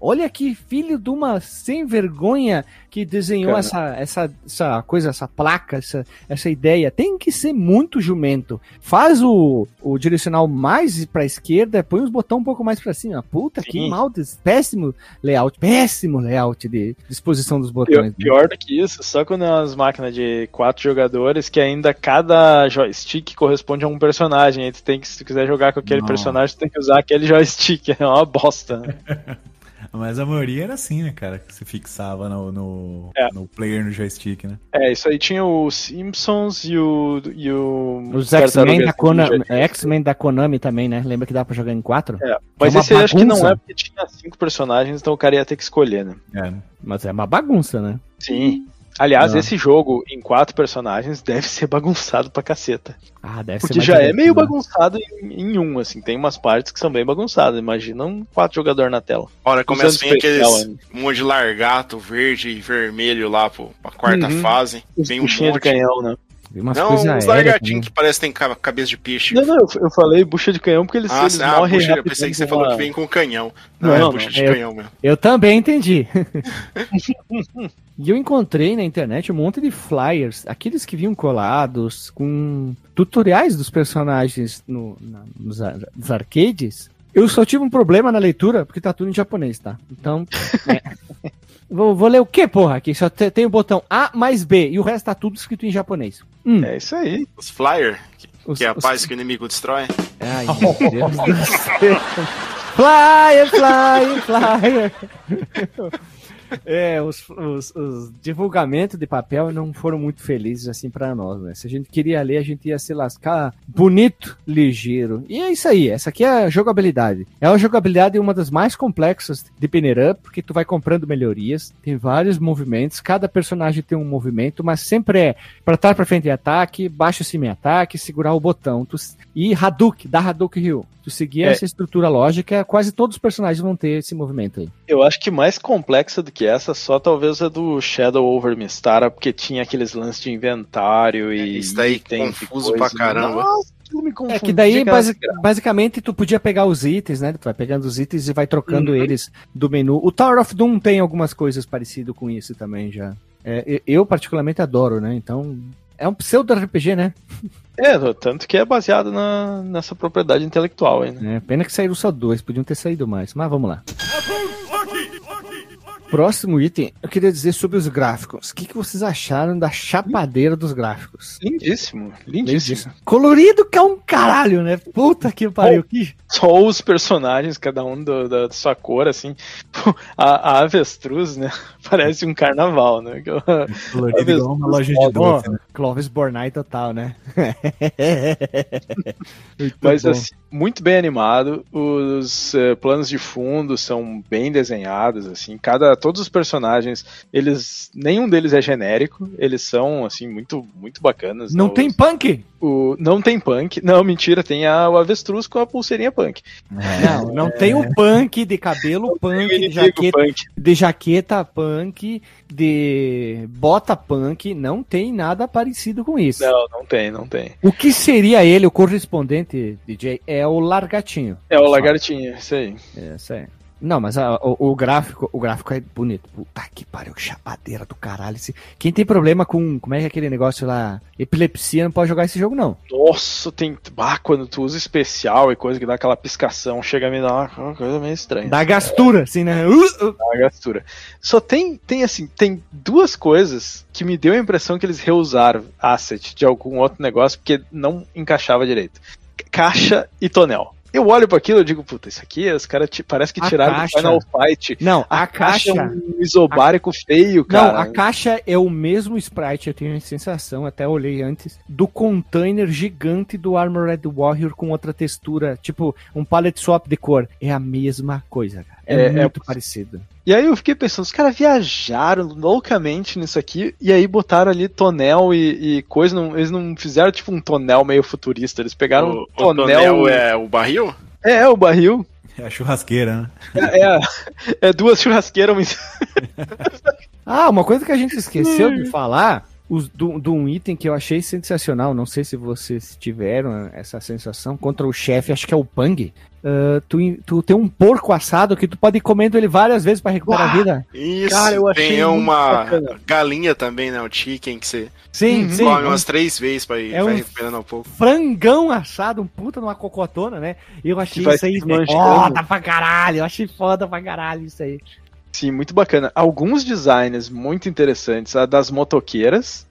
Olha que filho de uma sem vergonha que desenhou Cara. essa, essa, essa coisa, essa placa, essa, essa ideia. Tem que ser muito jumento. Faz o, o direcional mais pra esquerda, põe os botões um pouco mais pra cima. Puta, que Sim. mal, des- péssimo layout, péssimo layout de disposição dos Pior, botões. né? pior do que isso, só quando é umas máquinas de quatro jogadores, que ainda cada joystick corresponde a um personagem. Aí tu tem que, se tu quiser jogar com aquele Não. personagem, tu tem que usar aquele joystick. [laughs] É uma bosta. né? [laughs] Mas a maioria era assim, né, cara? Que se fixava no, no, É. no player no joystick, né? É, isso aí tinha o Simpsons e o. E o Os X-Men da, Konami. X-Men da Konami também, né? Lembra que dá pra jogar em quatro? É, mas É esse aí acho que não bagunça. é porque tinha cinco personagens, então o cara ia ter que escolher, né? É. Mas é uma bagunça, né? Sim. Aliás, Não. esse jogo em quatro personagens [laughs] deve ser bagunçado pra caceta. Ah, deve Porque ser já é meio né? bagunçado em, em um, assim. Tem umas partes que são bem bagunçadas. Imagina um quatro jogadores na tela. Hora começa a vir aqueles especial, um monte de largato verde e vermelho lá pro, pra quarta Uhum. fase. Os Vem um monte. canhão, né? Vi umas Não, coisas uns também. que parecem que tem ca- cabeça de peixe. Não, não, eu, falei bucha de canhão porque eles, ah, eles ah, morrem bucha, eu pensei que você falou que vem com canhão. Não, Não, é não, bucha de eu- canhão mesmo. Eu também entendi. [laughs] e eu encontrei na internet um monte de flyers, aqueles que vinham colados com tutoriais dos personagens no, na- nos, ar- nos arcades. Eu só tive um problema na leitura, porque tá tudo em japonês, tá? Então. é. [laughs] Vou, vou ler o que, porra? Aqui só te- tem o botão A mais B e o resto tá tudo escrito em japonês. Hum, É isso aí. Os flyer, que, os- que é a os- paz que o inimigo destrói. Ai, [laughs] meu Deus do céu. Flyer, flyer, flyer. [laughs] É, os, os, os divulgamentos de papel não foram muito felizes assim pra nós, né? Se a gente queria ler, a gente ia se lascar bonito, ligeiro. E é isso aí, essa aqui é a jogabilidade. É uma jogabilidade uma das mais complexas de Pinner porque tu vai comprando melhorias, tem vários movimentos, cada personagem tem um movimento, mas sempre é pra trás pra frente em ataque, baixo cima em ataque, segurar o botão. Tu, e Hadouken, dá Hadouken Ryu. Tu seguir É. essa estrutura lógica, quase todos os personagens vão ter esse movimento aí. Eu acho que mais complexa do que essa, só talvez a do Shadow over Mistara, porque tinha aqueles lances de inventário e. Isso daí e confuso pra caramba. Nossa, aquilo me É que daí, aquela basi- desgraça. basicamente, tu podia pegar os itens, né? Tu vai pegando os itens e vai trocando Uhum. eles do menu. O Tower of Doom tem algumas coisas parecidas com isso também já. É, eu- eu, particularmente, adoro, né? Então, é um pseudo-RPG, né? É, tanto que é baseado na, nessa propriedade intelectual aí, né? É, pena que saíram só dois, podiam ter saído mais. Mas vamos lá. Próximo item, eu queria dizer sobre os gráficos. O que, que vocês acharam da chapadeira dos gráficos? Lindíssimo, lindíssimo. Colorido que é um caralho, né? Puta que pariu. Que... Só os personagens, cada um do- da, da sua cor, assim. [laughs] A, a avestruz, né? [laughs] Parece um carnaval, né? Colorido igual uma loja de doce, né? Clovis Bornai total, né? [laughs] Muito Mas bom. assim, muito bem animado. Os eh, planos de fundo são bem desenhados, assim. Cada todos os personagens, eles nenhum deles é genérico. Eles são assim muito muito bacanas. Não né? tem Os- punk? o não tem punk. Não, mentira, tem a, o avestruz com a pulseirinha punk. [laughs] Não, não tem o punk de cabelo punk, de jaqueta, punk. de jaqueta punk, de bota punk. Não tem nada parecido com isso. Não, não tem, não tem. O que seria ele, o correspondente, DJ, é o largatinho. É o lagartinho, isso aí. É. Não, mas a- o, o gráfico, o gráfico é bonito. Puta que pariu, que chapadeira do caralho. Esse- Quem tem problema com, como é que é aquele negócio lá, epilepsia, não pode jogar esse jogo não. Nossa, tem. Ah, quando tu usa especial e coisa que dá aquela piscação, chega a me dar uma coisa meio estranha. Dá gastura, assim, né? Uh, uh. Dá gastura. Só tem, tem assim, tem duas coisas que me deu a impressão que eles reusaram asset de algum outro negócio porque não encaixava direito. Caixa e tonel. Eu olho para aquilo e digo, puta, isso aqui os caras parece que A tiraram caixa. do Final Fight. Não, a, A, caixa. é um isobárico feio, Não, cara. a caixa é o mesmo sprite, eu tenho a sensação, até olhei antes, do container gigante do Armored Warrior com outra textura, tipo um palette swap de cor. É a mesma coisa, cara. É, É- é muito possível. parecido. E aí eu fiquei pensando, os caras viajaram loucamente nisso aqui, e aí botaram ali tonel e, e coisa, não- eles não fizeram tipo um tonel meio futurista, eles pegaram o, um o tonel. tonel é o barril? É, é, o barril. É a churrasqueira, né? É, é, é duas churrasqueiras. mas- Ah, uma coisa que a gente [laughs] esqueceu de falar, os, do, de um item que eu achei sensacional, não sei se vocês tiveram essa sensação, contra o chefe, acho que é o Pang. Ah, tu, tu tem um porco assado que tu pode ir comendo ele várias vezes pra recuperar a Uau! vida. Isso, Cara, eu achei tem uma bacana. galinha também, né? O chicken que você Sim, Uhum. sim. come um umas três vezes pra ir é um- recuperando um pouco. frangão assado, um puta numa cocotona, né? Eu achei isso aí foda pra caralho. Eu achei foda pra caralho isso aí. Sim, muito bacana. Alguns designs muito interessantes. A das motoqueiras.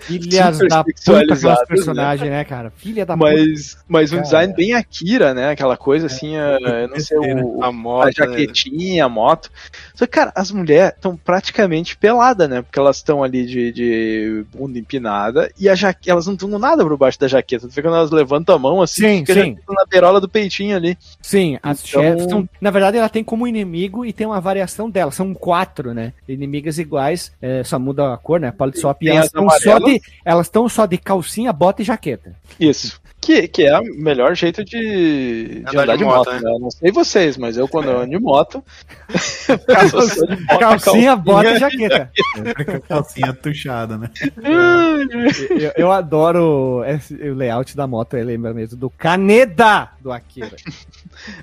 Filhas da puta sexualizadas, aquelas né? né, cara? Filha da puta. Mas, mas um Cara. design bem Akira, né? Aquela coisa assim, a- eu não sei, o, A a moto. né? jaquetinha, a moto. Só que, cara, as mulheres estão praticamente peladas, né? Porque elas estão ali de, de bunda empinada e a jaque... elas não estão nada por baixo da jaqueta. Tu vê quando elas levantam a mão assim, Sim, a sim. na beirola do peitinho ali. Sim, as Então- chefes são. Na verdade, ela tem como inimigo e tem uma variação dela. São quatro, né? Inimigas iguais, é, só muda a cor, né? E Tem elas as estão só de. Elas estão só de calcinha, bota e jaqueta. Isso. Que, que é o melhor jeito de, de andar, de moto, né? Eu Não sei vocês, mas eu quando eu ando de moto. [laughs] de moto, calcinha, bota e jaqueta. Calcinha tuchada, né? [laughs] eu, eu adoro esse- o layout da moto, ele lembra mesmo do Caneda do Akira.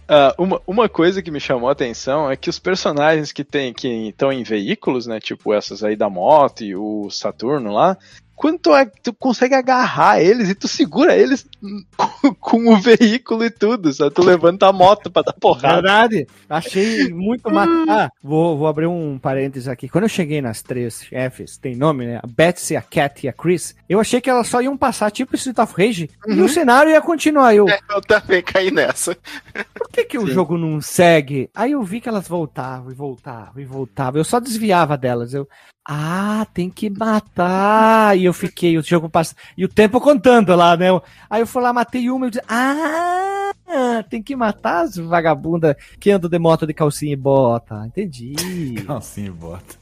Ah, uma, uma coisa que me chamou a atenção é que os personagens que tem que estão em veículos, né? Tipo essas aí da moto e o Saturno lá. Quando tu, a- tu consegue agarrar eles e tu segura eles [laughs] com, com o veículo e tudo, sabe? Tu levanta a moto pra dar porrada. Verdade, achei muito massa. Ah, vou, vou abrir um parênteses aqui. Quando eu cheguei nas três chefes, tem nome, né? A Betsy, a Cat e a Chris, eu achei que elas só iam passar tipo Street of Rage e o cenário ia continuar. Eu, É, eu também caí nessa. por que, que o jogo não segue? Aí eu vi que elas voltavam e voltavam e voltavam. Eu só desviava delas. Eu, ah, tem que matar. E eu fiquei, o jogo passa. E o tempo contando lá, né? Aí eu fui lá, matei uma e eu disse, ah, tem que matar as vagabundas que andam de moto de calcinha e bota. Entendi. [laughs] Calcinha e bota.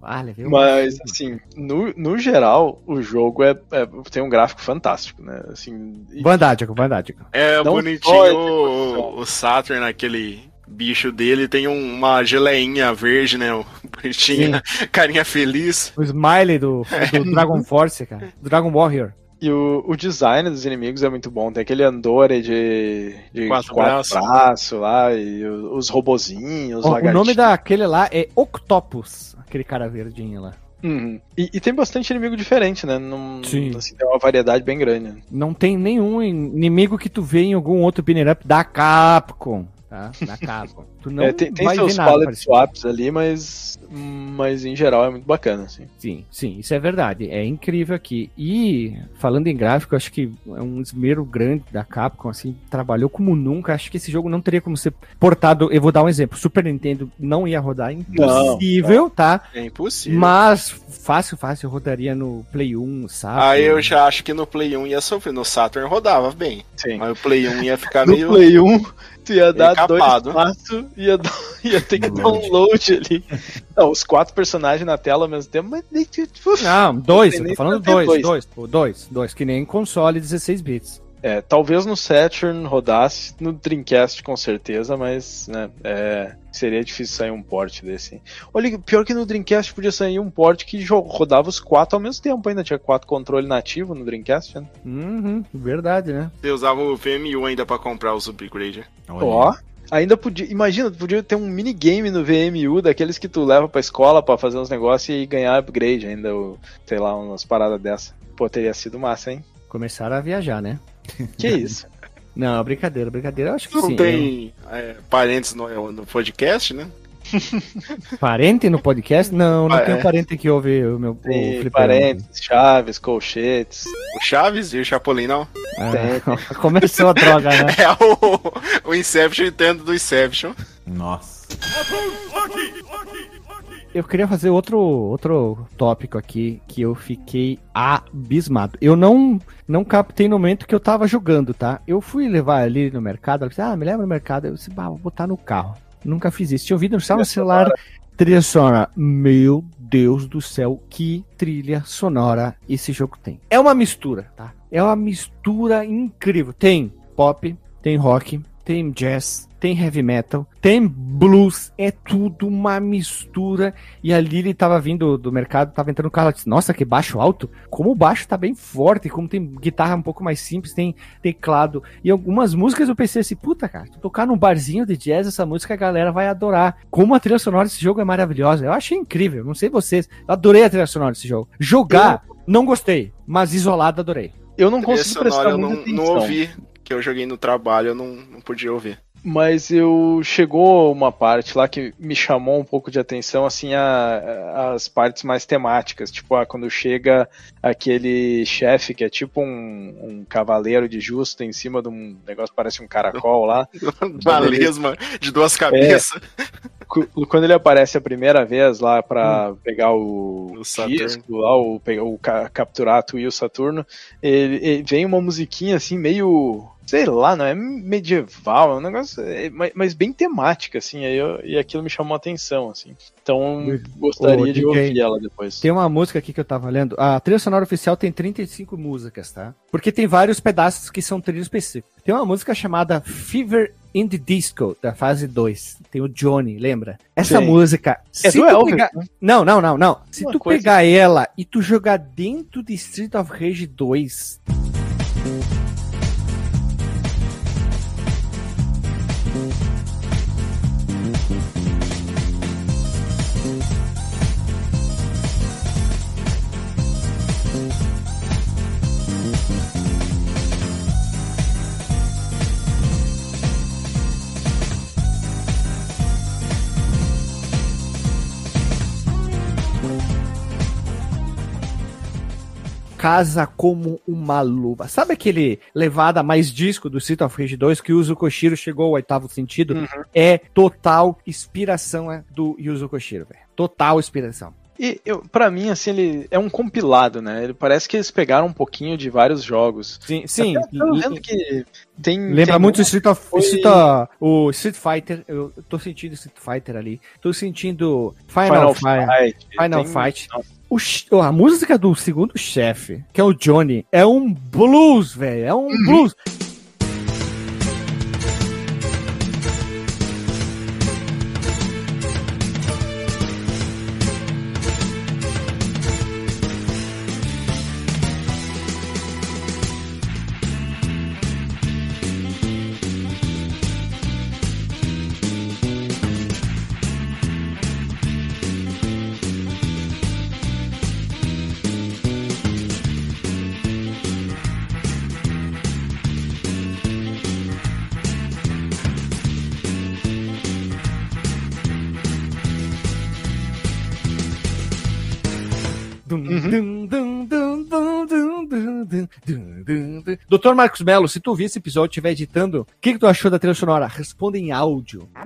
Vale, viu? Mas, assim, no, no geral, o jogo é, é- tem um gráfico fantástico, né? Assim, e- Verdade, verdade. É Não bonitinho a o, o Saturn, aquele bicho dele, tem um- uma geleinha verde, né? o Bonitinho, [laughs] carinha feliz. O smiley do, [laughs] do Dragon Force, cara. Do Dragon Warrior. E o, o design dos inimigos é muito bom. Tem aquele Andore de, de Quatro quatro, braços. braços lá, e o- os robozinhos, os Ó, o nome daquele lá é Octopus. Aquele cara verdinho lá. Uhum. E, e tem bastante inimigo diferente, né? Não, Sim. assim, tem uma variedade bem grande. né? Não tem nenhum inimigo que tu vê em algum outro binner up da Capcom. Tá? Da Capcom. Tu não É, tem tem vai seus ver nada palette swaps ali, mas, mas em geral é muito bacana. Assim. Sim, sim, isso é verdade. É incrível aqui. E, falando em gráfico, acho que é um esmero grande da Capcom, assim, trabalhou como nunca. Acho que esse jogo não teria como ser portado. Eu vou dar um exemplo: Super Nintendo não ia rodar, impossível, tá? É impossível. Mas fácil, fácil, rodaria no Play 1, sabe? Aí eu já acho que no Play 1 ia sofrer. No Saturn rodava bem. Sim. Mas o Play 1 ia ficar No meio. Play 1, tu ia dar capado. dois passos e ia, dar- [laughs] ia ter que dar um Download. load ali. Não, os quatro personagens na tela ao mesmo tempo, mas tipo, Não, dois, eu tô falando dois, dois. dois, dois, que nem console 16 bits. É, talvez no Saturn rodasse, no Dreamcast com certeza, mas né, é, seria difícil sair um port desse. Olha, pior que no Dreamcast podia sair um port que rodava os quatro ao mesmo tempo ainda, tinha quatro controle nativo no Dreamcast. Né? Uhum, verdade, né? Você usava o VMU ainda pra comprar os upgrade. Ó, ainda podia, imagina, podia ter um minigame no VMU daqueles que tu leva pra escola pra fazer uns negócios e ganhar upgrade ainda, ou, sei lá, umas paradas dessa. Pô, teria sido massa, hein? Começaram a viajar, né? Que isso? [laughs] Não, brincadeira, brincadeira. Eu acho que Não sim. tem é, parentes no, no podcast, né? [laughs] Parente no podcast? Não, não Ah, tenho é. parente que ouve o meu o Tem parentes, chaves, colchetes. O Chaves e o Chapolin, não. É, [laughs] Começou a droga, né? É o, o Inception entendo do Inception. Nossa. Eu queria fazer outro, outro tópico aqui que eu fiquei abismado. Eu não não captei no momento que eu tava jogando, tá? Eu fui levar ali no mercado, ela disse, ah, me leva no mercado. Eu disse, bah, vou botar no carro. Nunca fiz isso. Tinha ouvido no celular trilha sonora. Meu Deus do céu, que trilha sonora esse jogo tem. É uma mistura, tá? É uma mistura incrível. Tem pop, tem rock, tem jazz, tem heavy metal, tem blues, é tudo uma mistura. E a Lily tava vindo do mercado, tava entrando no carro, disse, nossa, que baixo alto. Como o baixo tá bem forte, como tem guitarra um pouco mais simples, tem teclado. E algumas músicas eu pensei assim, puta, cara, tu tocar num barzinho de jazz, essa música a galera vai adorar. Como a trilha sonora desse jogo é maravilhosa. Eu achei incrível, não sei vocês. Eu adorei a trilha sonora desse jogo. Jogar, não gostei, mas isolado adorei. Eu não sonora prestar eu não, atenção. não ouvi, que eu joguei no trabalho, eu não, não podia ouvir. Mas eu chegou uma parte lá que me chamou um pouco de atenção, assim, a, as partes mais temáticas. Tipo, ah, quando chega aquele chefe que é tipo um, um cavaleiro de justo em cima de um negócio que parece um caracol lá. [laughs] Uma lesma de duas cabeças. Cu- Quando ele aparece a primeira vez lá pra pegar o, O Saturno. disco lá, o, pegar, o ca- capturar a Tui e o Saturno, ele, ele- vem uma musiquinha assim, meio. Sei lá, não é medieval, é um negócio. é, mas, bem temática, assim, aí eu- e aquilo me chamou a atenção, assim. Então gostaria de ouvir ela depois. Tem uma música aqui que eu tava lendo. A trilha sonora oficial tem 35 músicas, tá? Porque tem vários pedaços que são trilha específica. Tem uma música chamada Fever in the Disco, da fase 2. Tem o Johnny, lembra? Essa Sim. música. É se tu Elvis, pegar- né? Não, não, não, não. Se Uma tu coisa- pegar ela e tu jogar dentro de Street of Rage 2. Casa como uma luva. Sabe aquele levada mais disco do Street of Rage 2 que o Yuzo Koshiro chegou ao oitavo sentido? Uhum. É total inspiração é, do Yuzo Koshiro, velho. Total inspiração. E eu, pra mim, assim, ele é um compilado, né? Ele parece que eles pegaram um pouquinho de vários jogos. Sim, sim. Eu vendo que tem. Lembra tem muito o Street of foi- Street, of- o Street Fighter. Eu tô sentindo Street Fighter ali. Tô sentindo Final, Final Fight. Fight. Final tem- Fight. Nossa, O a música do segundo chefe, que é o Johnny, é um blues, velho. É um blues. Doutor Marcos Melo, se tu ouvir esse episódio e estiver editando, o que, que tu achou da trilha sonora? Responda em áudio. [laughs]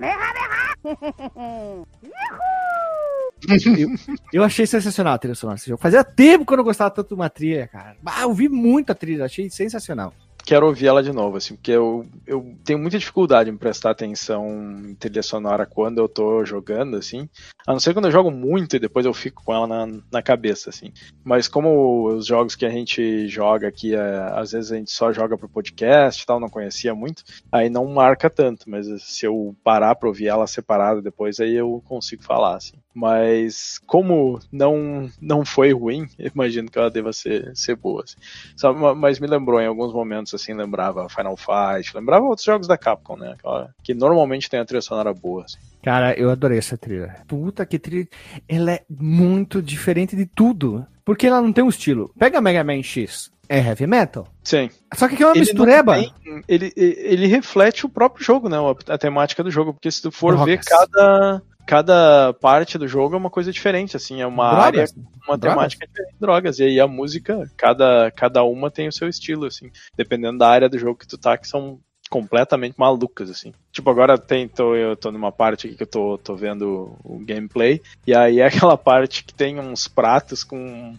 eu, eu achei sensacional a trilha sonora desse jogo. Fazia tempo que eu não gostava tanto de uma trilha, cara. Ah, eu vi muito a trilha, achei sensacional. Quero ouvir ela de novo, assim, porque eu, eu tenho muita dificuldade em prestar atenção em trilha sonora quando eu tô jogando, assim. A não ser quando eu jogo muito e depois eu fico com ela na, na cabeça, assim. Mas como os jogos que a gente joga aqui, é, às vezes a gente só joga pro podcast e tal, não conhecia muito, aí não marca tanto, mas se eu parar pra ouvir ela separada depois, aí eu consigo falar, assim. Mas como não, não foi ruim, eu [laughs] imagino que ela deva ser, ser boa, assim. Sabe, mas me lembrou em alguns momentos, assim, lembrava Final Fight, lembrava outros jogos da Capcom, né? Aquela- que normalmente tem a trilha sonora boa, assim. Cara, eu adorei essa trilha. Puta que trilha. Ela é muito diferente de tudo. Porque ela não tem um estilo. Pega Mega Man X. É heavy metal. Sim. Só que aqui é uma Ele mistureba. tem- ele, ele reflete o próprio jogo, né? A, a temática do jogo, porque se tu for ver cada, cada parte do jogo é uma coisa diferente, assim, é uma área Drogas. uma Drogas. temática diferente de drogas. E aí a música, cada, cada uma tem o seu estilo, assim. Dependendo da área do jogo que tu tá, que são completamente malucas, assim. Tipo, agora tem, tô, eu tô numa parte aqui que eu tô, tô vendo o gameplay, e aí é aquela parte que tem uns pratos com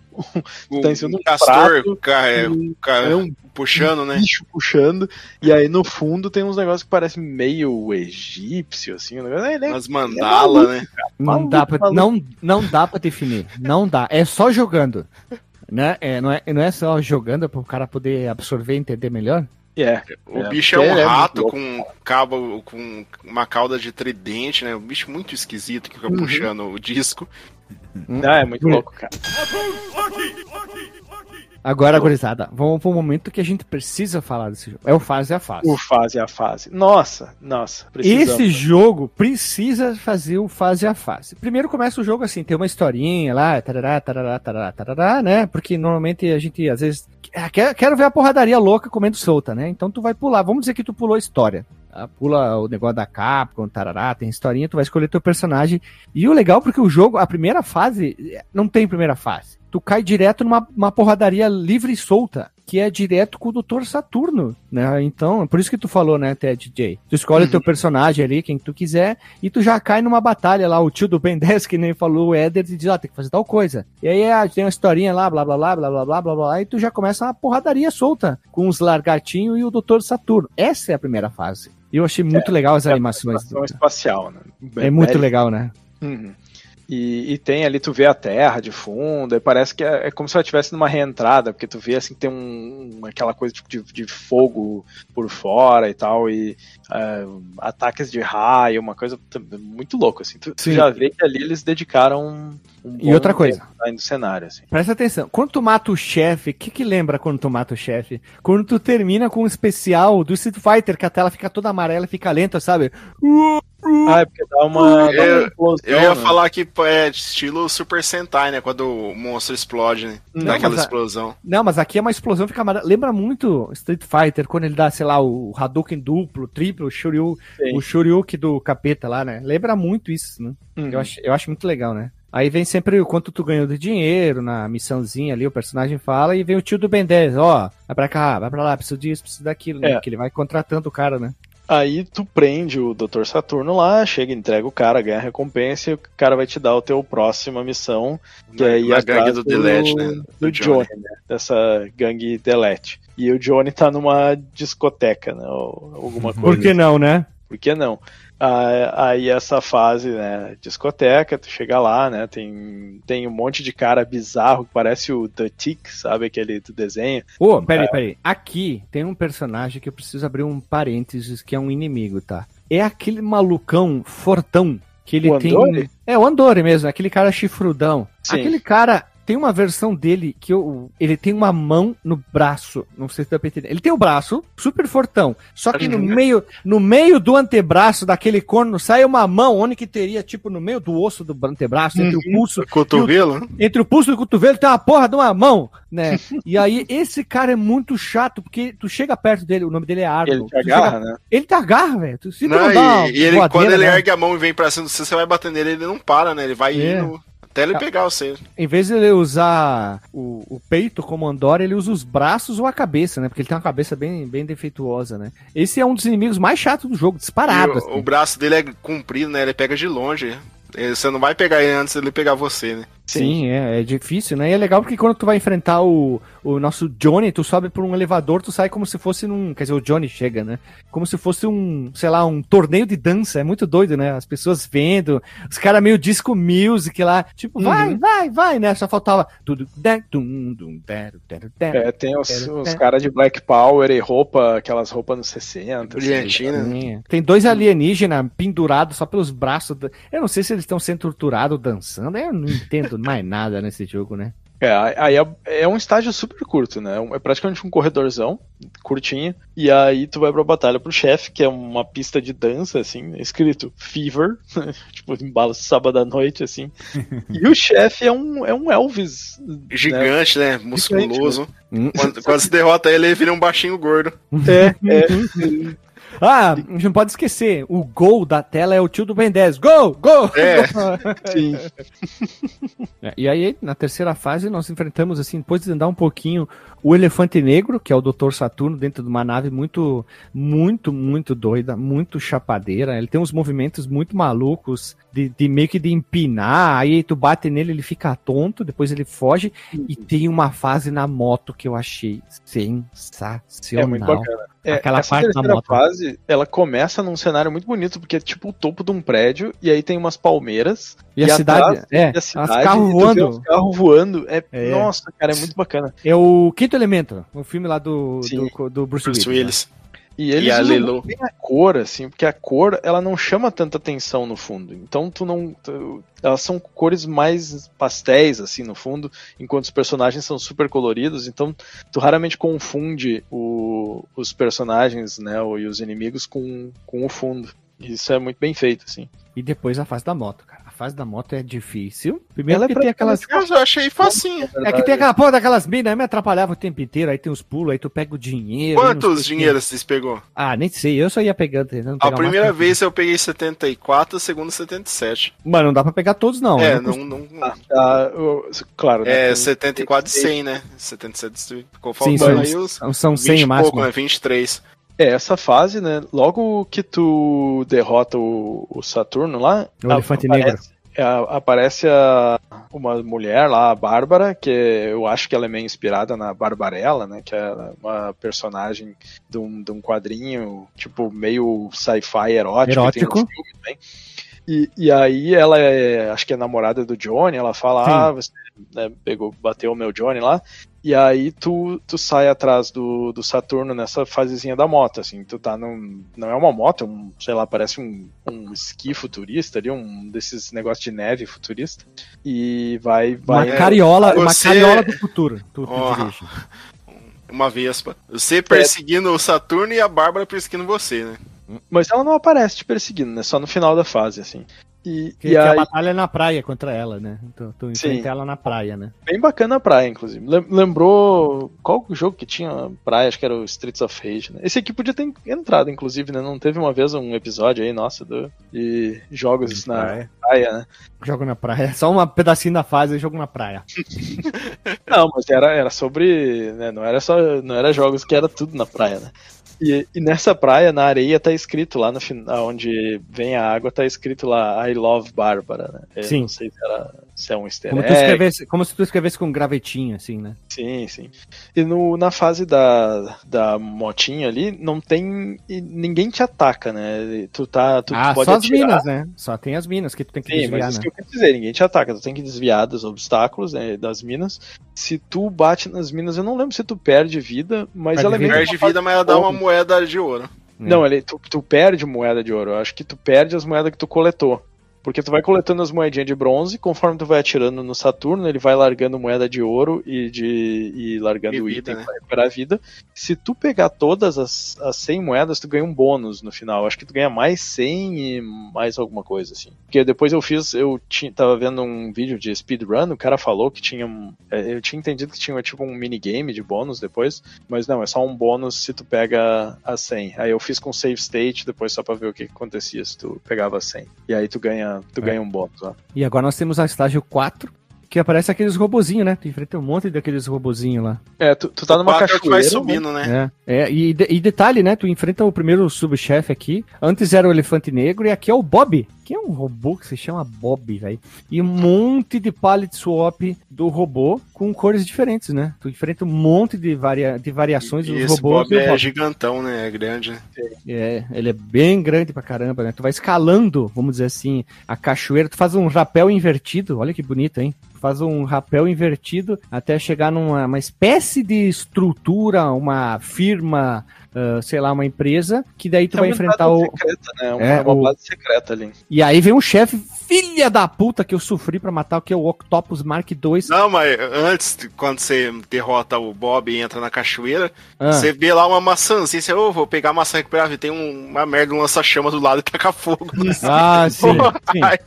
O [laughs] Tá em cima de um castor prato, ca- é, um, ca- é um puxando, né? bicho puxando, e aí no fundo tem uns negócios que parecem meio egípcio, assim, um negócio, é, né? Umas mandalas, né? Não Maluco, dá, pra, maluco. não, não dá pra definir. Não dá. É só jogando. Né? É, não, é, não é só jogando para o cara poder absorver e entender melhor? É, O É, bicho é porque um ele é muito rato com cabo, com uma cauda de tridente, né? Um bicho muito esquisito que fica Uhum. puxando o disco. não, é muito louco, cara. Agora, gurizada, vamos para um momento que a gente precisa falar desse jogo. É o fase a fase. O fase a fase. Nossa, nossa. precisamos. Esse jogo precisa fazer o fase a fase. Primeiro começa o jogo assim, tem uma historinha lá, tarará, tarará, tarará, tarará, né? Porque normalmente a gente, às vezes, ah, quer, quero ver a porradaria louca comendo solta, né? Então tu vai pular. Vamos dizer que tu pulou a história. A- pula o negócio da Capcom, tarará, tem historinha, tu vai escolher teu personagem. E o legal porque o jogo, a primeira fase, eh, não tem primeira fase. Tu cai direto numa uma porradaria livre e solta, que é direto com o Dr. Saturno, né? Então, é por isso que tu falou, né, Ted J. Tu escolhe Uhum. teu personagem ali, quem tu quiser, e tu já cai numa batalha lá, o tio do Ben [laughs] 10, que nem falou, o Éder, e diz, ó, tem que fazer tal coisa. E aí ah, tem uma historinha lá, blá, blá, blá, blá, blá, blá, blá, blá, e tu já começa uma porradaria solta, com os largatinhos e o Dr. Saturno. Essa é a primeira fase. Eu achei muito legal as É animações. Estação espacial, né? É muito legal, né? Uhum. E, e tem ali, tu vê a terra de fundo, e parece que é, é como se ela estivesse numa reentrada, porque tu vê assim que tem um, aquela coisa tipo, de, de fogo por fora e tal, e ah, ataques de raio, uma coisa muito louca, assim. Tu, tu já vê que ali eles dedicaram um, E outra coisa. no cenário, assim. Presta atenção. Quando tu mata o chefe, o que que lembra quando tu mata o chefe? Quando tu termina com um especial do Street Fighter, que a tela fica toda amarela e fica lenta, sabe? Ah, é porque dá uma, dá Eu- uma explosão, Eu ia né? falar que é estilo Super Sentai, né? Quando o monstro explode, né? Não, Dá aquela a- explosão. Não, mas aqui é uma explosão, fica amarela. Lembra muito Street Fighter, quando ele dá, sei lá, o Hadouken duplo, triplo, o Shuryu, Sim. o Shoryuken do capeta lá, né? Lembra muito isso, né? Uhum. Eu, acho, eu acho muito legal, né? Aí vem sempre o quanto tu ganhou de dinheiro na missãozinha ali, o personagem fala, e vem o tio do Ben 10, ó, vai pra cá, vai pra lá, preciso disso, preciso daquilo, né? É. Que ele vai contratando o cara, né? Aí tu prende o Dr. Saturno lá, chega, entrega o cara, ganha a recompensa e o cara vai te dar o teu próxima missão, que Na- é ir na gangue do Delete, né? Do, Johnny, né? Dessa gangue Delete. E o Johnny tá numa discoteca, né? Ou alguma coisa. Por que não, né? Por que não? Aí essa fase, né, discoteca, tu chega lá, né, tem, tem um monte de cara bizarro que parece o The Tick, sabe, aquele do desenho. Ô, peraí, peraí. Aqui tem um personagem que eu preciso abrir um parênteses, que é um inimigo, tá? É aquele malucão fortão que ele O tem. Andori? É o Andori mesmo, aquele cara chifrudão. Sim. Aquele cara. Tem uma versão dele que eu, ele tem uma mão no braço. Não sei se dá pra entender. Ele tem o braço super fortão. Só que no Uhum. meio, no meio do antebraço daquele corno sai uma mão, onde que teria, tipo, no meio do osso do antebraço, entre o pulso Cotovelo? entre o pulso e o cotovelo tem uma porra de uma mão, né? [laughs] E aí, esse cara é muito chato, porque tu chega perto dele, o nome dele é Arnold. Ele te agarra, chega- né? Ele te agarra, velho. Se Não, não e, e ele, quando ele né? ergue a mão e vem pra cima você, você vai bater nele, ele não para, né? Ele vai É. indo até ele pegar você. Em vez de ele usar o, o peito como Andorra, ele usa os braços ou a cabeça, né? Porque ele tem uma cabeça bem, bem defeituosa, né? Esse é um dos inimigos mais chatos do jogo, disparado. O, assim. o braço dele é comprido, né? Ele pega de longe. Você não vai pegar ele antes dele pegar você, né? Sim, é, é difícil, né? E é legal porque quando tu vai enfrentar o, o nosso Johnny, tu sobe por um elevador, tu sai como se fosse num. Quer dizer, o Johnny chega, né? Como se fosse um, sei lá, um torneio de dança. É muito doido, né? As pessoas vendo, os caras meio disco music lá, tipo, vai, vai, vai, né? Só faltava tudo. É, tem os, os caras de Black Power e roupa, aquelas roupas nos 60. Brilhantina. Tem dois alienígenas pendurados só pelos braços. Eu não sei se eles estão sendo torturados dançando. Eu não entendo mais nada nesse jogo, né? É, aí é, é um estágio super curto, né? É praticamente um corredorzão, curtinho. E aí tu vai pra batalha pro chefe, que é uma pista de dança, assim, escrito Fever, [laughs] tipo, embalo sábado à noite, assim. e o chefe é um, é um Elvis. né? Gigante, né? Musculoso. Hum. Quando, quando você derrota ele, ele vira um baixinho gordo. É, é. [laughs] Ah, a gente não pode esquecer, o gol da tela é o tio do Ben 10. Gol! Gol! É. [laughs] Sim. É, E aí, na terceira fase, nós enfrentamos, assim, depois de andar um pouquinho, o Elefante Negro, que é o Dr. Saturno, dentro de uma nave muito, muito, muito doida, muito chapadeira. Ele tem uns movimentos muito malucos, de, de meio que de empinar, aí tu bate nele, ele fica tonto, depois ele foge, e tem uma fase na moto que eu achei sensacional. É muito bacana. É, Aquela parte da moto. fase, ela começa num cenário muito bonito, porque é tipo o topo de um prédio, e aí tem umas palmeiras, E a E cidade, atrás, é, e a os cidade, carros tu vê voando. os carros voando. É, É. Nossa, cara, é muito bacana. É o Quinto Elemento, o filme lá do, Sim. do, do Bruce, Bruce Willis. Willis. E eles E a usam bem a cor, assim, porque a cor, ela não chama tanta atenção no fundo. Então tu não... tu- elas são cores mais pastéis, assim, no fundo, enquanto os personagens são super coloridos. Então tu raramente confunde o- os personagens, né, e os inimigos com, com o fundo. Isso é muito bem feito, assim. E depois a fase da moto, cara. Fase da moto é difícil. Primeiro Ela é que pra- tem aquelas. Eu achei facinho. É que tem aquela porra daquelas minas, me atrapalhava o tempo inteiro, aí tem os pulos, aí tu pega o dinheiro. aí não Quantos dinheiros vocês pegou? Ah, nem sei, eu só ia pegando. A primeira vez eu peguei 74, a segunda 77. Mano, não dá pra pegar todos, não. é, Eu não, costumo- não, Ah, ah, eu- claro, né? É, tem- 74 e 100, né? 77 ficou Sim, faltando são, aí os são, são 20 100 e o máximo. pouco, né? 23. É, essa fase, né? Logo que tu derrota o, o Saturno lá. O elefante aparece, é, aparece a- uma mulher lá, a Bárbara, que eu acho que ela é meio inspirada na Barbarella, né? Que é uma personagem de um, de um quadrinho, tipo, meio sci-fi erótico. Erótico. no filme também. E, e aí ela é, acho que é namorada do Johnny, ela fala, Sim. ah, você né, pegou, bateu o meu Johnny lá. E aí tu, tu sai atrás do, do Saturno nessa fasezinha da moto, assim, tu tá num. Não é uma moto, é um, sei lá, parece um, um esqui futurista ali, um desses negócios de neve futurista. E vai. Uma vai cariola, uma Você- cariola do futuro. Tu, tu dirige. [laughs] Uma Vespa. Você perseguindo o Saturno e a Bárbara perseguindo você, né? Mas ela não aparece te perseguindo, né? Só no final da fase, assim. E, Que, e que a aí, batalha é na praia contra ela, né? Tu, tu Sim. enfrenta ela na praia, né? bem bacana a praia, inclusive. Lem- Lembrou. Qual o jogo que tinha praia? Acho que era o Streets of Rage, né? Esse aqui podia ter entrado, inclusive, né? Não teve uma vez um episódio aí, nossa, do, de jogos na praia. praia, né? Jogo na praia. Só um pedacinho da fase e jogo na praia. [laughs] Não, mas era, era sobre. Né, não era só. Não era jogos que era tudo na praia, né? E, e nessa praia, na areia, tá escrito lá no final, onde vem a água, tá escrito lá I love Bárbara, né? Eu Sim. Não sei se, era, se é um easter Como, tu escrevesse, como se tu escrevesse com um gravetinho, assim, né? Sim, sim. E no, na fase da, da motinha ali, não tem. e ninguém te ataca, né? Tu tá. Tu, tu ah, pode só as atirar. minas, né? Só tem as minas que tu tem que Sim, desviar, mas isso né? que eu quero dizer, ninguém te ataca, tu tem que desviar dos obstáculos né, das minas. Se tu bate nas minas, eu não lembro se tu perde vida, mas Perde ela é meio que Perde vida, mas ela dá uma. Moeda de ouro. Não, ele, tu, tu perde moeda de ouro. Eu acho que tu perde as moedas que tu coletou. Porque tu vai coletando as moedinhas de bronze, conforme tu vai atirando no Saturno, ele vai largando moeda de ouro e de e largando vida, item né? pra recuperar a vida. Se tu pegar todas as, as 100 moedas, tu ganha um bônus no final. Acho que tu ganha mais 100 e mais alguma coisa assim. Porque depois eu fiz, eu tinha, tava vendo um vídeo de speedrun, o cara falou que tinha um- é, eu tinha entendido que tinha tipo um minigame de bônus depois, mas não, é só um bônus se tu pega a 100. Aí eu fiz com save state depois só pra ver o que, que acontecia se tu pegava a 100. E aí tu ganha, tu É. ganha um bônus, ó. E agora nós temos a estágio 4, que aparece aqueles robozinhos, né? Tu enfrenta um monte daqueles robozinhos lá. É, tu, tu tá numa o que vai cachoeira, né? subindo, né? É, é e, de- e detalhe, né? Tu enfrenta o primeiro subchefe aqui. Antes era o elefante negro e aqui é o Bob, que é um robô que se chama Bob, velho. E um monte de pallet swap do robô com cores diferentes, né? Tu enfrenta um monte de, varia, de variações E dos esse robôs. Bob é Bob. gigantão, né? É grande. né? É, ele é bem grande pra caramba, né? Tu vai escalando, vamos dizer assim, a cachoeira, tu faz um rapel invertido, olha que bonito, hein? Tu faz um rapel invertido até chegar numa uma espécie de estrutura, uma firma, ah, sei lá, uma empresa, que daí tu É vai uma enfrentar base o. secreta, né? Uma, É, uma o- base secreta ali. E aí vem um chefe, filha da puta, que eu sofri pra matar, que é o Octopus Mark II. Não, mas antes, quando você derrota o Bob e entra na cachoeira, Ah, você vê lá uma maçãzinha, você, ô, vou pegar a maçã e recuperar, e tem um- uma merda, um lança-chama do lado e taca fogo. ah, sim, [laughs] sim. Ai,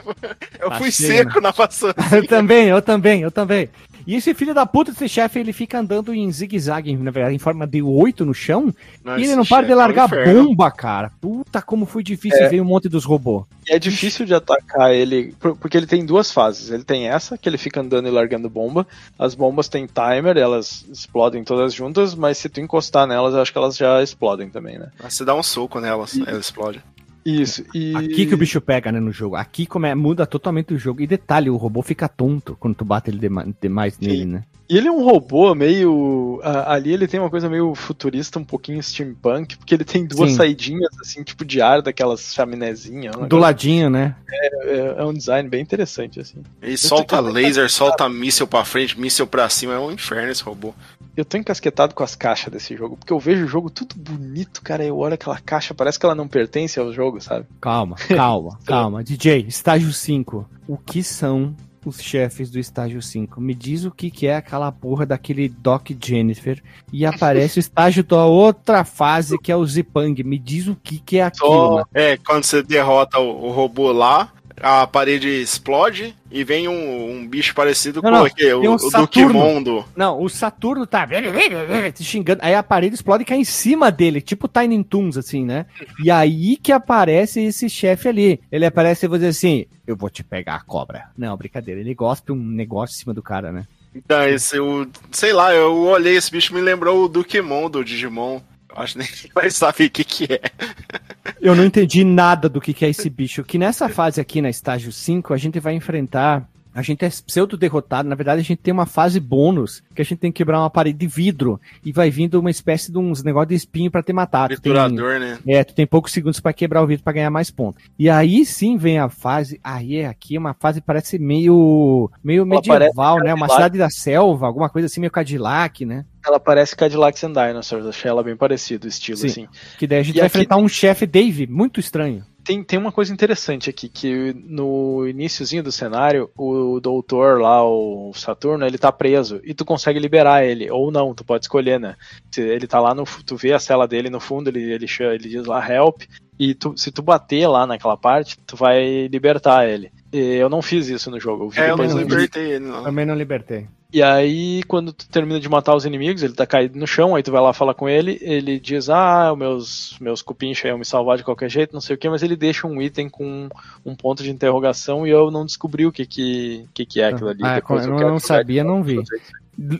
eu fui seco na maçã. [laughs] Eu também, eu também, eu também. E esse filho da puta desse chefe, ele fica andando em zigue-zague, na verdade, em forma de oito no chão, e ele não para de largar bomba, cara. Puta, como foi difícil É. ver um monte dos robôs. E é difícil de atacar ele, por- porque ele tem duas fases. Ele tem essa, que ele fica andando e largando bomba. As bombas têm timer, elas explodem todas juntas, mas se tu encostar nelas, eu acho que elas já explodem também, né? Você dá um soco nelas, ela explode. Isso. E... Aqui que o bicho pega, né, no jogo. Aqui come, muda totalmente o jogo. E detalhe, o robô fica tonto quando tu bate ele dema- demais nele, né? E ele é um robô meio. a- Ali ele tem uma coisa meio futurista, um pouquinho steampunk, porque ele tem duas Sim. saidinhas, assim, tipo de ar daquelas chaminézinhas. Do negócio- ladinho, né? É, é um design bem interessante, assim. Ele solta tô- laser, solta míssel pra frente, míssel pra cima, é um inferno esse robô. Eu tô encasquetado com as caixas desse jogo, porque eu vejo o jogo tudo bonito, cara. Eu olho aquela caixa, parece que ela não pertence ao jogo, sabe? Calma, [laughs] calma, calma. DJ, estágio 5. O que são os chefes do estágio 5? Me diz o que, que é aquela porra daquele Doc Jennifer. E aparece o [laughs] estágio da outra fase, que é o Zipang. Me diz o que, que é aquilo, Só-. É, quando você derrota o, o robô lá, a parede explode e vem um, um bicho parecido Não, com não, o, um o Saturno. Duquimondo. Não, o Saturno tá te xingando. Aí a parede explode e cai em cima dele, tipo Tiny Toons, assim, né? E aí que aparece esse chefe ali. Ele aparece e vai dizer assim: Eu vou te pegar a cobra. Não, brincadeira. Ele gospe um negócio em cima do cara, né? Então, esse, o, sei lá, eu olhei esse bicho, me lembrou o Duquimon do Digimon. Acho que nem vai saber o que que é. Eu não entendi nada do que, que é esse bicho. Que nessa fase aqui, na estágio 5, a gente vai enfrentar. A gente é pseudo derrotado. Na verdade, a gente tem uma fase bônus que a gente tem que quebrar uma parede de vidro e vai vindo uma espécie de uns negócio de espinho pra te matar. Triturador, né? É, tu tem poucos segundos pra quebrar o vidro pra ganhar mais pontos. E aí sim vem a fase. Aí é aqui uma fase que parece meio meio Ela medieval, né? Uma Cadillac. cidade da selva, alguma coisa assim meio Cadillac, né? Ela parece Cadillacs and Dinosaurs, achei ela bem parecida, o estilo, Sim. assim. Que daí a gente E vai aqui- enfrentar um chefe Dave muito estranho. Tem, tem uma coisa interessante aqui, que no iníciozinho do cenário, o doutor lá, o Saturno, ele tá preso, e tu consegue liberar ele, ou não, tu pode escolher, né? Se ele tá lá no, tu vê a cela dele no fundo, ele, ele, ele diz lá help, e tu- se tu bater lá naquela parte, tu vai libertar ele. E eu não fiz isso no jogo, eu vi É, eu não libertei ele, não. Também não libertei. E aí, quando tu termina de matar os inimigos, ele tá caído no chão, aí tu vai lá falar com ele, ele diz, ah, os meus, meus cupincha iam me salvar de qualquer jeito, não sei o que, mas ele deixa um item com um ponto de interrogação e eu não descobri o que que, que, que é aquilo ali. Ah, Depois eu não, quero não sabia, não vi.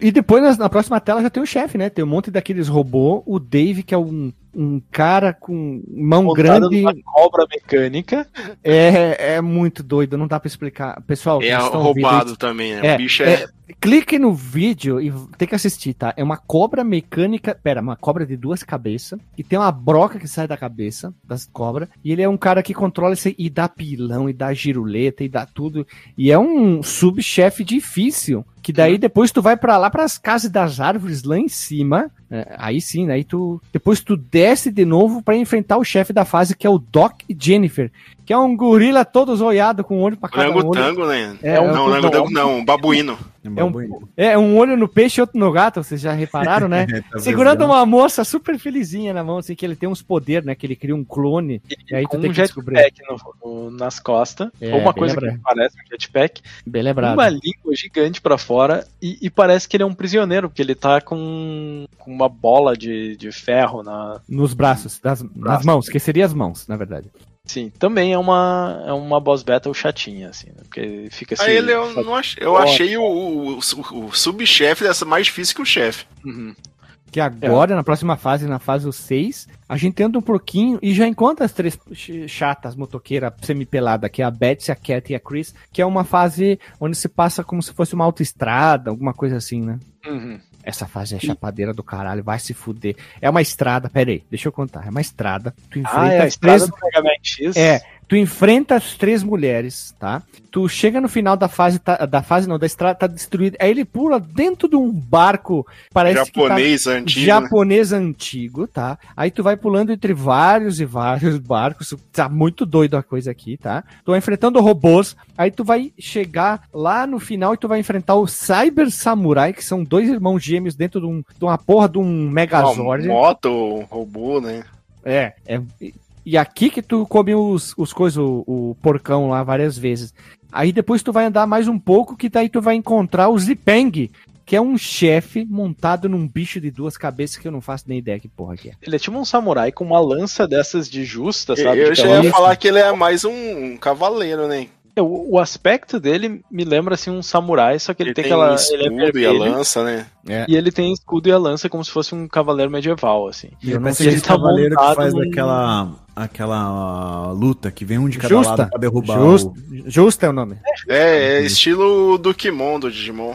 E depois na, na próxima tela já tem o chefe, né? Tem um monte daqueles robôs, o Dave, que é um, um cara com mão Montado grande. numa cobra mecânica. É, é muito doido, não dá pra explicar. Pessoal, É roubado também, né? É, o bicho é. é, clique no vídeo e tem que assistir, tá? É uma cobra mecânica. Pera, uma cobra de duas cabeças. E tem uma broca que sai da cabeça das cobras. E ele é um cara que controla isso e dá pilão, e dá giruleta, e dá tudo. E é um subchefe difícil. Que daí depois tu vai pra lá pras casas das árvores lá em cima. É, aí sim, aí tu. Depois tu desce de novo pra enfrentar o chefe da fase, que é o Doc Jennifer. Que é um gorila todo zoiado com olho pra cada olho. Orangotango, né? É, não, é um- não, orangotango não, um babuíno. É um, é um olho no peixe e outro no gato, vocês já repararam, né? [laughs] Tá Segurando uma moça super felizinha na mão, assim, que ele tem uns poderes, né? Que ele cria um clone. E aí tu com tem um que descobrir. jetpack no- no- nas costas. É, ou uma coisa lembrado. que parece um jetpack. Bem lembrado. Uma língua gigante pra fora e, e parece que ele é um prisioneiro, porque ele tá com, com uma bola de, de ferro na. Nos braços, das, nas Braço. mãos, que seria as mãos, na verdade. Sim, também é uma, é uma boss battle chatinha, assim, né? Porque fica assim. Aí ele eu, não achei, eu achei o, o, o- subchefe dessa mais difícil que o chefe. Uhum. Que agora, na próxima fase, na fase 6, a gente anda um pouquinho e já encontra as três ch- chatas motoqueiras semi-pelada, que é a Betsy, a Cat e a Chris, que é uma fase onde se passa como se fosse uma autoestrada, alguma coisa assim, né? Uhum. Essa fase é chapadeira do caralho, vai se fuder. É uma estrada, pera aí, deixa eu contar. É uma estrada. Tu enfrenta Ah, é a as três. estrada do Mega Man X. É, tu enfrenta as três mulheres, tá? Tu chega no final da fase, tá- da fase não, da estrada tá destruída. Aí ele pula dentro de um barco, parece que tá Japonês antigo. né? japonês antigo, tá? Aí tu vai pulando entre vários e vários [laughs] barcos. Tá muito doido a coisa aqui, tá? Tu vai enfrentando robôs. Aí tu vai chegar lá no final e tu vai enfrentar o Cyber Samurai, que são dois irmãos gêmeos dentro de, um- de uma porra de um Uma Megazord. moto, um robô, né? É, é. E- aqui que tu come os, os coisas, o, o porcão lá várias vezes. Aí depois tu vai andar mais um pouco, que daí tu vai encontrar o Zipeng, que é um chefe montado num bicho de duas cabeças que eu não faço nem ideia que porra que é. Ele é tipo um samurai com uma lança dessas de justa, sabe? eu De já aquela- ia falar que ele é mais um, um cavaleiro, né? É, O, o aspecto dele me lembra assim um samurai, só que ele, Ele tem, tem aquela. escudo ele é e a lança, né? e ele tem escudo e a lança como se fosse um cavaleiro medieval, assim. E Eu não parece sei aquele se tá cavaleiro que montado faz num- aquela, aquela luta que vem um de cada Justa. lado pra derrubar Justo, o... justo é o nome. É, é estilo do Kimon do Digimon.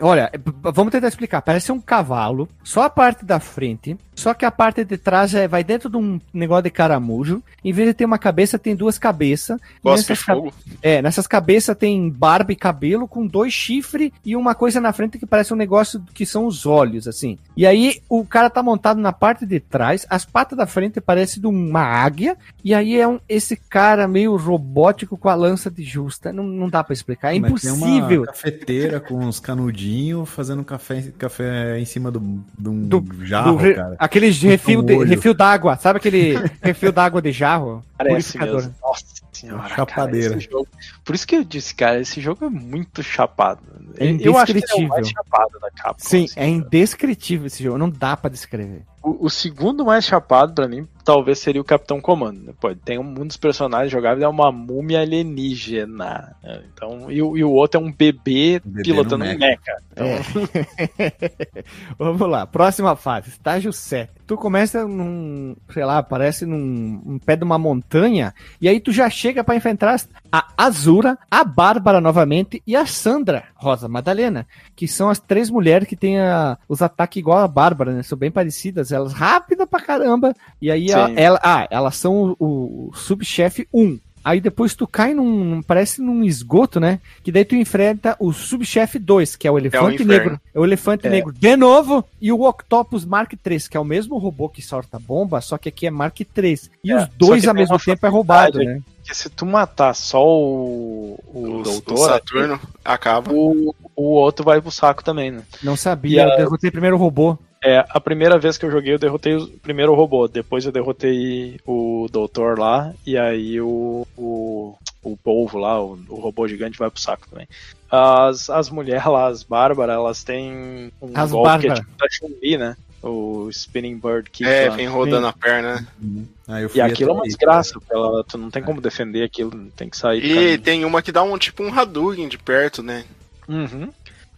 Olha, vamos tentar explicar. Parece um cavalo, só a parte da frente, só que a parte de trás é, vai dentro de um negócio de caramujo. Em vez de ter uma cabeça, tem duas cabeças. E ca- fogo. É, nessas cabeças tem barba e cabelo com dois chifres e uma coisa na frente que parece um negócio que são os olhos, assim. E aí o cara tá montado na parte de trás, as patas da frente parecem de uma águia, e aí é um, esse cara meio robótico com a lança de justa. Não, não dá pra explicar, é Mas tem impossível. uma cafeteira com uns canudinhos fazendo café, café em cima do, de um Do- jarro, Do re- cara. Aquele refil, de- refil d'água, sabe aquele [laughs] refil d'água de jarro? Parece Purificador. mesmo. Nossa. senhora, Chapadeira. cara, jogo- Por isso que eu disse, cara, esse jogo é muito chapado. É eu acho que ele é o mais indescritível. chapado da Capcom. Sim, assim, é indescritível esse jogo, não dá pra descrever. O, o segundo mais chapado pra mim talvez seria o Capitão Comando. Né? Pô, tem um, um dos personagens jogáveis é uma múmia alienígena. né? Então, e, o- e o outro é um bebê, Um bebê pilotando um mecha. Então, [laughs] Vamos lá, próxima fase, estágio 7. Tu começa num, sei lá, parece num, num pé de uma montanha, e aí tu já chega pra enfrentar a Azura, a Bárbara novamente e a Sandra Rosa Madalena, que são as três mulheres que têm a- os ataques igual a Bárbara, né? São bem parecidas, elas rápidas pra caramba, e aí a- ela, ah, elas são o, o subchefe 1. Aí depois tu cai num, parece num esgoto, né? Que daí tu enfrenta o subchefe 2, que é o elefante inferno. negro. É o elefante É. negro de novo. E o Octopus Mark III, que é o mesmo robô que solta bomba, só que aqui é Mark III. E É, os dois ao mesmo tempo é roubado, né? porque se tu matar só o, o, O, o doutor, Saturno acaba. o, o outro vai pro saco também, né? Não sabia, E a- eu derrotei primeiro o robô. É, a primeira vez que eu joguei, eu derrotei o primeiro robô. Depois eu derrotei o doutor lá. E aí o, o, o polvo lá, o, o robô gigante, vai pro saco também. As, as mulheres lá, as Bárbara, elas têm um As golpe que é Bárbara. tipo da Chun-Li, né? O Spinning Bird Kick É, lá. vem rodando a perna. né? Eu fui E aquilo é uma desgraça, ela, tu não tem como defender aquilo, tem que sair. E tem uma que dá um tipo um Hadouken de perto, né? Uhum.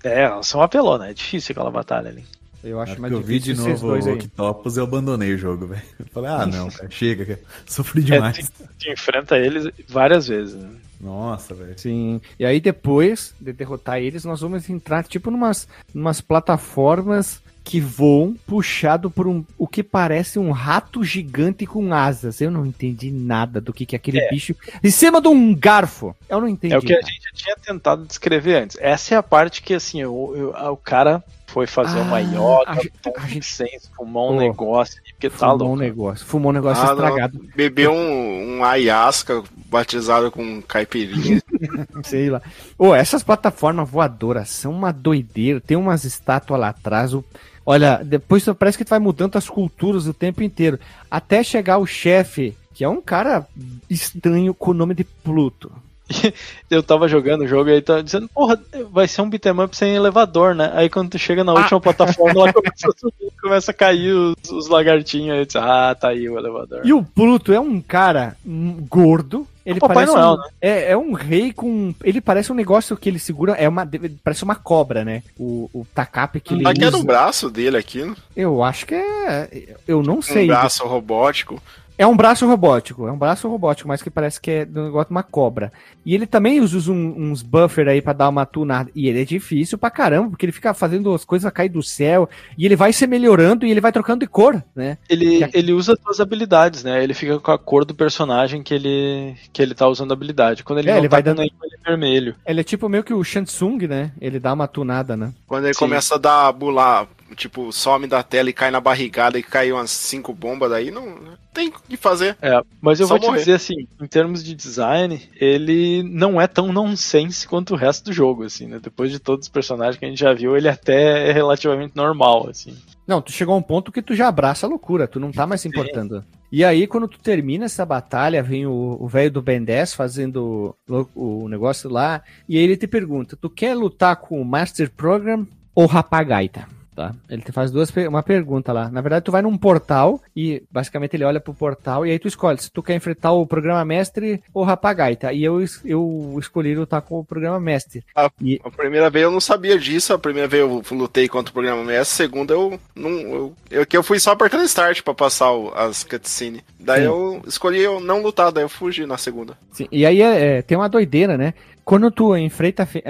É, elas são apelona, é difícil aquela batalha ali. Eu acho hora mais que eu vi de difícil novo o. Octopus, eu abandonei o jogo, [laughs] velho. Eu falei, ah, não, cara, chega, cara. [laughs] sofri É, demais. tu enfrenta eles várias vezes. Né? Nossa, velho. Sim. E aí depois de derrotar eles, nós vamos entrar tipo numas, numas plataformas que voam puxado por um o que parece um rato gigante com asas. Eu não entendi nada do que que é aquele bicho em cima de um garfo. Eu não entendi. É o que a cara. gente já tinha tentado descrever antes. Essa é a parte que, assim, eu, eu- o cara foi fazer Ah, uma yoga, a gente- um a gente- senso, fumou um Pô, negócio, ali, porque tá Fumou um louco. negócio. Fumou um negócio Ah, não. estragado. Bebeu um, um ayahuasca batizado com caipirinha. [laughs] Sei lá. Ô, essas plataformas voadoras são uma doideira. Tem umas estátuas lá atrás. o- Olha, depois parece que tu vai mudando as culturas o tempo inteiro. Até chegar o chefe, que é um cara estranho com o nome de Pluto. [laughs] Eu tava jogando o jogo e aí tava dizendo, porra, vai ser um beat'em up sem elevador, né? Aí quando tu chega na última plataforma, ela [laughs] começa a subir, começa a cair os, os lagartinhos. Aí eu disse, ah, tá aí o elevador. E o Pluto é um cara gordo. Ele É o parece Noel, um, né? é, é um rei com. Ele parece um negócio que ele segura. É uma, parece uma cobra, né? O, o tacape que ele Tá que era usa. o braço dele aquilo. Eu acho que é. Eu não Um sei. braço robótico. É um braço robótico, é um braço robótico, mas que parece que é do negócio de uma cobra. E ele também usa um- uns buffer aí pra dar uma tunada. E ele é difícil pra caramba, porque ele fica fazendo as coisas cair do céu. E ele vai se melhorando e ele vai trocando de cor, né? Ele, ele usa as suas habilidades, né? Ele fica com a cor do personagem que ele, que ele tá usando a habilidade. Quando ele É, não ele tá vai dando- nenhum, ele é vermelho. Ele é tipo meio que o Shansung, né? Ele dá uma tunada, né? Quando ele Sim. começa a dar bular, tipo, some da tela e cai na barrigada e cai umas cinco bombas, daí não não tem o que fazer. É, mas eu Só vou te morrer. dizer assim, em termos de design, ele não é tão nonsense quanto o resto do jogo, assim, né? Depois de todos os personagens que a gente já viu, ele até é relativamente normal, assim. Não, tu chegou a um ponto que tu já abraça a loucura, tu não tá mais se importando. E aí, quando tu termina essa batalha, vem o o velho do Ben 10 fazendo o, o negócio lá, e aí ele te pergunta: tu quer lutar com o Master Program ou Rapagaita? Tá? Ele te faz duas, uma pergunta lá. Na verdade, tu vai num portal e basicamente ele olha pro portal e aí tu escolhe se tu quer enfrentar o programa mestre ou Rapagaita. E eu, eu escolhi lutar com o programa mestre. E, A primeira vez eu não sabia disso, a primeira vez eu lutei contra o programa mestre, a segunda eu não. Eu, eu, que eu fui só apertando start pra passar o- as cutscenes. Daí Sim. eu escolhi eu não lutar, daí eu fugi na segunda. Sim, e aí é, é, tem uma doideira, né? Quando tu enfrenta a, fe-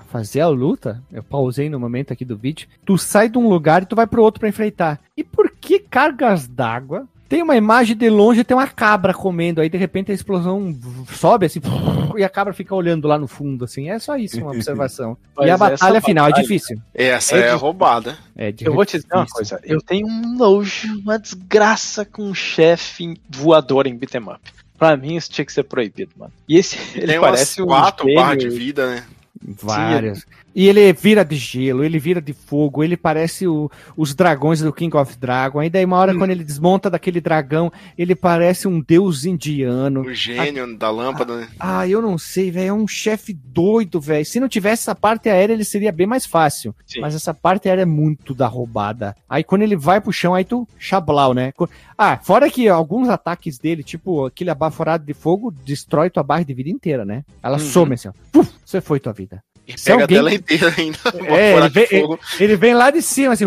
a- fazer a luta, eu pausei no momento aqui do vídeo, tu sai de um lugar e tu vai pro outro pra enfrentar. E por que cargas d'água? Tem uma imagem de longe, tem uma cabra comendo, aí de repente a explosão sobe assim, [laughs] e a cabra fica olhando lá no fundo, assim. É só isso, uma [laughs] observação. e a batalha final é batalha- difícil. Essa É é, roubada. É Eu vou te dizer uma coisa, eu tenho um nojo, uma desgraça com um chefe voador em beat'em up. Pra mim isso tinha que ser proibido, mano. E esse, ele Tem umas parece um quatro gênio- barras de vida, né? Várias. E ele vira de gelo, ele vira de fogo, ele parece o- os dragões do King of Dragon. Aí daí uma hora, quando ele desmonta daquele dragão, ele parece um deus indiano. O gênio da lâmpada, né? Ah, eu não sei, velho. É um chefe doido, velho. Se não tivesse essa parte aérea, ele seria bem mais fácil. Sim. Mas essa parte aérea é muito da roubada. Aí quando ele vai pro chão, aí tu chablau, né? Ah, fora que alguns ataques dele, tipo aquele abaforado de fogo, destrói tua barra de vida inteira, né? Ela Uhum. some assim, ó. Puf, você foi tua vida. E Se pega alguém- a tela inteira ainda. [laughs] É, ele vem, ele vem lá de cima, assim.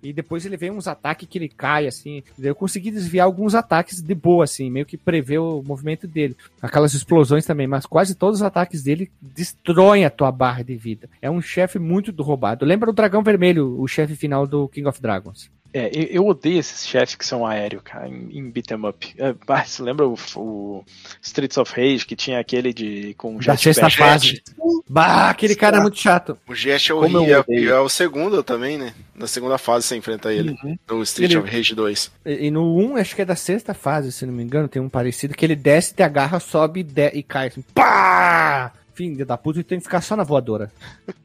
E depois ele vem uns ataques que ele cai, assim. Eu consegui desviar alguns ataques de boa, assim, meio que prevê o movimento dele. Aquelas explosões também, mas quase todos os ataques dele destroem a tua barra de vida. É um chefe muito do roubado. Lembra o Dragão Vermelho, o chefe final do King of Dragons? É, eu, eu odeio esses chefes que são aéreo, cara, em, em beat 'em up. É, [laughs] você lembra o, o Streets of Rage, que tinha aquele de com Da sexta fase. Bah, aquele cara é muito chato. O Jet é horrível. É, é o segundo também, né? Na segunda fase você enfrenta ele. Uhum. No Street Ele- of Rage 2. E, e no 1, acho que é da sexta fase, se não me engano, tem um parecido, que ele desce, te agarra, sobe e, de- e cai assim. Pá! Filho da puta, e tem que ficar só na voadora.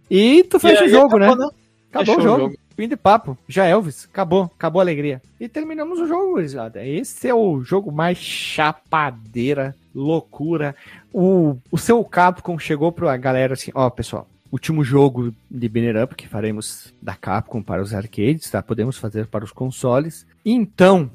E tu fecha E o jogo, né? acabou, Acabou Fechou o o jogo. Fim de papo. Já Elvis. Acabou. Acabou a alegria. E terminamos o jogo. Esse é o jogo mais chapadeira, loucura. O, o seu Capcom chegou pra galera assim, ó, pessoal, último jogo de Banner Up que faremos da Capcom para os arcades, tá? Podemos fazer para os consoles. Então,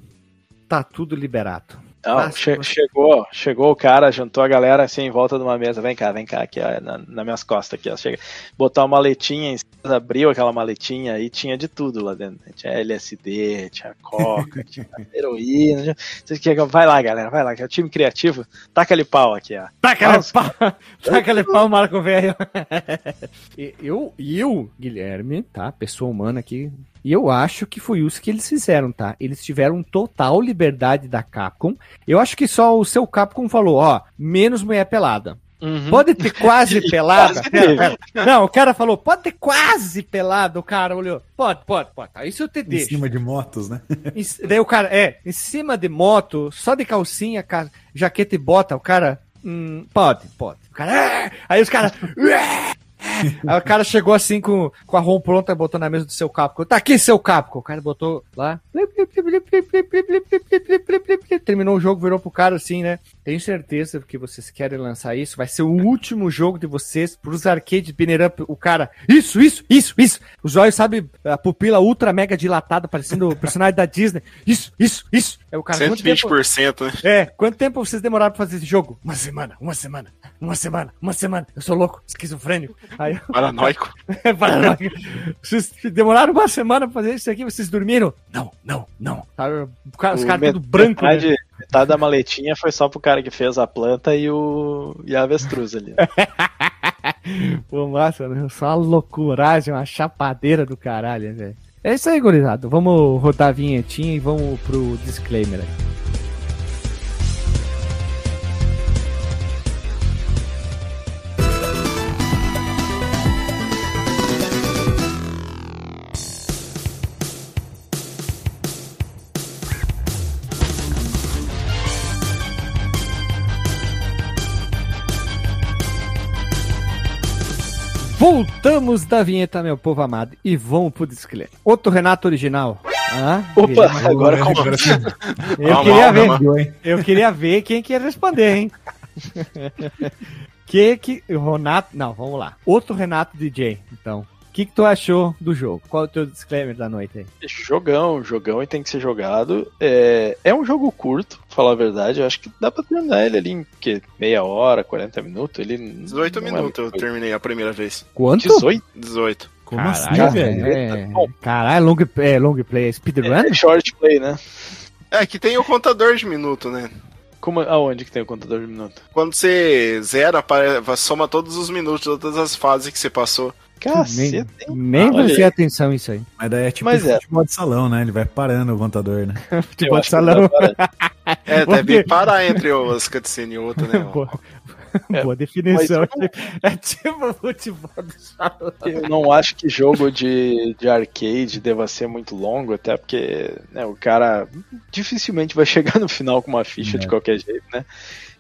tá tudo liberado. Não, che- chegou, chegou o cara, juntou a galera assim em volta de uma mesa. Vem cá, vem cá, aqui, ó, na, nas minhas costas aqui, ó. Chega, botar uma maletinha em cima, abriu aquela maletinha e tinha de tudo lá dentro. né? Tinha LSD, tinha coca, [laughs] tinha heroína. Tinha... Vai lá, galera, vai lá, que é o time criativo. Taca ali pau aqui, ó. Taca-lhe pau, [laughs] taca-lhe pau, Marco Velho. [laughs] E eu, eu, Guilherme, tá? Pessoa humana aqui. E eu acho que foi isso que eles fizeram, tá? Eles tiveram total liberdade da Capcom. Eu acho que só o seu Capcom falou, ó, menos mulher pelada. Uhum. Pode ter quase [laughs] pelada? Quase Pera, pera. Não, o cara falou, pode ter quase pelada. O cara olhou, pode, pode, pode. Tá, isso eu te Em deixo. cima de motos, né? Em- Daí o cara, é, em cima de moto, só de calcinha, ca- jaqueta e bota, o cara. hum, pode, pode. O cara. "É!" Aí os caras. [laughs] "É!" Aí o cara chegou assim com, com a ROM pronta, botou na mesa do seu Capcom. Tá aqui, seu Capcom. O cara botou lá. Terminou o jogo, virou pro cara assim, né? Tenho certeza que vocês querem lançar isso. Vai ser o último jogo de vocês pros arcades Banner Up. O cara, isso, isso, isso, isso. Os olhos, sabe, a pupila ultra mega dilatada, parecendo o personagem da Disney. Isso, isso, isso. É o cara. quanto tempo- 120%, né? é, quanto tempo vocês demoraram pra fazer esse jogo? Uma semana, uma semana, uma semana, uma semana. Eu sou louco, esquizofrênico. Aí, Paranoico. [laughs] é paranoico. Vocês demoraram uma semana pra fazer isso aqui, vocês dormiram? Não, não, não. Cara- os caras tudo branco, né? metade, metade da maletinha foi só pro cara que fez a planta e o e a avestruz ali. [laughs] Pô, massa, né? Só uma loucuragem, uma chapadeira do caralho, velho. É isso aí, gurizada. Vamos rodar a vinhetinha e vamos pro disclaimer aí. Voltamos da vinheta, meu povo amado, e vamos pro disclaimer. Outro Renato original. Ah, Opa, agora eu Calma, queria calma, ver. calma. Eu queria ver quem que ia responder, hein? que que. Renato. Não, vamos lá. Outro Renato DJ, então. O que, que tu achou do jogo? Qual é o teu disclaimer da noite aí? Jogão, jogão e tem que ser jogado. É, é um jogo curto, falar a verdade. Eu acho que dá pra terminar ele ali em que, meia hora, 40 minutos. Ele 18 não é minutos eu muito- terminei a primeira vez. Quanto? 18? 18. Como Caralho, assim, velho? É... Caralho, long, é, long play. Speedrun? É short play, né? É, que tem o contador de minuto, né? Como, aonde que tem o contador de minuto? Quando você zera, soma todos os minutos, todas as fases que você passou. Caceta, nem nem Ah, prestei atenção nisso aí. Mas daí é tipo Mas é. futebol de salão, né? Ele vai parando o contador, né? [laughs] Futebol de salão. [laughs] É, deve parar entre as cutscenes e outra, né? Boa, [laughs] É, boa definição. mas É tipo futebol do salão. Eu não acho que jogo de, de arcade deva ser muito longo, até porque né, o cara dificilmente vai chegar no final com uma ficha É. de qualquer jeito, né?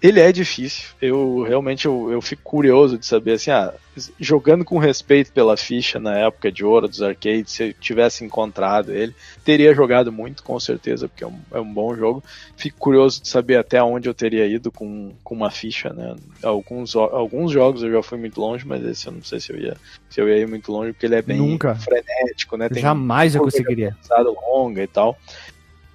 Ele é difícil. Eu realmente eu, eu fico curioso de saber assim, ah, jogando com respeito pela ficha na época de ouro dos arcades, se eu tivesse encontrado ele, teria jogado muito, com certeza, porque é um, é um bom jogo. Fico curioso de saber até onde eu teria ido com, com uma ficha, né? Alguns, alguns jogos eu já fui muito longe, mas esse eu não sei se eu ia, se eu ia ir muito longe, porque ele é bem Nunca. frenético, né? Tem Jamais eu conseguiria. longa e tal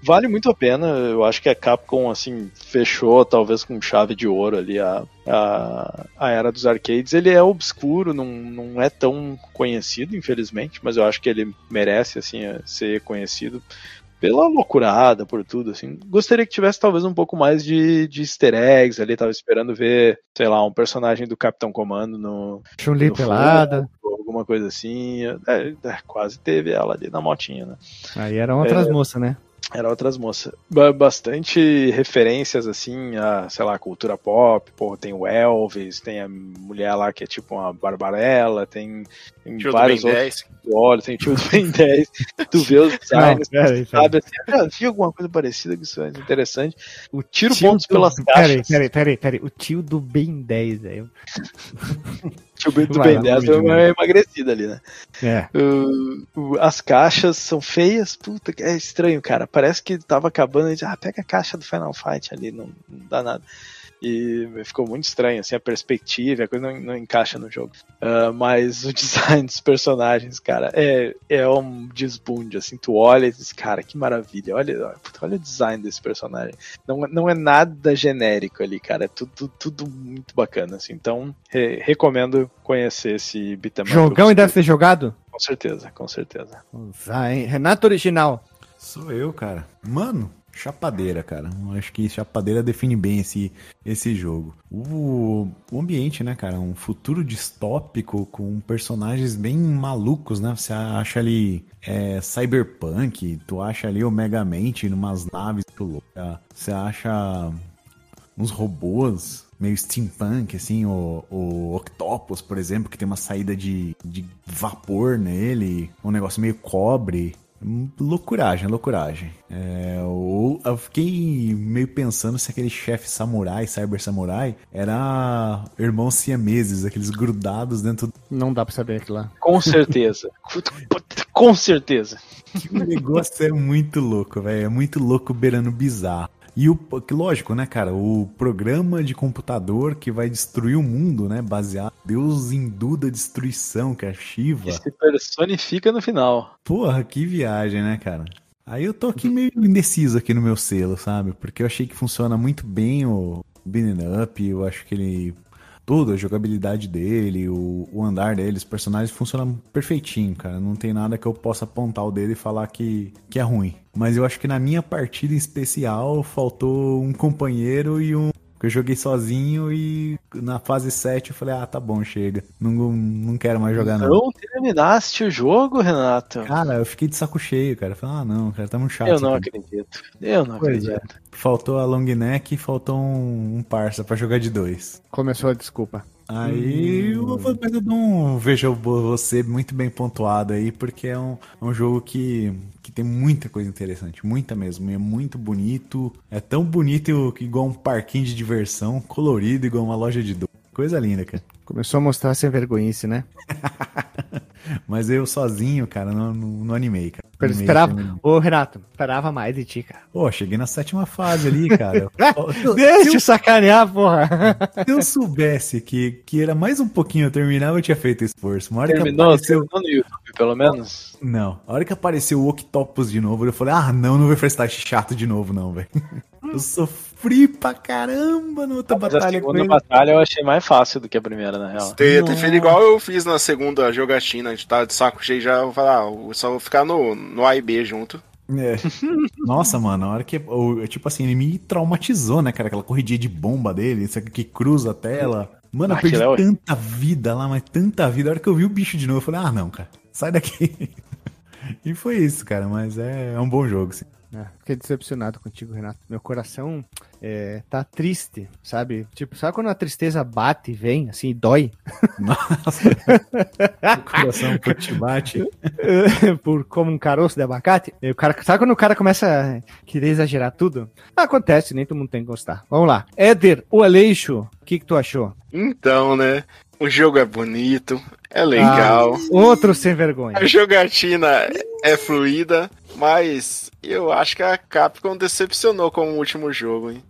vale muito a pena. Eu acho que a Capcom assim fechou talvez com chave de ouro ali a, a, a era dos arcades. Ele é obscuro, não, não é tão conhecido, infelizmente, mas eu acho que ele merece assim ser conhecido pela loucurada, por tudo, assim. Gostaria que tivesse talvez um pouco mais de, de easter eggs ali, tava esperando ver, sei lá, um personagem do Capitão Comando no... Chun-Li pelada. alguma coisa assim. É, é, quase teve ela ali na motinha, né? Aí eram outras é, moças, né? Era outras moças. Bastante referências, assim, a, sei lá, cultura pop. Pô, tem o Elvis, tem a mulher lá que é tipo uma Barbarella, tem, tem tio vários outros. Olha, tem o tio do Ben 10. tu vê os designs, Não, sabe? Assim, eu já vi alguma coisa parecida que isso é interessante. O tiro tio pontos do, pelas caixas. Peraí, peraí, peraí, O tio do Ben 10, velho. [laughs] Tio do Ben 10 deu uma emagrecida ali, né? É. Uh, as caixas são feias, puta, é estranho, cara. Parece que tava acabando e ah, pega a caixa do Final Fight ali, não, não dá nada. E ficou muito estranho, assim, a perspectiva, a coisa não, não encaixa no jogo. Uh, mas o [laughs] design dos personagens, cara, é, é um desbunde, assim, tu olha e diz, cara, que maravilha, olha, olha o design desse personagem. Não, não é nada genérico ali, cara, é tudo, tudo muito bacana, assim. Então, re recomendo conhecer esse beat'em Jogão e deve ser jogado? Com certeza, com certeza. Vai, Renato Original. Sou eu, cara. Mano, chapadeira, cara. Acho que chapadeira define bem esse, esse jogo. O, o ambiente, né, cara? Um futuro distópico com personagens bem malucos, né? Você acha ali é, cyberpunk, tu acha ali o Megamente numas naves louca. Você acha uns robôs meio steampunk, assim, o, o Octopus, por exemplo, que tem uma saída de, de vapor nele, um negócio meio cobre. Loucuragem, loucuragem. É, eu, eu fiquei meio pensando se aquele chefe samurai, cyber samurai, era irmãos siameses, aqueles grudados dentro. Não dá pra saber aquilo lá. Com certeza. Com certeza. [laughs] O negócio é muito louco, velho. É muito louco beirando bizarro. E o, lógico, né, cara, o programa de computador que vai destruir o mundo, né, baseado Deus hindu da destruição, que é Shiva. Que se personifica no final. Porra, que viagem, né, cara? Aí eu tô aqui meio indeciso aqui no meu selo, sabe? Porque eu achei que funciona muito bem o Beating Up, eu acho que ele tudo, a jogabilidade dele, o, o andar dele, os personagens funcionam perfeitinho, cara. Não tem nada que eu possa apontar o dele e falar que, que é ruim. Mas eu acho que na minha partida em especial faltou um companheiro e um eu joguei sozinho e na fase 7 eu falei, ah, tá bom, chega. Não, não quero mais jogar não. Não terminaste o jogo, Renato? Cara, eu fiquei de saco cheio, cara. Eu falei, ah, não, cara, tá muito chato. Eu não acredito. Eu não pois é. acredito. É. Faltou a long neck e faltou um, um parça pra jogar de dois. Começou a desculpa. Aí hum. mas eu não vejo você muito bem pontuado aí, porque é um, é um jogo que, que tem muita coisa interessante, muita mesmo. É muito bonito, é tão bonito que igual um parquinho de diversão, colorido igual uma loja de doce. Coisa linda, cara. Começou a mostrar sem vergonhice, né? [laughs] Mas eu sozinho, cara, não, não, não animei, cara. Eu esperava. Ô, Renato, esperava mais de ti, cara. Pô, cheguei na sétima fase ali, cara. [laughs] Deixa eu sacanear, porra. Se eu soubesse que, que era mais um pouquinho eu terminava, eu tinha feito esforço. Uma hora Terminou, que apareceu... no YouTube, pelo menos? Não. A hora que apareceu o Octopus de novo, eu falei, ah, não, não vou enfrentar esse chato de novo, não, velho. [laughs] Eu sofri pra caramba na outra Mas batalha. A segunda batalha eu achei mais fácil do que a primeira, na real. Ter, ter feito igual eu fiz na segunda jogatina, a gente tá de saco cheio já, vou falar, ah, só vou ficar no, no A e B junto. É. [laughs] Nossa, mano, a hora que. Tipo assim, ele me traumatizou, né, cara? Aquela corridinha de bomba dele, isso aqui que cruza a tela. Mano, eu perdi é tanta vida lá, mas tanta vida. A hora que eu vi o bicho de novo, eu falei, ah, não, cara, sai daqui. [laughs] e foi isso, cara, mas é, é um bom jogo, sim. É, fiquei decepcionado contigo, Renato. Meu coração é, tá triste, sabe? Tipo, sabe quando a tristeza bate e vem, assim, e dói? Nossa. [laughs] o coração por te bate. [laughs] Por como um caroço de abacate. E o cara, sabe quando o cara começa a querer exagerar tudo? Acontece, nem todo mundo tem que gostar. Vamos lá. Éder, o Aleixo, o que, que tu achou? Então, né? O jogo é bonito, é legal. Ah, outro sem vergonha. A jogatina é fluida, mas eu acho que a Capcom decepcionou com o último jogo, hein?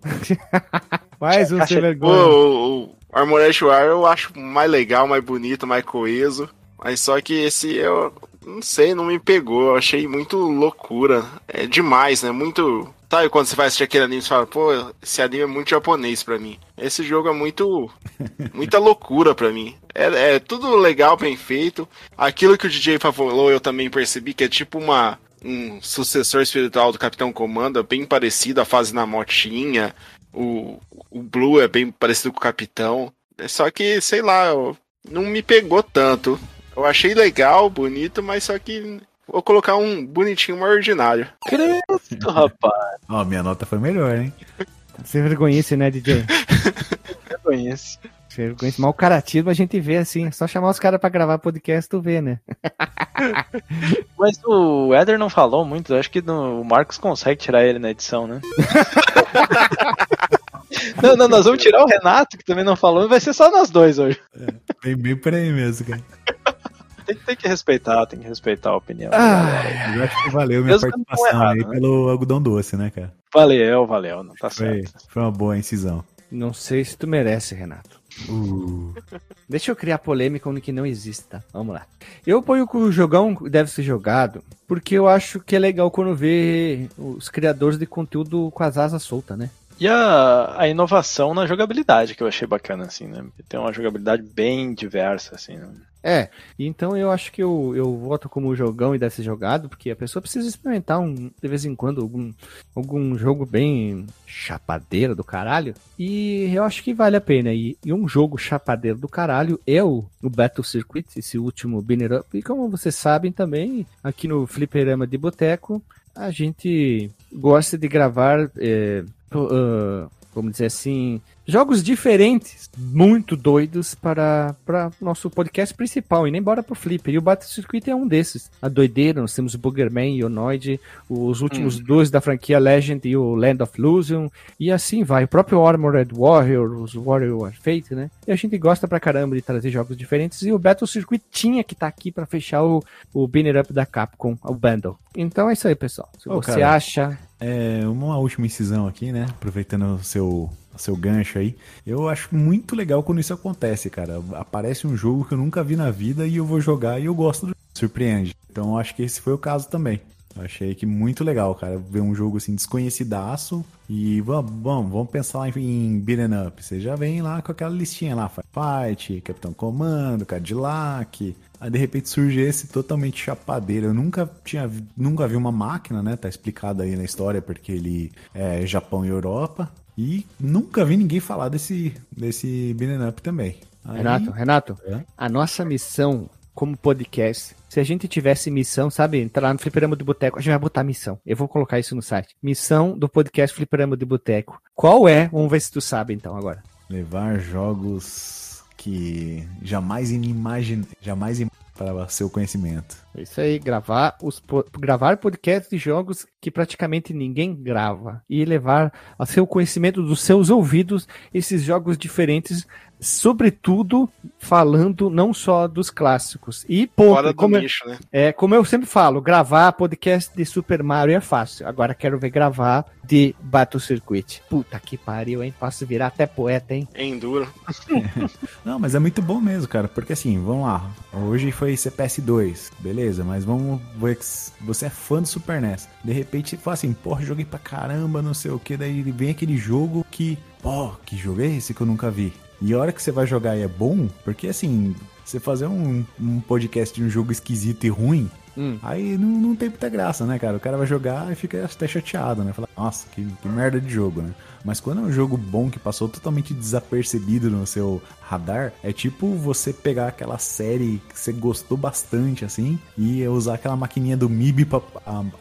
[laughs] Mais um sem O, vergonha. o, o Armored War eu acho mais legal, mais bonito, mais coeso. Mas só que esse eu não sei, não me pegou. Eu achei muito loucura. É demais, né? Muito. Sabe quando você vai assistir aquele anime e fala, pô, esse anime é muito japonês pra mim. Esse jogo é muito. [laughs] muita loucura pra mim. É, é tudo legal, bem feito. Aquilo que o DJ falou, eu também percebi que é tipo uma. Um sucessor espiritual do Capitão Comando, é bem parecido, a fase na motinha, o, o Blue é bem parecido com o Capitão. É Só que, sei lá, eu- não me pegou tanto. Eu achei legal, bonito, mas só que vou colocar um bonitinho mais ordinário. Credo, rapaz. Ó, minha nota foi melhor, hein? Sem vergonhice, né, DJ? [laughs] Vergonhice. Mas o caratismo a gente vê assim. É só chamar os caras pra gravar podcast, tu vê, né? [laughs] Mas o Eder não falou muito, eu acho que no- o Marcos consegue tirar ele na edição, né? [laughs] não, não, nós vamos tirar o Renato, que também não falou, vai ser só nós dois hoje. Bem, bem por aí mesmo, cara. Tem, tem que respeitar, tem que respeitar a opinião. Ah, Eu acho que valeu minha Mesmo participação errado, aí né? pelo algodão doce, né, cara? Valeu, valeu, não tá Foi, certo. foi uma boa incisão. não sei se tu merece, Renato. Uh, Deixa eu criar polêmica onde que não existe, tá? Vamos lá. Eu ponho que o jogão deve ser jogado porque eu acho que é legal quando vê os criadores de conteúdo com as asas soltas, né? E a, a inovação na jogabilidade, que eu achei bacana, assim, né? Tem uma jogabilidade bem diversa, assim, né? É, então eu acho que eu, eu voto como jogão e deve ser jogado, porque a pessoa precisa experimentar um, de vez em quando algum, algum jogo bem chapadeiro do caralho. E eu acho que vale a pena. E, e um jogo chapadeiro do caralho é o, o Battle Circuit, esse último Binner Up. E como vocês sabem também, aqui no Fliperama de Boteco, a gente gosta de gravar, é, ah, vamos dizer assim, jogos diferentes, muito doidos para para nosso podcast principal, e embora pro Flipper. E o Battle Circuit é um desses. A doideira, nós temos o Boogerman e o Noid, os últimos dois da franquia Legend e o Land of Illusion, e assim vai. O próprio Armored Warrior, os Warrior Fate, né? E a gente gosta pra caramba de trazer jogos diferentes, e o Battle Circuit tinha que estar aqui para fechar o, o Banner Up da Capcom, o bundle. Então é isso aí, pessoal. Se Ô, você cara. acha é, uma última incisão aqui, né? Aproveitando o seu, o seu gancho aí. Eu acho muito legal quando isso acontece, cara. Aparece um jogo que eu nunca vi na vida e eu vou jogar e eu gosto do Surpreende. Então acho que esse foi o caso também. Eu achei que muito legal, cara, ver um jogo assim desconhecidaço e vamos, vamos, vamos pensar lá em, beat'em up. Você já vem lá com aquela listinha lá, Fight, Capitão Comando, Cadillac. Aí de repente surge esse totalmente chapadeiro. Eu nunca tinha, vi- nunca vi uma máquina, né? Tá explicado aí na história porque ele é Japão e Europa. E nunca vi ninguém falar desse desse beat'em up também. Aí- Renato, Renato, É? a nossa missão como podcast, se a gente tivesse missão, sabe, entrar lá no Fliperama do Boteco, a gente vai botar missão. Eu vou colocar isso no site. Missão do podcast Fliperama do Boteco. Qual é? Vamos ver se tu sabe então agora. Levar jogos que jamais imagine, jamais im- para seu conhecimento. É Isso aí, gravar os po- gravar podcasts de jogos que praticamente ninguém grava e levar ao seu conhecimento dos seus ouvidos esses jogos diferentes, sobretudo falando não só dos clássicos. E pouco, Fora do como, eu- nicho, né? É, como eu sempre falo, gravar podcast de Super Mario é fácil. Agora quero ver gravar de Battle Circuit. Puta que pariu, hein? Posso virar até poeta, hein? É enduro. [laughs] Não, mas é muito bom mesmo, cara. Porque assim, vamos lá. Hoje foi CPS2, beleza, mas vamos você é fã do Super NES. De repente você fala assim, porra, joguei pra caramba, não sei o que. Daí vem aquele jogo que, pô, que jogo é esse que eu nunca vi? E a hora que você vai jogar e é bom, porque assim, você fazer um, um podcast de um jogo esquisito e ruim Hum. Aí não, não tem muita graça, né, cara? O cara vai jogar e fica até chateado, né? Fala, nossa, que, que merda de jogo, né? Mas quando é um jogo bom que passou totalmente desapercebido no seu radar, é tipo você pegar aquela série que você gostou bastante, assim, e usar aquela maquininha do MIB pra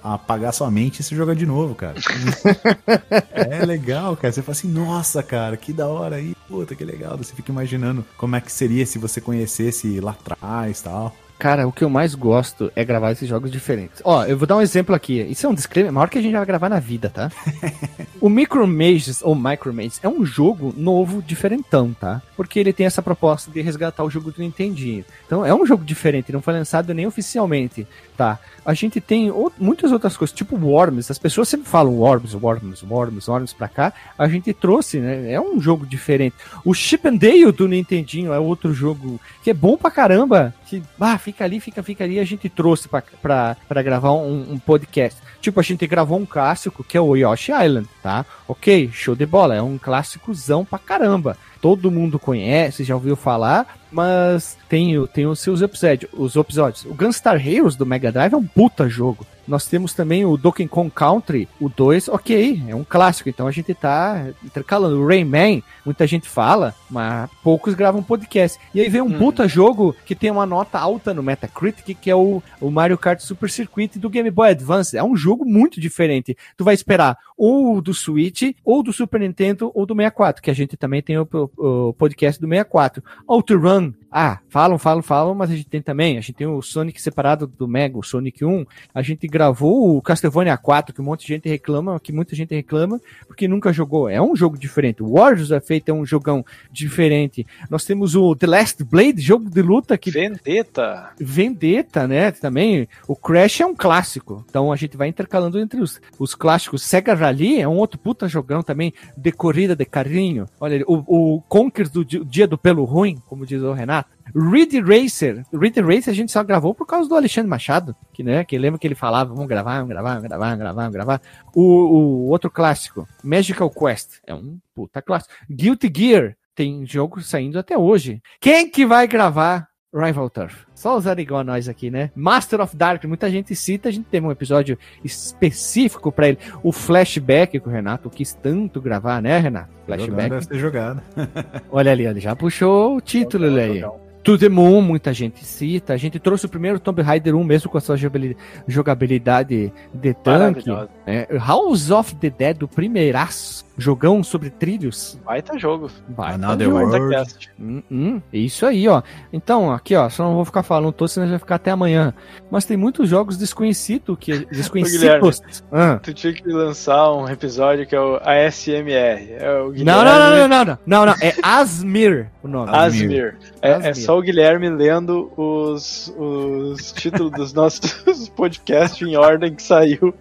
apagar sua mente e você joga de novo, cara. [laughs] é legal, cara. Você fala assim, nossa, cara, que da hora aí. Puta, que legal. Você fica imaginando como é que seria se você conhecesse lá atrás e tal. Cara, o que eu mais gosto é gravar esses jogos diferentes. Ó, eu vou dar um exemplo aqui. Isso é um disclaimer maior que a gente vai gravar na vida, tá? [laughs] o Micro Mages, ou Micro Mages, é um jogo novo, diferentão, tá? Porque ele tem essa proposta de resgatar o jogo do Nintendinho. Então é um jogo diferente, não foi lançado nem oficialmente, tá? A gente tem ou- muitas outras coisas, tipo Worms. As pessoas sempre falam Worms, Worms, Worms, Worms pra cá. A gente trouxe, né? É um jogo diferente. O Chip and Dale do Nintendinho é outro jogo que é bom pra caramba. Que, ah, fica ali, fica, fica ali. A gente trouxe pra, pra, pra gravar um, um podcast. Tipo, a gente gravou um clássico que é o Yoshi Island, tá? Ok, show de bola. É um clássicozão pra caramba. Todo mundo conhece, já ouviu falar, mas tem, tem os seus episódios, os episódios. O Gunstar Heroes do Mega Drive é um puta jogo. Nós temos também o Donkey Kong Country, o 2, ok, é um clássico, então a gente tá intercalando. O Rayman, muita gente fala, mas poucos gravam podcast. E aí vem um Hum. puta jogo que tem uma nota alta no Metacritic, que é o, o Mario Kart Super Circuit do Game Boy Advance. É um jogo muito diferente. Tu vai esperar ou do Switch, ou do Super Nintendo, ou do 64, que a gente também tem o, o- o podcast do 64. Outrun, ah, falam, falam, falam, mas a gente tem também. A gente tem o Sonic separado do Mega, o Sonic 1. A gente gravou o Castlevania 4, que um monte de gente reclama, que muita gente reclama, porque nunca jogou. É um jogo diferente. O Warriors é feito, é um jogão diferente. Nós temos o The Last Blade, jogo de luta que Vendetta. Vendetta, né? Também. O Crash é um clássico. Então a gente vai intercalando entre os, os clássicos. Sega Rally é um outro puta jogão também, de corrida de carrinho. Olha, o, o Conquer do Di- Dia do Pelo Ruim, como diz o Renato. Ridge Racer. Ridge Racer a gente só gravou por causa do Alexandre Machado, que, né, que lembra que ele falava, vamos gravar, vamos gravar, vamos gravar, vamos gravar, vamos gravar. O, o outro clássico, Magical Quest, é um puta clássico. Guilty Gear, tem jogo saindo até hoje. Quem que vai gravar Rival Turf? Só usar igual a nós aqui, né? Master of Dark, muita gente cita, a gente teve um episódio específico pra ele. O Flashback que o Renato quis tanto gravar, né, Renato? Jogando Flashback. deve ser jogado. [laughs] Olha ali, ele já puxou o título Jogão, ali. jogão. To the Moon, muita gente cita. A gente trouxe o primeiro Tomb Raider 1 mesmo com a sua jogabili- jogabilidade de tanque. Maravilhoso. É, House of the Dead, o primeiraço. Jogão sobre trilhos. Baita jogo. Vai, Another tá World. Baita cast. Hum, hum, isso aí, ó. Então, aqui, ó, só não vou ficar falando todo, senão vai ficar até amanhã. Mas tem muitos jogos [laughs] desconhecidos que desconhecidos. Ah. Tu tinha que lançar um episódio que é o ASMR. É o Não, não, não, não, não, não, não, não, é Asmir o nome. Asmir. É, é só o Guilherme lendo os, os títulos dos nossos [laughs] podcasts em ordem que saiu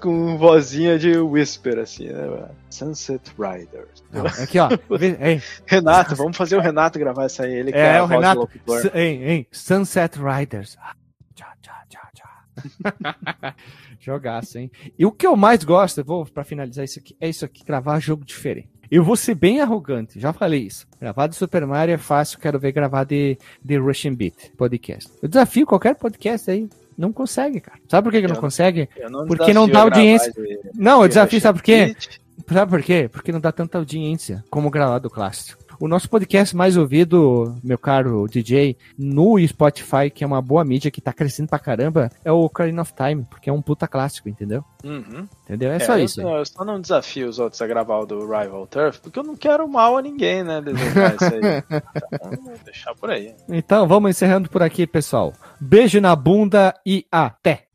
com vozinha de whisper, assim, né? Sunset Riders. Não, aqui, ó. [laughs] Ei, Renato, vamos fazer o Renato gravar isso aí. Ele que É, a o Renato. Hein, hein, Sunset Riders. Ah, Tchá, tchá, tchá, tchá. [laughs] Jogaço, hein? E o que eu mais gosto, eu vou pra finalizar isso aqui, é isso aqui, gravar jogo diferente. Eu vou ser bem arrogante, já falei isso. Gravar de Super Mario é fácil, quero ver gravar de, de Russian Beat podcast. Eu desafio qualquer podcast aí, não consegue, cara. Sabe por que, que não consegue? Eu não Porque não dá audiência. Não, eu de desafio, sabe por quê? Sabe por quê? Porque não dá tanta audiência como gravar do clássico. O nosso podcast mais ouvido, meu caro DJ, no Spotify, que é uma boa mídia que tá crescendo pra caramba, é o Ocarina of Time, porque é um puta clássico, entendeu? Uhum. Entendeu? É, só eu, isso. Eu só não desafio os outros a gravar o do Rival Turf, porque eu não quero mal a ninguém, né? Desejar isso aí. [laughs] Então, vou deixar por aí. Então, vamos encerrando por aqui, pessoal. Beijo na bunda e até!